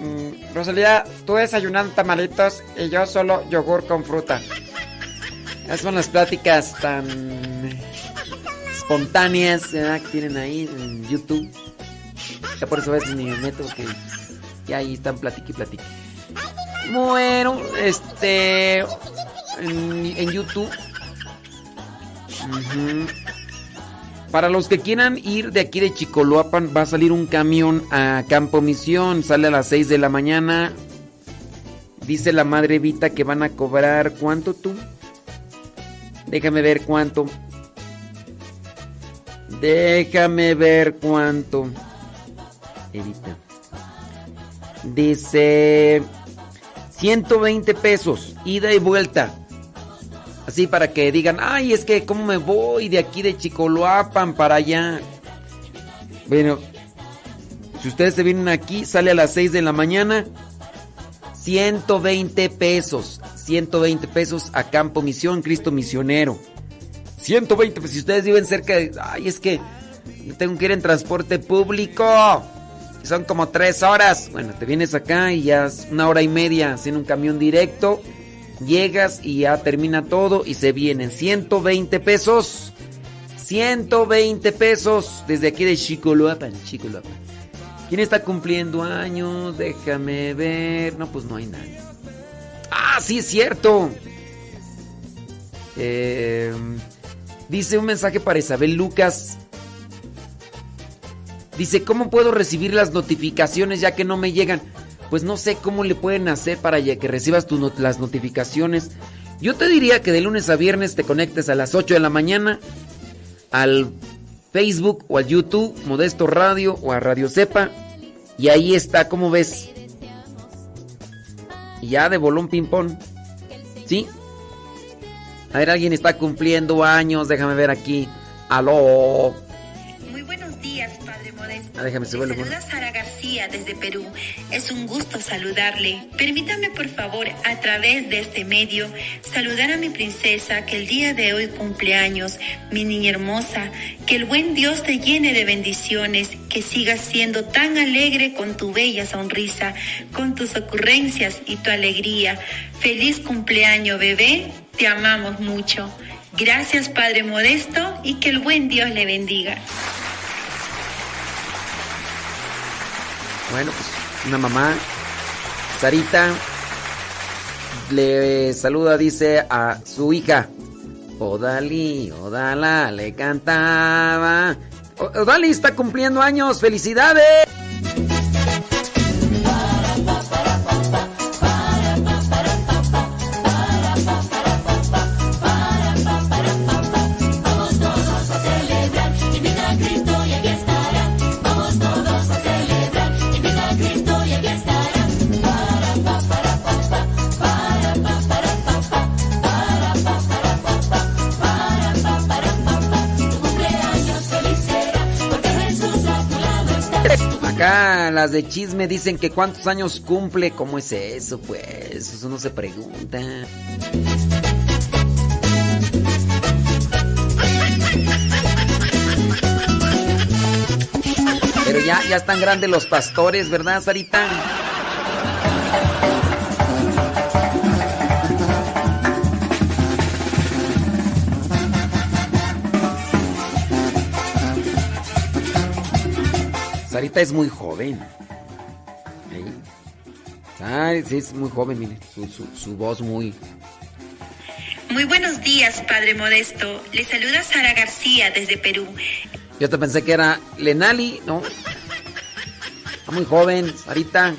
Mm, Rosalía, tú desayunando tamalitos y yo solo yogur con fruta. Esas son las pláticas tan espontáneas ¿verdad? que tienen ahí en YouTube. Ya por eso a veces ni me meto que ya ahí están platique y. Bueno, este en, YouTube. Para los que quieran ir de aquí de Chicoloapan, va a salir un camión a Campo Misión. Sale a las 6 de la mañana. Dice la madre Vita que van a cobrar. ¿Cuánto tú? Déjame ver cuánto. Déjame ver cuánto. Evita. Dice 120 pesos, ida y vuelta. Así para que digan, ay, es que cómo me voy de aquí de Chicoloapan para allá. Bueno, si ustedes se vienen aquí, sale a las 6 de la mañana. 120 pesos. 120 pesos a Campo Misión, Cristo Misionero. 120 pesos. Si ustedes viven cerca de... Ay, es que tengo que ir en transporte público. Son como tres horas. Bueno, te vienes acá y ya es una hora y media en un camión directo. Llegas y ya termina todo y se vienen 120 pesos. 120 pesos desde aquí de Chicoloapan, Chicoloapan. ¿Quién está cumpliendo años? Déjame ver. No, pues no hay nadie. Ah, sí es cierto. Eh, dice un mensaje para Isabel Lucas. Dice, ¿cómo puedo recibir las notificaciones ya que no me llegan? Pues no sé cómo le pueden hacer para que recibas tus las notificaciones. Yo te diría que de lunes a viernes te conectes a las 8 de la mañana al Facebook o al YouTube, Modesto Radio o a Radio Cepa. Y ahí está, ¿cómo ves? Ya de bolón ping-pong. ¿Sí? A ver, alguien está cumpliendo años. Déjame ver aquí. Aló. Muy buenos días, Ah, déjame saluda Sara García desde Perú. Es un gusto saludarle. Permítame, por favor, a través de este medio, saludar a mi princesa que el día de hoy cumple años, mi niña hermosa. Que el buen Dios te llene de bendiciones, que sigas siendo tan alegre con tu bella sonrisa, con tus ocurrencias y tu alegría. Feliz cumpleaños, bebé. Te amamos mucho. Gracias, Padre Modesto, y que el buen Dios le bendiga. Bueno, pues una mamá, Sarita, le saluda, dice a su hija. Odali, Odala, le cantaba. O- Odali está cumpliendo años, felicidades. Las de chisme dicen que cuántos años cumple. ¿Cómo es eso? Pues eso no se pregunta. Pero ya, ya están grandes los pastores, ¿verdad, Sarita? Sarita es muy joven. Ay, sí, es muy joven, mire. Su, su- su voz muy. Muy buenos días, Padre Modesto. Le saluda Sara García desde Perú. Yo te pensé que era Lenali, ¿no? Está muy joven, Sarita.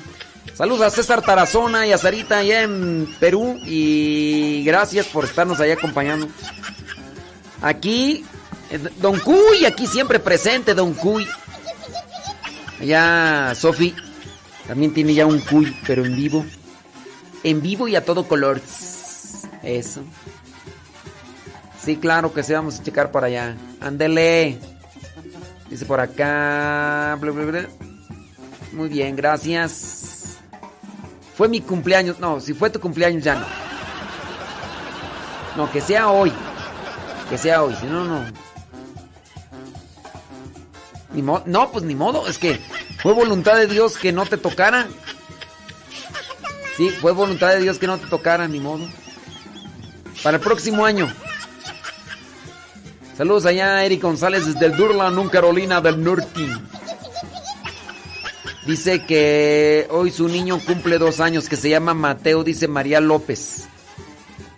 Saludos a César Tarazona y a Sarita allá en Perú. Y gracias por estarnos allá acompañando. Aquí, eh, Don Cuy, aquí siempre presente, Don Cuy. Allá, Sofi, también tiene ya un Cuy, pero en vivo. En vivo y a todo color. Eso. Sí, claro que sí, vamos a checar para allá. Ándele. Dice por acá. bla, bla, bla. Muy bien, gracias. Fue mi cumpleaños. No, si fue tu cumpleaños ya no. No, que sea hoy. Que sea hoy. Si no, no. No, pues ni modo. Es que fue voluntad de Dios que no te tocara. Sí, fue voluntad de Dios que no te tocara, ni modo. Para el próximo año. Saludos allá a Eric González desde el Durland, Carolina del Norte. Dice que hoy su niño cumple dos años, que se llama Mateo, dice María López.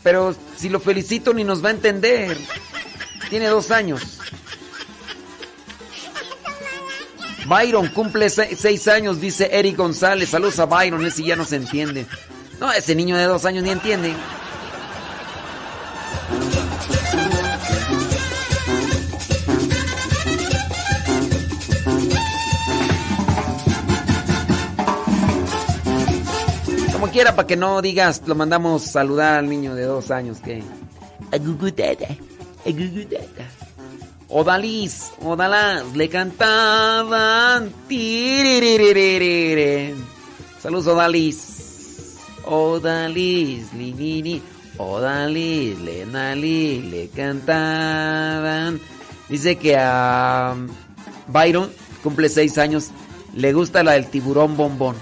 Pero si lo felicito ni nos va a entender. Tiene dos años. Byron cumple se- seis años, dice Eric González. Saludos a Byron, ese ya no se entiende. No, ese niño de dos años ni entiende. Como quiera, para que no digas, lo mandamos saludar al niño de dos años que. Agugudada, agugudada. Odalis, Odalas, le cantaban. Saludos, Odalis. Odalis, Linini. Odalis, Lenali, le cantaban. Dice que a Byron, cumple seis años, le gusta la del tiburón bombón.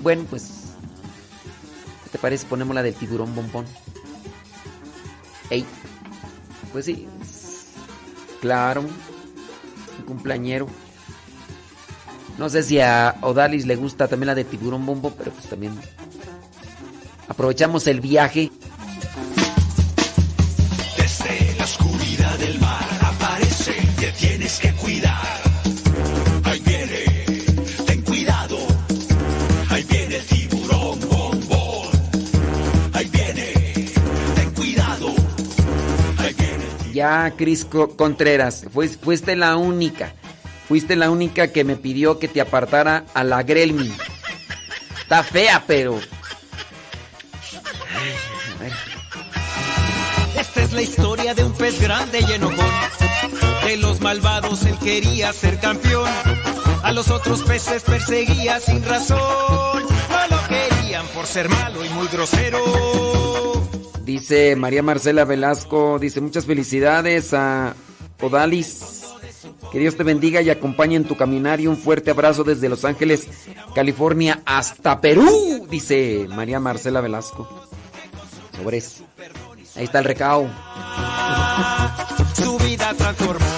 Bueno, pues. ¿Qué te parece? Ponemos la del tiburón bombón. Ey. Pues sí. Claro. Un cumpleañero. No sé si a Odalis le gusta también la de tiburón bombo, pero pues también. Aprovechamos el viaje. Desde la oscuridad del mar aparece, te tienes que cuidar. ya, Cris Contreras, fuiste la única. Fuiste la única que me pidió que te apartara a la Grelmi. Está fea, pero. Esta es la historia de un pez grande y enojón. De los malvados él quería ser campeón. A los otros peces perseguía sin razón. No lo querían por ser malo y muy grosero. Dice María Marcela Velasco, dice muchas felicidades a Odalis. Que Dios te bendiga y acompañe en tu caminar y un fuerte abrazo desde Los Ángeles, California hasta Perú, dice María Marcela Velasco. Sobres. Ahí está el recao. Su vida transformó.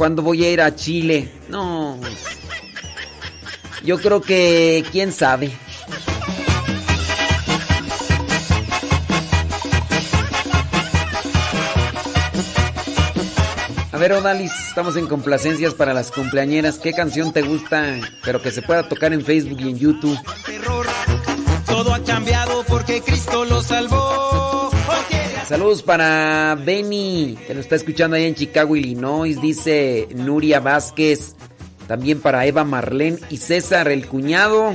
Cuando voy a ir a Chile. No. Yo creo que quién sabe. A ver, Odalis, estamos en complacencias para las cumpleañeras. ¿Qué canción te gusta, pero que se pueda tocar en Facebook y en YouTube? Todo ha cambiado porque Cristo lo salvó. Saludos para Benny, que nos está escuchando ahí en Chicago, Illinois. Dice Nuria Vázquez. También para Eva Marlene y César, el cuñado.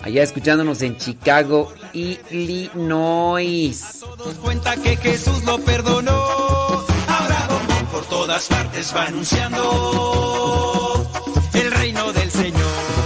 Allá escuchándonos en Chicago, Illinois. Todos cuenta que Jesús lo perdonó. Ahora por todas partes va anunciando el reino del Señor.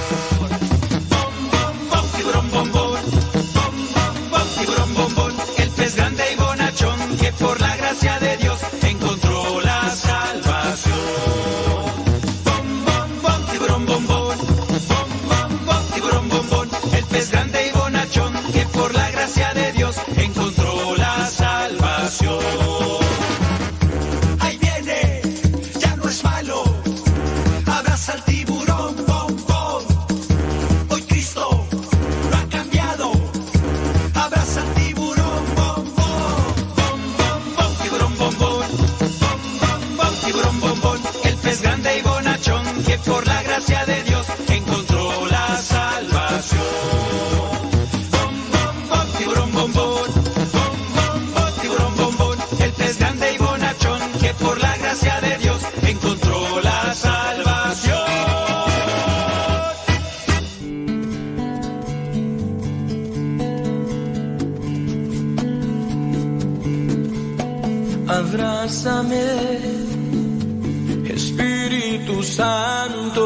Espíritu Santo,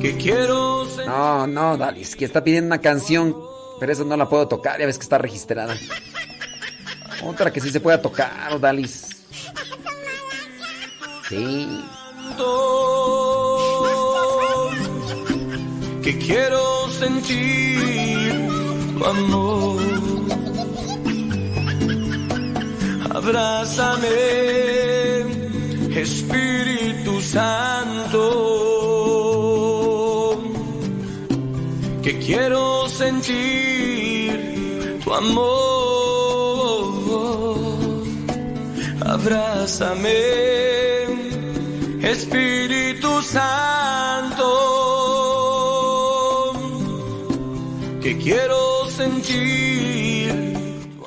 que quiero No, no, Dalis, que está pidiendo una canción, pero esa no la puedo tocar, ya ves que está registrada. Otra que sí se pueda tocar, Dalis. Sí. que quiero sentir tu amor. Abrázame, Espíritu Santo, que quiero sentir tu amor. Abrázame, Espíritu Santo, que quiero sentir.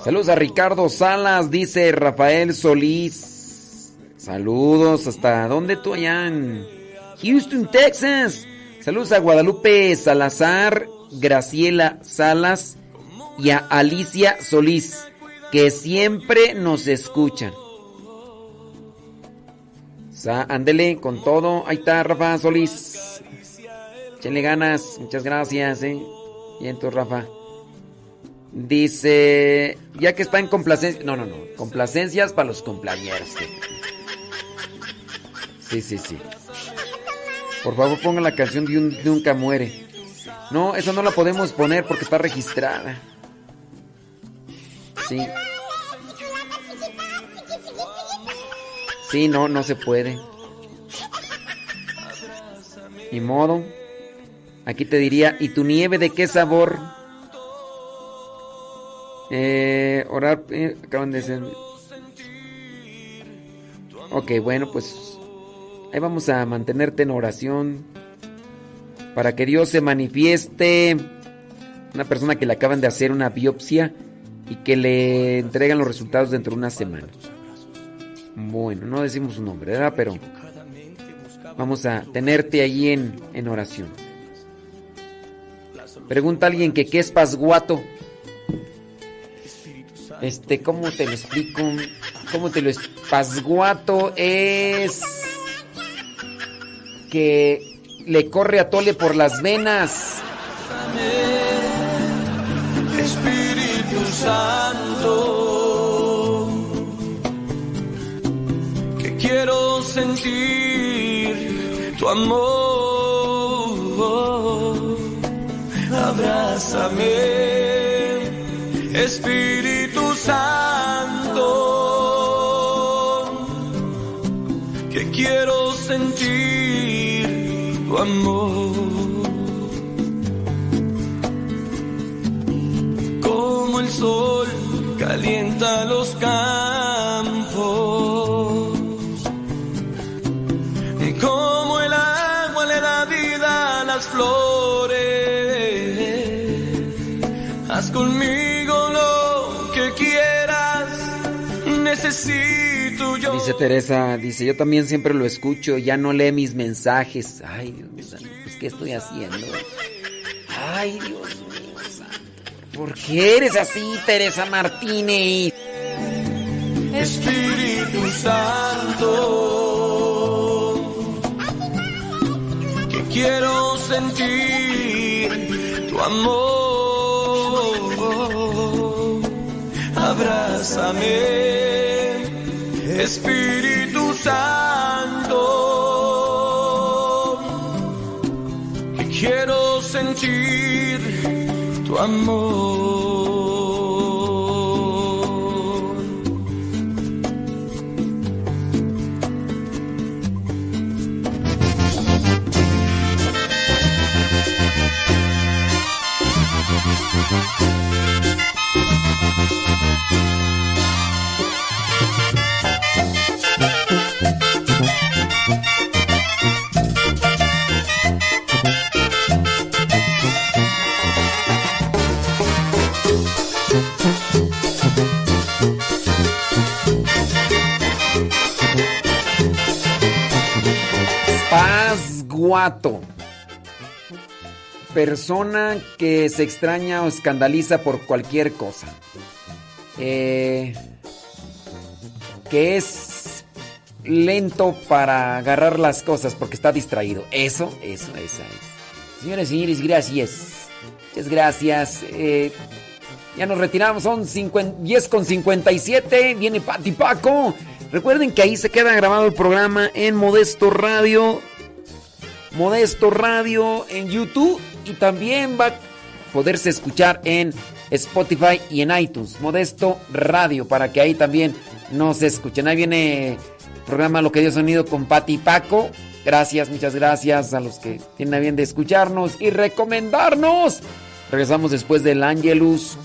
Saludos a Ricardo Salas, dice Rafael Solís. Saludos hasta dónde tú allá Houston, Texas. Saludos a Guadalupe Salazar, Graciela Salas y a Alicia Solís, que siempre nos escuchan. Ándele con todo. Ahí está Rafa Solís. Échenle ganas. Muchas gracias, eh. Bien, tú, Rafa. Dice, ya que está en complacencia, no, no, no, complacencias para los cumpleañeros. Sí, sí, sí. Por favor, pongan la canción de un Nunca Muere. No, esa no la podemos poner porque está registrada. Sí. Sí, no, no se puede. Ni modo. Aquí te diría, ¿y tu nieve de qué sabor? Eh, orar, eh, acaban de ser. Ok, bueno, pues ahí vamos a mantenerte en oración para que Dios se manifieste. Una persona que le acaban de hacer una biopsia y que le entregan los resultados dentro de una semana. Bueno, no decimos su nombre, ¿verdad? Pero vamos a tenerte allí en, en oración. Pregunta alguien que qué es pasguato. Este, ¿cómo te lo explico? ¿Cómo te lo es? Pasguato es que le corre a Tole por las venas. Espíritu Santo, que quiero sentir tu amor. Abrázame, Espíritu Santo, que quiero sentir tu amor. como el sol calienta los campos, necesito yo. Dice Teresa, dice, yo también siempre lo escucho, ya no lee mis mensajes. Ay, Dios mío, pues ¿qué estoy haciendo? Ay, Dios mío, santo. ¿Por qué eres así, Teresa Martínez? Espíritu Santo, que quiero sentir tu amor. Abrázame, Espíritu Santo, que quiero sentir tu amor. Pasguato. Persona que se extraña o escandaliza por cualquier cosa. Eh, que es lento para agarrar las cosas porque está distraído. Eso, eso, esa es. Señores y señores, gracias. Muchas gracias. Eh, ya nos retiramos, son 50 10 con 57. Viene Pati Paco. Recuerden que ahí se queda grabado el programa en Modesto Radio. Modesto Radio en YouTube y también va a poderse escuchar en Spotify y en iTunes. Modesto Radio para que ahí también nos escuchen. Ahí viene el programa Lo que dio sonido con Pati Paco. Gracias, muchas gracias a los que tienen a bien de escucharnos y recomendarnos. Regresamos después del Angelus.